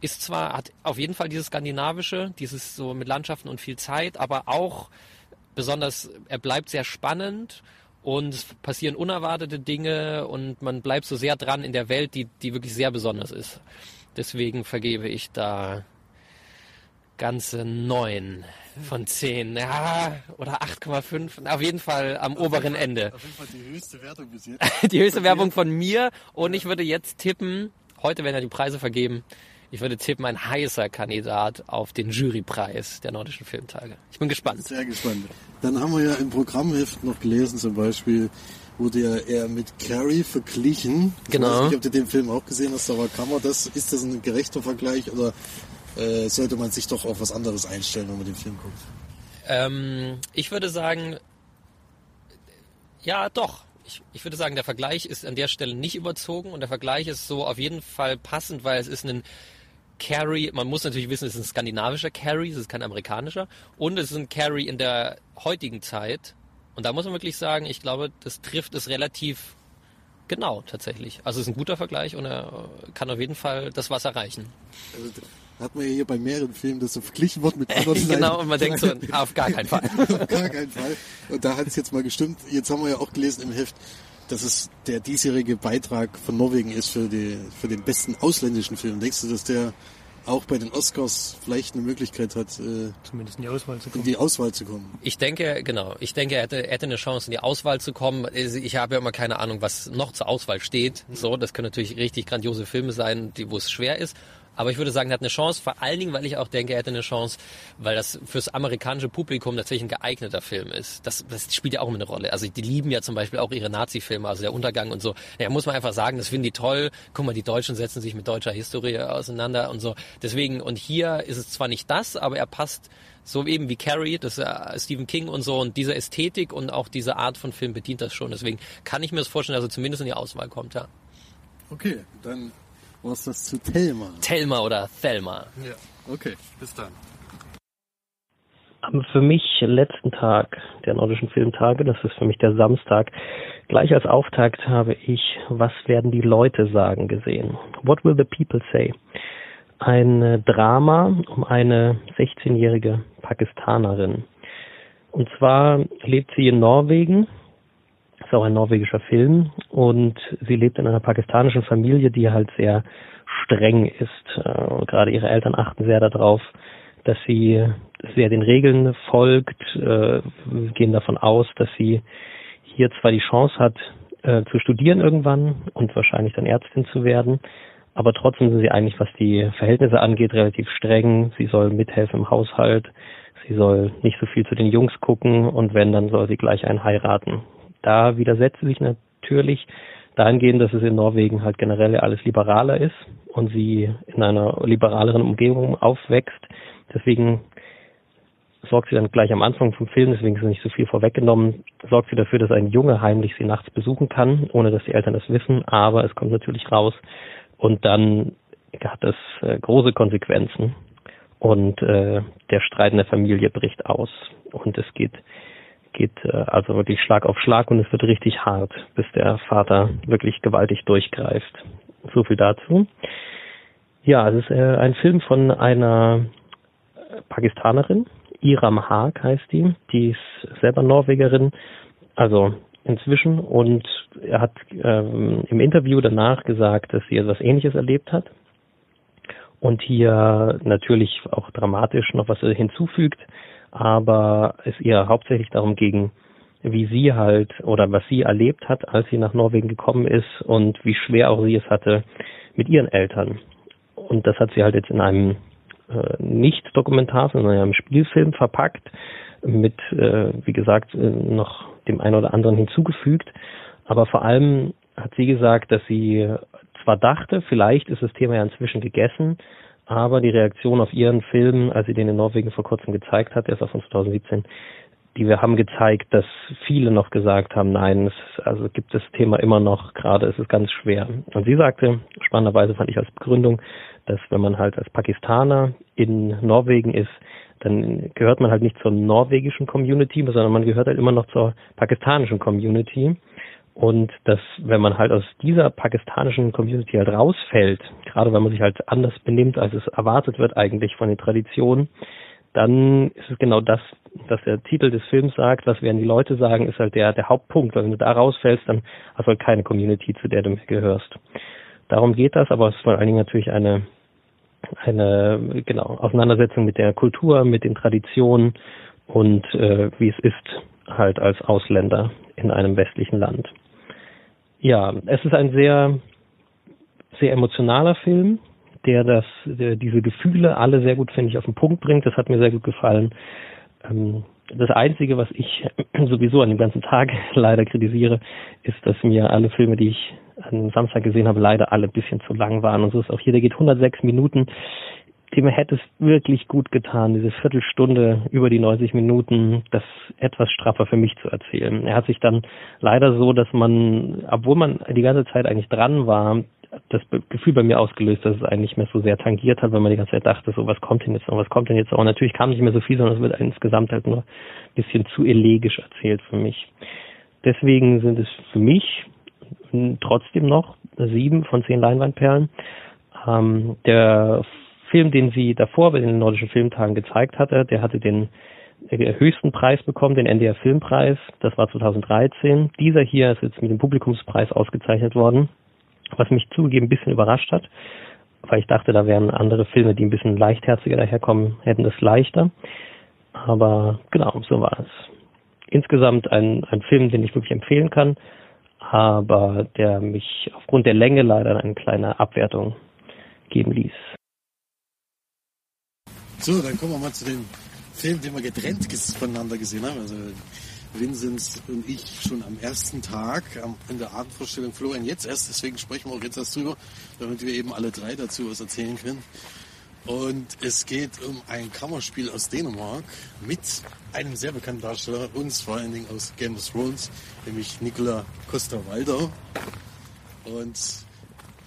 Ist zwar, hat auf jeden Fall dieses skandinavische, dieses so mit Landschaften und viel Zeit, aber auch besonders, er bleibt sehr spannend und es passieren unerwartete Dinge und man bleibt so sehr dran in der Welt, die, die wirklich sehr besonders ist. Deswegen vergebe ich da ganze neun von zehn. Ja, oder 8,5. Auf jeden Fall am auf oberen Fall, Ende. Auf jeden Fall die höchste Wertung bis jetzt. die höchste Werbung von mir. Und ich würde jetzt tippen, heute werden ja die Preise vergeben. Ich würde tippen, ein heißer Kandidat auf den Jurypreis der Nordischen Filmtage. Ich bin gespannt. Sehr gespannt. Dann haben wir ja im Programmheft noch gelesen, zum Beispiel wurde ja eher mit Carrie verglichen. Ich genau. weiß nicht, ob du den Film auch gesehen hast, aber kann man das, ist das ein gerechter Vergleich oder äh, sollte man sich doch auf was anderes einstellen, wenn man den Film guckt? Ähm, ich würde sagen, ja, doch. Ich, ich würde sagen, der Vergleich ist an der Stelle nicht überzogen und der Vergleich ist so auf jeden Fall passend, weil es ist ein Carry, man muss natürlich wissen, es ist ein skandinavischer Carry, es ist kein amerikanischer und es ist ein Carry in der heutigen Zeit. Und da muss man wirklich sagen, ich glaube, das trifft es relativ genau tatsächlich. Also es ist ein guter Vergleich und er kann auf jeden Fall das was erreichen. Also hat man ja hier bei mehreren Filmen, das so verglichen wird mit anderen Genau, und man denkt so, auf gar keinen Fall. auf gar keinen Fall. Und da hat es jetzt mal gestimmt. Jetzt haben wir ja auch gelesen im Heft, dass es der diesjährige Beitrag von Norwegen ist für, die, für den besten ausländischen Film. Denkst du, dass der auch bei den Oscars vielleicht eine Möglichkeit hat, äh, zumindest in die Auswahl zu kommen. In die Auswahl zu kommen. Ich denke, genau. Ich denke, er hätte, er hätte eine Chance, in die Auswahl zu kommen. Ich habe ja immer keine Ahnung, was noch zur Auswahl steht. So, das können natürlich richtig grandiose Filme sein, die, wo es schwer ist. Aber ich würde sagen, er hat eine Chance, vor allen Dingen, weil ich auch denke, er hätte eine Chance, weil das fürs amerikanische Publikum tatsächlich ein geeigneter Film ist. Das, das spielt ja auch immer eine Rolle. Also die lieben ja zum Beispiel auch ihre Nazi-Filme, also der Untergang und so. Ja, muss man einfach sagen, das finden die toll. Guck mal, die Deutschen setzen sich mit deutscher Historie auseinander und so. Deswegen, und hier ist es zwar nicht das, aber er passt so eben wie Carrie, das äh, Stephen King und so und diese Ästhetik und auch diese Art von Film bedient das schon. Deswegen kann ich mir das vorstellen, dass er zumindest in die Auswahl kommt, ja. Okay, dann was das zu Thelma? Thelma oder Thelma. Ja, okay, bis dann. Am für mich letzten Tag der nordischen Filmtage, das ist für mich der Samstag, gleich als Auftakt habe ich Was werden die Leute sagen gesehen. What will the people say? Ein Drama um eine 16-jährige Pakistanerin. Und zwar lebt sie in Norwegen ist auch ein norwegischer Film und sie lebt in einer pakistanischen Familie, die halt sehr streng ist. Äh, gerade ihre Eltern achten sehr darauf, dass sie sehr den Regeln folgt, äh, gehen davon aus, dass sie hier zwar die Chance hat, äh, zu studieren irgendwann und wahrscheinlich dann Ärztin zu werden, aber trotzdem sind sie eigentlich, was die Verhältnisse angeht, relativ streng. Sie soll mithelfen im Haushalt, sie soll nicht so viel zu den Jungs gucken und wenn, dann soll sie gleich einen heiraten. Da widersetzt sich natürlich dahingehend, dass es in Norwegen halt generell alles liberaler ist und sie in einer liberaleren Umgebung aufwächst. Deswegen sorgt sie dann gleich am Anfang vom Film, deswegen ist nicht so viel vorweggenommen, sorgt sie dafür, dass ein Junge heimlich sie nachts besuchen kann, ohne dass die Eltern das wissen, aber es kommt natürlich raus und dann hat das äh, große Konsequenzen. und äh, der Streit in der Familie bricht aus und es geht geht äh, also wirklich Schlag auf Schlag und es wird richtig hart, bis der Vater wirklich gewaltig durchgreift. So viel dazu. Ja, es ist äh, ein Film von einer Pakistanerin, Iram Haag heißt die, die ist selber Norwegerin, also inzwischen. Und er hat ähm, im Interview danach gesagt, dass sie etwas Ähnliches erlebt hat. Und hier natürlich auch dramatisch noch was hinzufügt, aber es ihr hauptsächlich darum ging, wie sie halt oder was sie erlebt hat, als sie nach Norwegen gekommen ist und wie schwer auch sie es hatte mit ihren Eltern. Und das hat sie halt jetzt in einem äh, nicht Dokumentar, sondern in einem Spielfilm verpackt, mit, äh, wie gesagt, äh, noch dem einen oder anderen hinzugefügt. Aber vor allem hat sie gesagt, dass sie zwar dachte, vielleicht ist das Thema ja inzwischen gegessen, aber die Reaktion auf ihren Film, als sie den in Norwegen vor kurzem gezeigt hat, der ist auch von 2017, die wir haben gezeigt, dass viele noch gesagt haben, nein, es, also gibt das Thema immer noch, gerade ist es ganz schwer. Und sie sagte, spannenderweise fand ich als Begründung, dass wenn man halt als Pakistaner in Norwegen ist, dann gehört man halt nicht zur norwegischen Community, sondern man gehört halt immer noch zur pakistanischen Community. Und dass, wenn man halt aus dieser pakistanischen Community halt rausfällt, gerade wenn man sich halt anders benimmt, als es erwartet wird eigentlich von den Traditionen, dann ist es genau das, was der Titel des Films sagt, was werden die Leute sagen, ist halt der, der Hauptpunkt. Weil wenn du da rausfällst, dann hast du halt keine Community, zu der du gehörst. Darum geht das, aber es ist vor allen Dingen natürlich eine, eine genau, Auseinandersetzung mit der Kultur, mit den Traditionen und äh, wie es ist, halt als Ausländer in einem westlichen Land. Ja, es ist ein sehr, sehr emotionaler Film, der das, der diese Gefühle alle sehr gut, finde ich, auf den Punkt bringt. Das hat mir sehr gut gefallen. Ähm, das Einzige, was ich sowieso an dem ganzen Tag leider kritisiere, ist, dass mir alle Filme, die ich am Samstag gesehen habe, leider alle ein bisschen zu lang waren. Und so ist auch hier, der geht 106 Minuten dem hätte es wirklich gut getan, diese Viertelstunde über die 90 Minuten, das etwas straffer für mich zu erzählen. Er hat sich dann leider so, dass man, obwohl man die ganze Zeit eigentlich dran war, das Gefühl bei mir ausgelöst, dass es einen nicht mehr so sehr tangiert hat, weil man die ganze Zeit dachte, so was kommt denn jetzt noch, was kommt denn jetzt noch. Und natürlich kam nicht mehr so viel, sondern es wird insgesamt halt nur ein bisschen zu elegisch erzählt für mich. Deswegen sind es für mich trotzdem noch sieben von zehn Leinwandperlen. Ähm, der Film, den sie davor bei den Nordischen Filmtagen gezeigt hatte, der hatte den äh, höchsten Preis bekommen, den NDR Filmpreis. Das war 2013. Dieser hier ist jetzt mit dem Publikumspreis ausgezeichnet worden, was mich zugegeben ein bisschen überrascht hat, weil ich dachte, da wären andere Filme, die ein bisschen leichtherziger daherkommen, hätten es leichter. Aber genau, so war es. Insgesamt ein, ein Film, den ich wirklich empfehlen kann, aber der mich aufgrund der Länge leider eine kleine Abwertung geben ließ. So, dann kommen wir mal zu dem Film, den wir getrennt voneinander gesehen haben. Also Vincent und ich schon am ersten Tag in der Abendvorstellung Florian jetzt erst, deswegen sprechen wir auch jetzt erst drüber, damit wir eben alle drei dazu was erzählen können. Und es geht um ein Kammerspiel aus Dänemark mit einem sehr bekannten Darsteller, uns vor allen Dingen aus Game of Thrones, nämlich Nicola Costa-Waldau. Und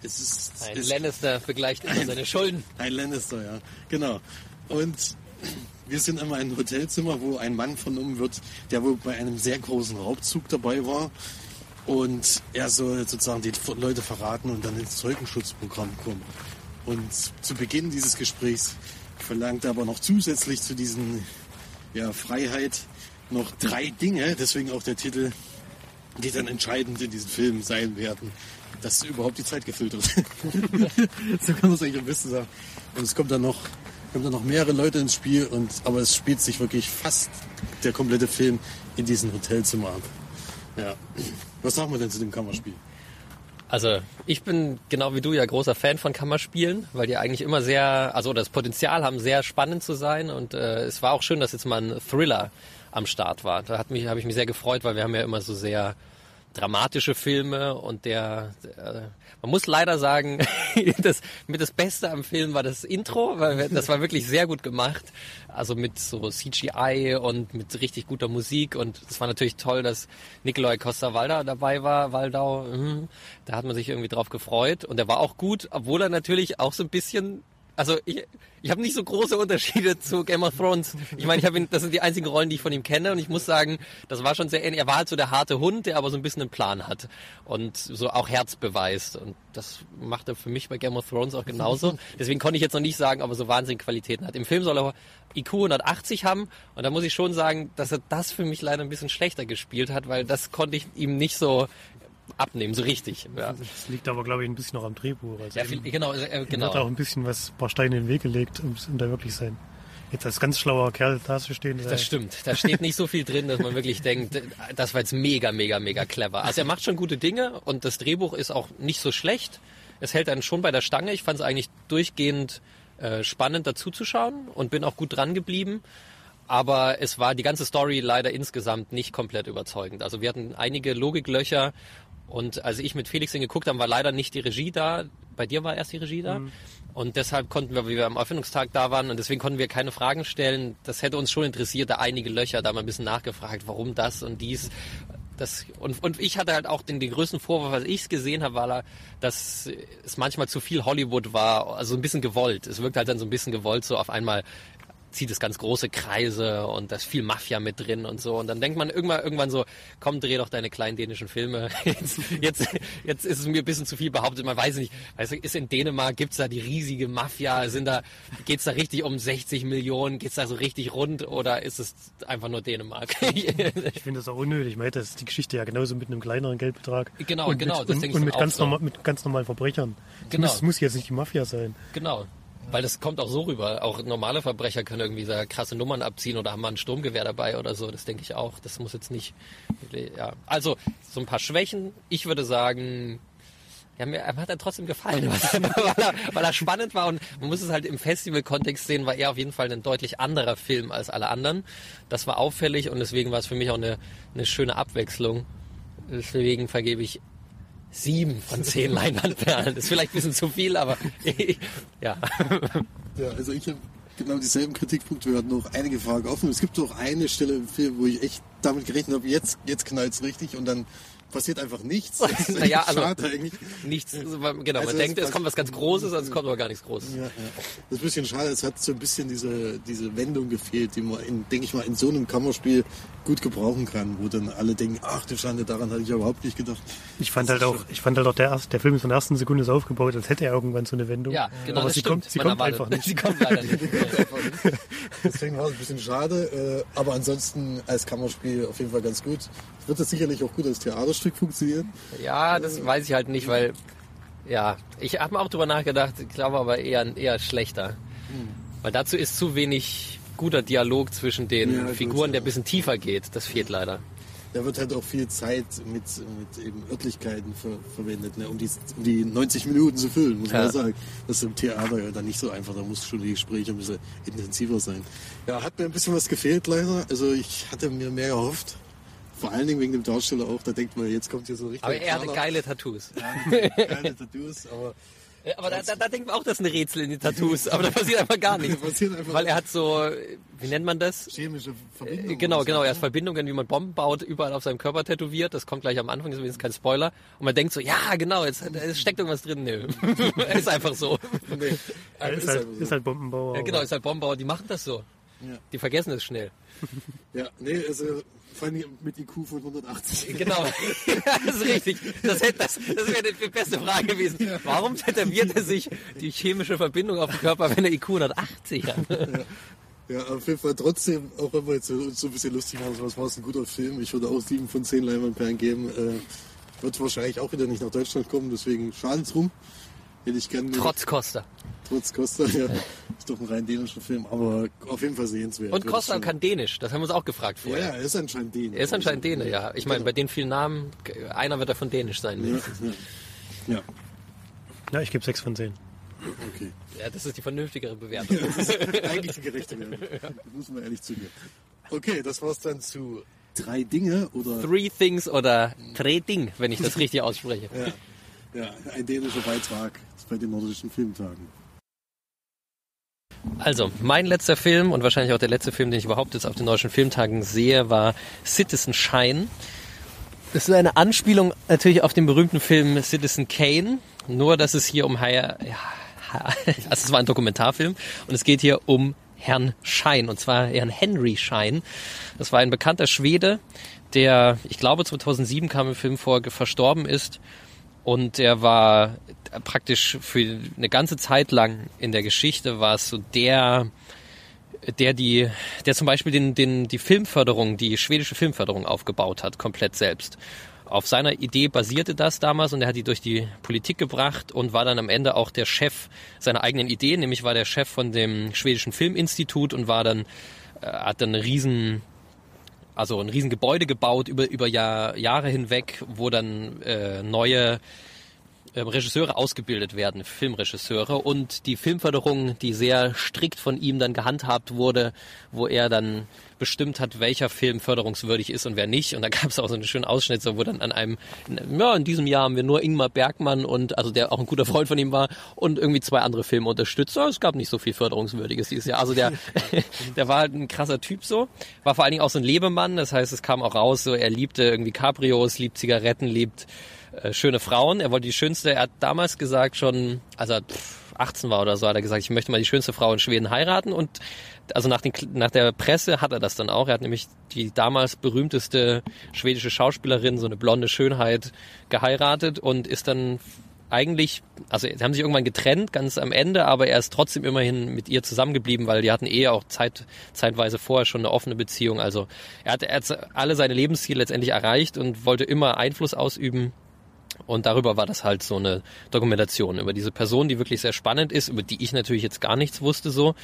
es ist... Ein es Lannister vergleicht immer seine Schulden. Ein Lannister, ja, genau. Und wir sind immer in einem Hotelzimmer, wo ein Mann vernommen wird, der wohl bei einem sehr großen Raubzug dabei war. Und er soll sozusagen die Leute verraten und dann ins Zeugenschutzprogramm kommen. Und zu Beginn dieses Gesprächs verlangt er aber noch zusätzlich zu diesen ja, Freiheit noch drei Dinge, deswegen auch der Titel, die dann entscheidend in diesem Film sein werden, dass überhaupt die Zeit gefüllt wird. so kann man es eigentlich am besten sagen. Und es kommt dann noch kommen dann noch mehrere Leute ins Spiel, und, aber es spielt sich wirklich fast der komplette Film in diesem Hotelzimmer ab. Ja. Was sagen wir denn zu dem Kammerspiel? Also ich bin genau wie du ja großer Fan von Kammerspielen, weil die eigentlich immer sehr, also das Potenzial haben, sehr spannend zu sein. Und äh, es war auch schön, dass jetzt mal ein Thriller am Start war. Da habe ich mich sehr gefreut, weil wir haben ja immer so sehr dramatische Filme und der, der man muss leider sagen, das mit das Beste am Film war das Intro, weil das war wirklich sehr gut gemacht. Also mit so CGI und mit richtig guter Musik und es war natürlich toll, dass Nikolai Costa-Waldau dabei war. Waldau, mh, da hat man sich irgendwie drauf gefreut und er war auch gut, obwohl er natürlich auch so ein bisschen Also ich, ich habe nicht so große Unterschiede zu Game of Thrones. Ich meine, ich habe das sind die einzigen Rollen, die ich von ihm kenne und ich muss sagen, das war schon sehr ähnlich. Er war halt so der harte Hund, der aber so ein bisschen einen Plan hat und so auch Herz beweist und das macht er für mich bei Game of Thrones auch genauso. Deswegen konnte ich jetzt noch nicht sagen, aber so wahnsinnige Qualitäten hat. Im Film soll er IQ 180 haben und da muss ich schon sagen, dass er das für mich leider ein bisschen schlechter gespielt hat, weil das konnte ich ihm nicht so abnehmen, so richtig. Ja. Das liegt aber, glaube ich, ein bisschen noch am Drehbuch. Also Ja, viel, genau, äh, genau. hat auch ein bisschen was, ein paar Steine in den Weg gelegt, um, um da wirklich sein. Jetzt als ganz schlauer Kerl da zu stehen. Das stimmt. Da steht nicht so viel drin, dass man wirklich denkt, das war jetzt mega, mega, mega clever. Also er macht schon gute Dinge und das Drehbuch ist auch nicht so schlecht. Es hält einen schon bei der Stange. Ich fand es eigentlich durchgehend äh, spannend dazu zu schauen und bin auch gut dran geblieben. Aber es war die ganze Story leider insgesamt nicht komplett überzeugend. Also wir hatten einige Logiklöcher und als ich mit Felix den geguckt habe, war leider nicht die Regie da. Bei dir war erst die Regie da. Und deshalb konnten wir, wie wir am Erfindungstag da waren, und deswegen konnten wir keine Fragen stellen. Das hätte uns schon interessiert, da einige Löcher, da mal ein bisschen nachgefragt, warum das und dies. Das, und, und ich hatte halt auch den, den größten Vorwurf, als ich es gesehen habe, war, dass es manchmal zu viel Hollywood war, also ein bisschen gewollt. Es wirkt halt dann so ein bisschen gewollt, so auf einmal zieht es ganz große Kreise und da ist viel Mafia mit drin und so. Und dann denkt man irgendwann, irgendwann so, komm, dreh doch deine kleinen dänischen Filme. Jetzt, jetzt, jetzt ist es mir ein bisschen zu viel behauptet. Man weiß nicht, weißt du, ist in Dänemark, gibt's da die riesige Mafia? Sind da, geht's da richtig um 60 Millionen? Geht's da so richtig rund oder ist es einfach nur Dänemark? Ich finde das auch unnötig. Man hätte die Geschichte ja genauso mit einem kleineren Geldbetrag. Genau, und genau, Mit, das und, und mit ganz, so. normal, mit ganz normalen Verbrechern. Es Genau. muss, es muss jetzt nicht die Mafia sein. Genau. Weil das kommt auch so rüber. Auch normale Verbrecher können irgendwie da krasse Nummern abziehen oder haben mal ein Sturmgewehr dabei oder so. Das denke ich auch. Das muss jetzt nicht. Ja. Also, so ein paar Schwächen. Ich würde sagen, ja, mir mir hat er trotzdem gefallen, weil er, weil er spannend war und man muss es halt im Festival-Kontext sehen, war er auf jeden Fall ein deutlich anderer Film als alle anderen. Das war auffällig und deswegen war es für mich auch eine, eine schöne Abwechslung. Deswegen vergebe ich sieben von zehn Leinwandperlen. Das ist vielleicht ein bisschen zu viel, aber ja. Ja, also ich habe genau dieselben Kritikpunkte. Wir hatten noch einige Fragen offen. Es gibt auch eine Stelle im Film, wo ich echt damit gerechnet habe, jetzt, jetzt knallt's richtig und dann passiert einfach nichts. Das ist Naja, also- schade eigentlich. Nichts, genau, man Also denkt, das- es kommt was ganz Großes, also es kommt aber gar nichts Großes. Ja, ja. Das ist ein bisschen schade. Es hat so ein bisschen diese, diese Wendung gefehlt, die man, in, denke ich mal, in so einem Kammerspiel gut gebrauchen kann, wo dann alle denken, ach du Schande, daran hatte ich überhaupt nicht gedacht. Ich fand halt auch, ich fand halt auch der, erste, der Film ist von der ersten Sekunde so aufgebaut, als hätte er irgendwann so eine Wendung. Ja, genau, Aber das sie stimmt. kommt, sie Man kommt einfach nicht. Sie kommt leider nicht. Deswegen war es ein bisschen schade, äh, aber ansonsten als Kammerspiel auf jeden Fall ganz gut. Wird das sicherlich auch gut als Theaterstück funktionieren. Ja, das weiß ich halt nicht, weil, ja, ich habe mir auch drüber nachgedacht, ich glaube aber eher, eher schlechter. Weil dazu ist zu wenig guter Dialog zwischen den Ja, Figuren, der ein bisschen tiefer geht. Das fehlt leider. Da wird halt auch viel Zeit mit, mit eben Örtlichkeiten ver verwendet, ne, um, die, um die 90 Minuten zu füllen, muss man Ja. ja sagen. Das ist im Theater ja dann nicht so einfach, da muss schon die Gespräche ein bisschen intensiver sein. Ja, hat mir ein bisschen was gefehlt leider. Also ich hatte mir mehr erhofft. Vor allen Dingen wegen dem Darsteller auch, da denkt man, jetzt kommt hier so richtig. Aber er hatte geile Tattoos. geile Tattoos, aber Aber da, da, da denkt man auch, das ist ein Rätsel in den Tattoos. Aber da passiert einfach gar nichts. Einfach Weil er hat so, wie nennt man das? chemische Verbindungen. Genau, und so. genau. Er hat Verbindungen, wie man Bomben baut, überall auf seinem Körper tätowiert. Das kommt gleich am Anfang, ist übrigens kein Spoiler. Und man denkt so, ja, genau, jetzt es steckt irgendwas drin. Nö. er ist einfach so. Nee, Er ist, ist halt, so. ist halt Bombenbauer. Ja, genau, ist halt Bombenbauer, die machen das so. Ja. Die vergessen es schnell. Ja, nee, also vor allem mit IQ von 180. Genau. das ist richtig. Das, hätte- das, das wäre die beste Frage gewesen. Warum tätowiert er sich die chemische Verbindung auf dem Körper, wenn er IQ 180 hat? Ja, auf jeden Fall trotzdem, auch wenn wir jetzt so- uns so ein bisschen lustig machen, was war es ein guter Film. Ich würde auch sieben von zehn Leinwandperlen geben. Äh, wird wahrscheinlich auch wieder nicht nach Deutschland kommen, deswegen schade drum. Hätte ich gerne Trotz Costa. trotz Costa, ja. Ist doch ein rein dänischer Film, aber auf jeden Fall sehenswert. Und Costa kann Dänisch. Das haben wir uns auch gefragt Ja, vorher. ja, er ist anscheinend Däne. Er ist anscheinend Däne, ja. Ich meine, Genau. bei den vielen Namen, einer wird davon Dänisch sein. Ja, mindestens. ja. ja, Ja, ich gebe 6 von 10. okay. Ja, das ist die vernünftigere Bewertung. Das ist eigentlich die gerechte Wertung. Das muss man ehrlich zugeben. Okay, das war's dann zu drei Dinge oder Three Things oder Tre Ding, wenn ich das richtig ausspreche. ja, ja, ein dänischer Beitrag bei den nordischen Filmtagen. Also, mein letzter Film und wahrscheinlich auch der letzte Film, den ich überhaupt jetzt auf den deutschen Filmtagen sehe, war Citizen Shine. Das ist eine Anspielung natürlich auf den berühmten Film Citizen Kane, nur dass es hier um High, ja, also es war ein Dokumentarfilm und es geht hier um Herrn Schein und zwar Herrn Henry Schein. Das war ein bekannter Schwede, der, ich glaube 2007 kam im Film vor, verstorben ist und er war praktisch für eine ganze Zeit lang in der Geschichte war es so der der die, der zum Beispiel den, den, die Filmförderung, die schwedische Filmförderung aufgebaut hat, komplett selbst. Auf seiner Idee basierte das damals und er hat die durch die Politik gebracht und war dann am Ende auch der Chef seiner eigenen Idee, nämlich war der Chef von dem schwedischen Filminstitut und war dann, äh, hat dann einen riesen, also ein riesen Gebäude gebaut über, über Jahr, Jahre hinweg, wo dann äh, neue Regisseure ausgebildet werden, Filmregisseure und die Filmförderung, die sehr strikt von ihm dann gehandhabt wurde, wo er dann bestimmt hat, welcher Film förderungswürdig ist und wer nicht. Und da gab es auch so einen schönen Ausschnitt, so, wo dann an einem, ja, in diesem Jahr haben wir nur Ingmar Bergmann und, also der auch ein guter Freund von ihm war und irgendwie zwei andere Filme unterstützt. Ja, es gab nicht so viel Förderungswürdiges dieses Jahr. Also der, der war halt ein krasser Typ so. War vor allen Dingen auch so ein Lebemann. Das heißt, es kam auch raus, so, er liebte irgendwie Cabrios, liebt Zigaretten, liebt äh, schöne Frauen. Er wollte die schönste, er hat damals gesagt schon, als er 18 war oder so, hat er gesagt, ich möchte mal die schönste Frau in Schweden heiraten und also nach, den, nach der Presse hat er das dann auch. Er hat nämlich die damals berühmteste schwedische Schauspielerin, so eine blonde Schönheit, geheiratet und ist dann eigentlich, also sie haben sich irgendwann getrennt, ganz am Ende, aber er ist trotzdem immerhin mit ihr zusammengeblieben, weil die hatten eh auch Zeit, zeitweise vorher schon eine offene Beziehung. Also er hat, er hat alle seine Lebensziele letztendlich erreicht und wollte immer Einfluss ausüben und darüber war das halt so eine Dokumentation über diese Person, die wirklich sehr spannend ist, über die ich natürlich jetzt gar nichts wusste so.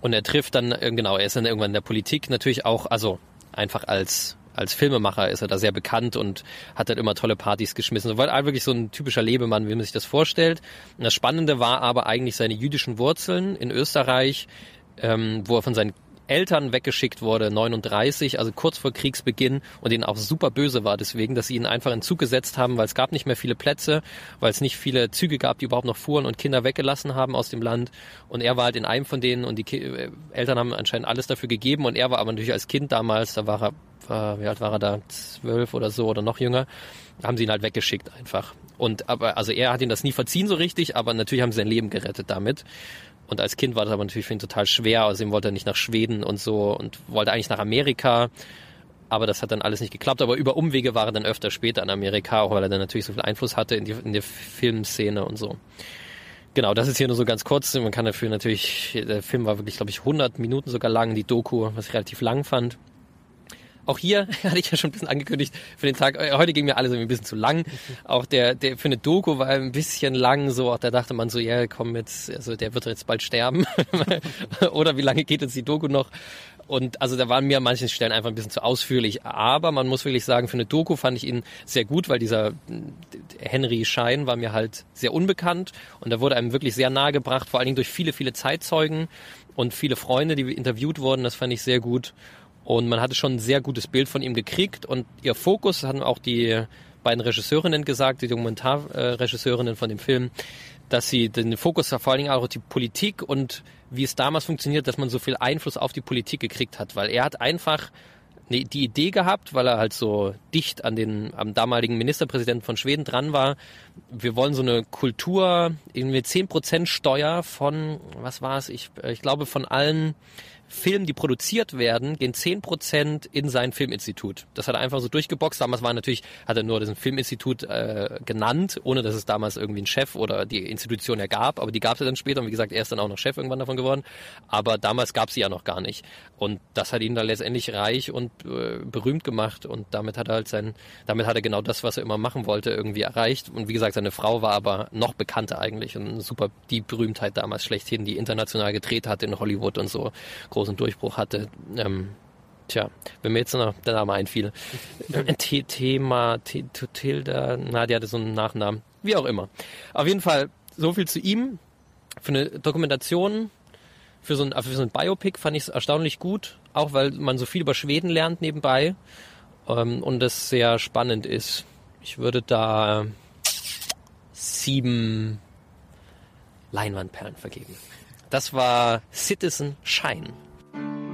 Und er trifft dann, äh, genau, er ist dann irgendwann in der Politik natürlich auch, also einfach als als Filmemacher ist er da sehr bekannt und hat halt immer tolle Partys geschmissen. So war wirklich so ein typischer Lebemann, wie man sich das vorstellt. Und das Spannende war aber eigentlich seine jüdischen Wurzeln in Österreich, ähm, wo er von seinen Eltern weggeschickt wurde, 39, also kurz vor Kriegsbeginn und ihnen auch super böse war deswegen, dass sie ihn einfach in Zug gesetzt haben, weil es gab nicht mehr viele Plätze, weil es nicht viele Züge gab, die überhaupt noch fuhren und Kinder weggelassen haben aus dem Land und er war halt in einem von denen und die Ki äh, Eltern haben anscheinend alles dafür gegeben und er war aber natürlich als Kind damals, da war er, war, wie alt war er da, zwölf oder so oder noch jünger, haben sie ihn halt weggeschickt einfach. Und aber, also er hat ihn das nie verziehen so richtig, aber natürlich haben sie sein Leben gerettet damit. Und als Kind war das aber natürlich für ihn total schwer. Außerdem wollte er nicht nach Schweden und so und wollte eigentlich nach Amerika. Aber das hat dann alles nicht geklappt. Aber über Umwege war er dann öfter später in Amerika, auch weil er dann natürlich so viel Einfluss hatte in die, in die Filmszene und so. Genau, das ist hier nur so ganz kurz. Man kann dafür natürlich, der Film war wirklich, glaube ich, 100 Minuten sogar lang, die Doku, was ich relativ lang fand. Auch hier hatte ich ja schon ein bisschen angekündigt für den Tag. Äh, heute ging mir alles irgendwie ein bisschen zu lang. Auch der, der für eine Doku war ein bisschen lang. So, auch da dachte man so, ja, komm jetzt, also der wird jetzt bald sterben. Oder wie lange geht jetzt die Doku noch? Und also da waren mir an manchen Stellen einfach ein bisschen zu ausführlich. Aber man muss wirklich sagen, für eine Doku fand ich ihn sehr gut, weil dieser Henry Schein war mir halt sehr unbekannt und da wurde einem wirklich sehr nahe gebracht, vor allen Dingen durch viele, viele Zeitzeugen und viele Freunde, die interviewt wurden. Das fand ich sehr gut. Und man hatte schon ein sehr gutes Bild von ihm gekriegt und ihr Fokus hatten auch die beiden Regisseurinnen gesagt, die Dokumentarregisseurinnen von dem Film, dass sie den Fokus vor allen Dingen auch auf die Politik und wie es damals funktioniert, dass man so viel Einfluss auf die Politik gekriegt hat, weil er hat einfach die Idee gehabt, weil er halt so dicht an den am damaligen Ministerpräsidenten von Schweden dran war. Wir wollen so eine Kultur, irgendwie 10% Steuer von, was war es? Ich, ich glaube von allen Filmen, die produziert werden, gehen 10% in sein Filminstitut. Das hat er einfach so durchgeboxt. Damals war natürlich, hat er nur das Filminstitut äh, genannt, ohne dass es damals irgendwie einen Chef oder die Institution ja gab. Aber die gab es ja dann später und wie gesagt, er ist dann auch noch Chef irgendwann davon geworden. Aber damals gab sie ja noch gar nicht. Und das hat ihn dann letztendlich reich und äh, berühmt gemacht. Und damit hat er halt sein, damit hat er genau das, was er immer machen wollte, irgendwie erreicht. Und wie gesagt, seine Frau war aber noch bekannter eigentlich und super die Berühmtheit damals schlechthin, die international gedreht hat in Hollywood und so großen Durchbruch hatte. Ähm, tja, wenn mir jetzt noch der Name einfiel. Thema, Tilda, na, die hatte so einen Nachnamen. Wie auch immer. Auf jeden Fall, so viel zu ihm. Für eine Dokumentation, für so ein, für so ein Biopic fand ich es erstaunlich gut. Auch weil man so viel über Schweden lernt nebenbei. Ähm, und es sehr spannend ist. Ich würde da sieben Leinwandperlen vergeben. Das war Citizen Shine. thank you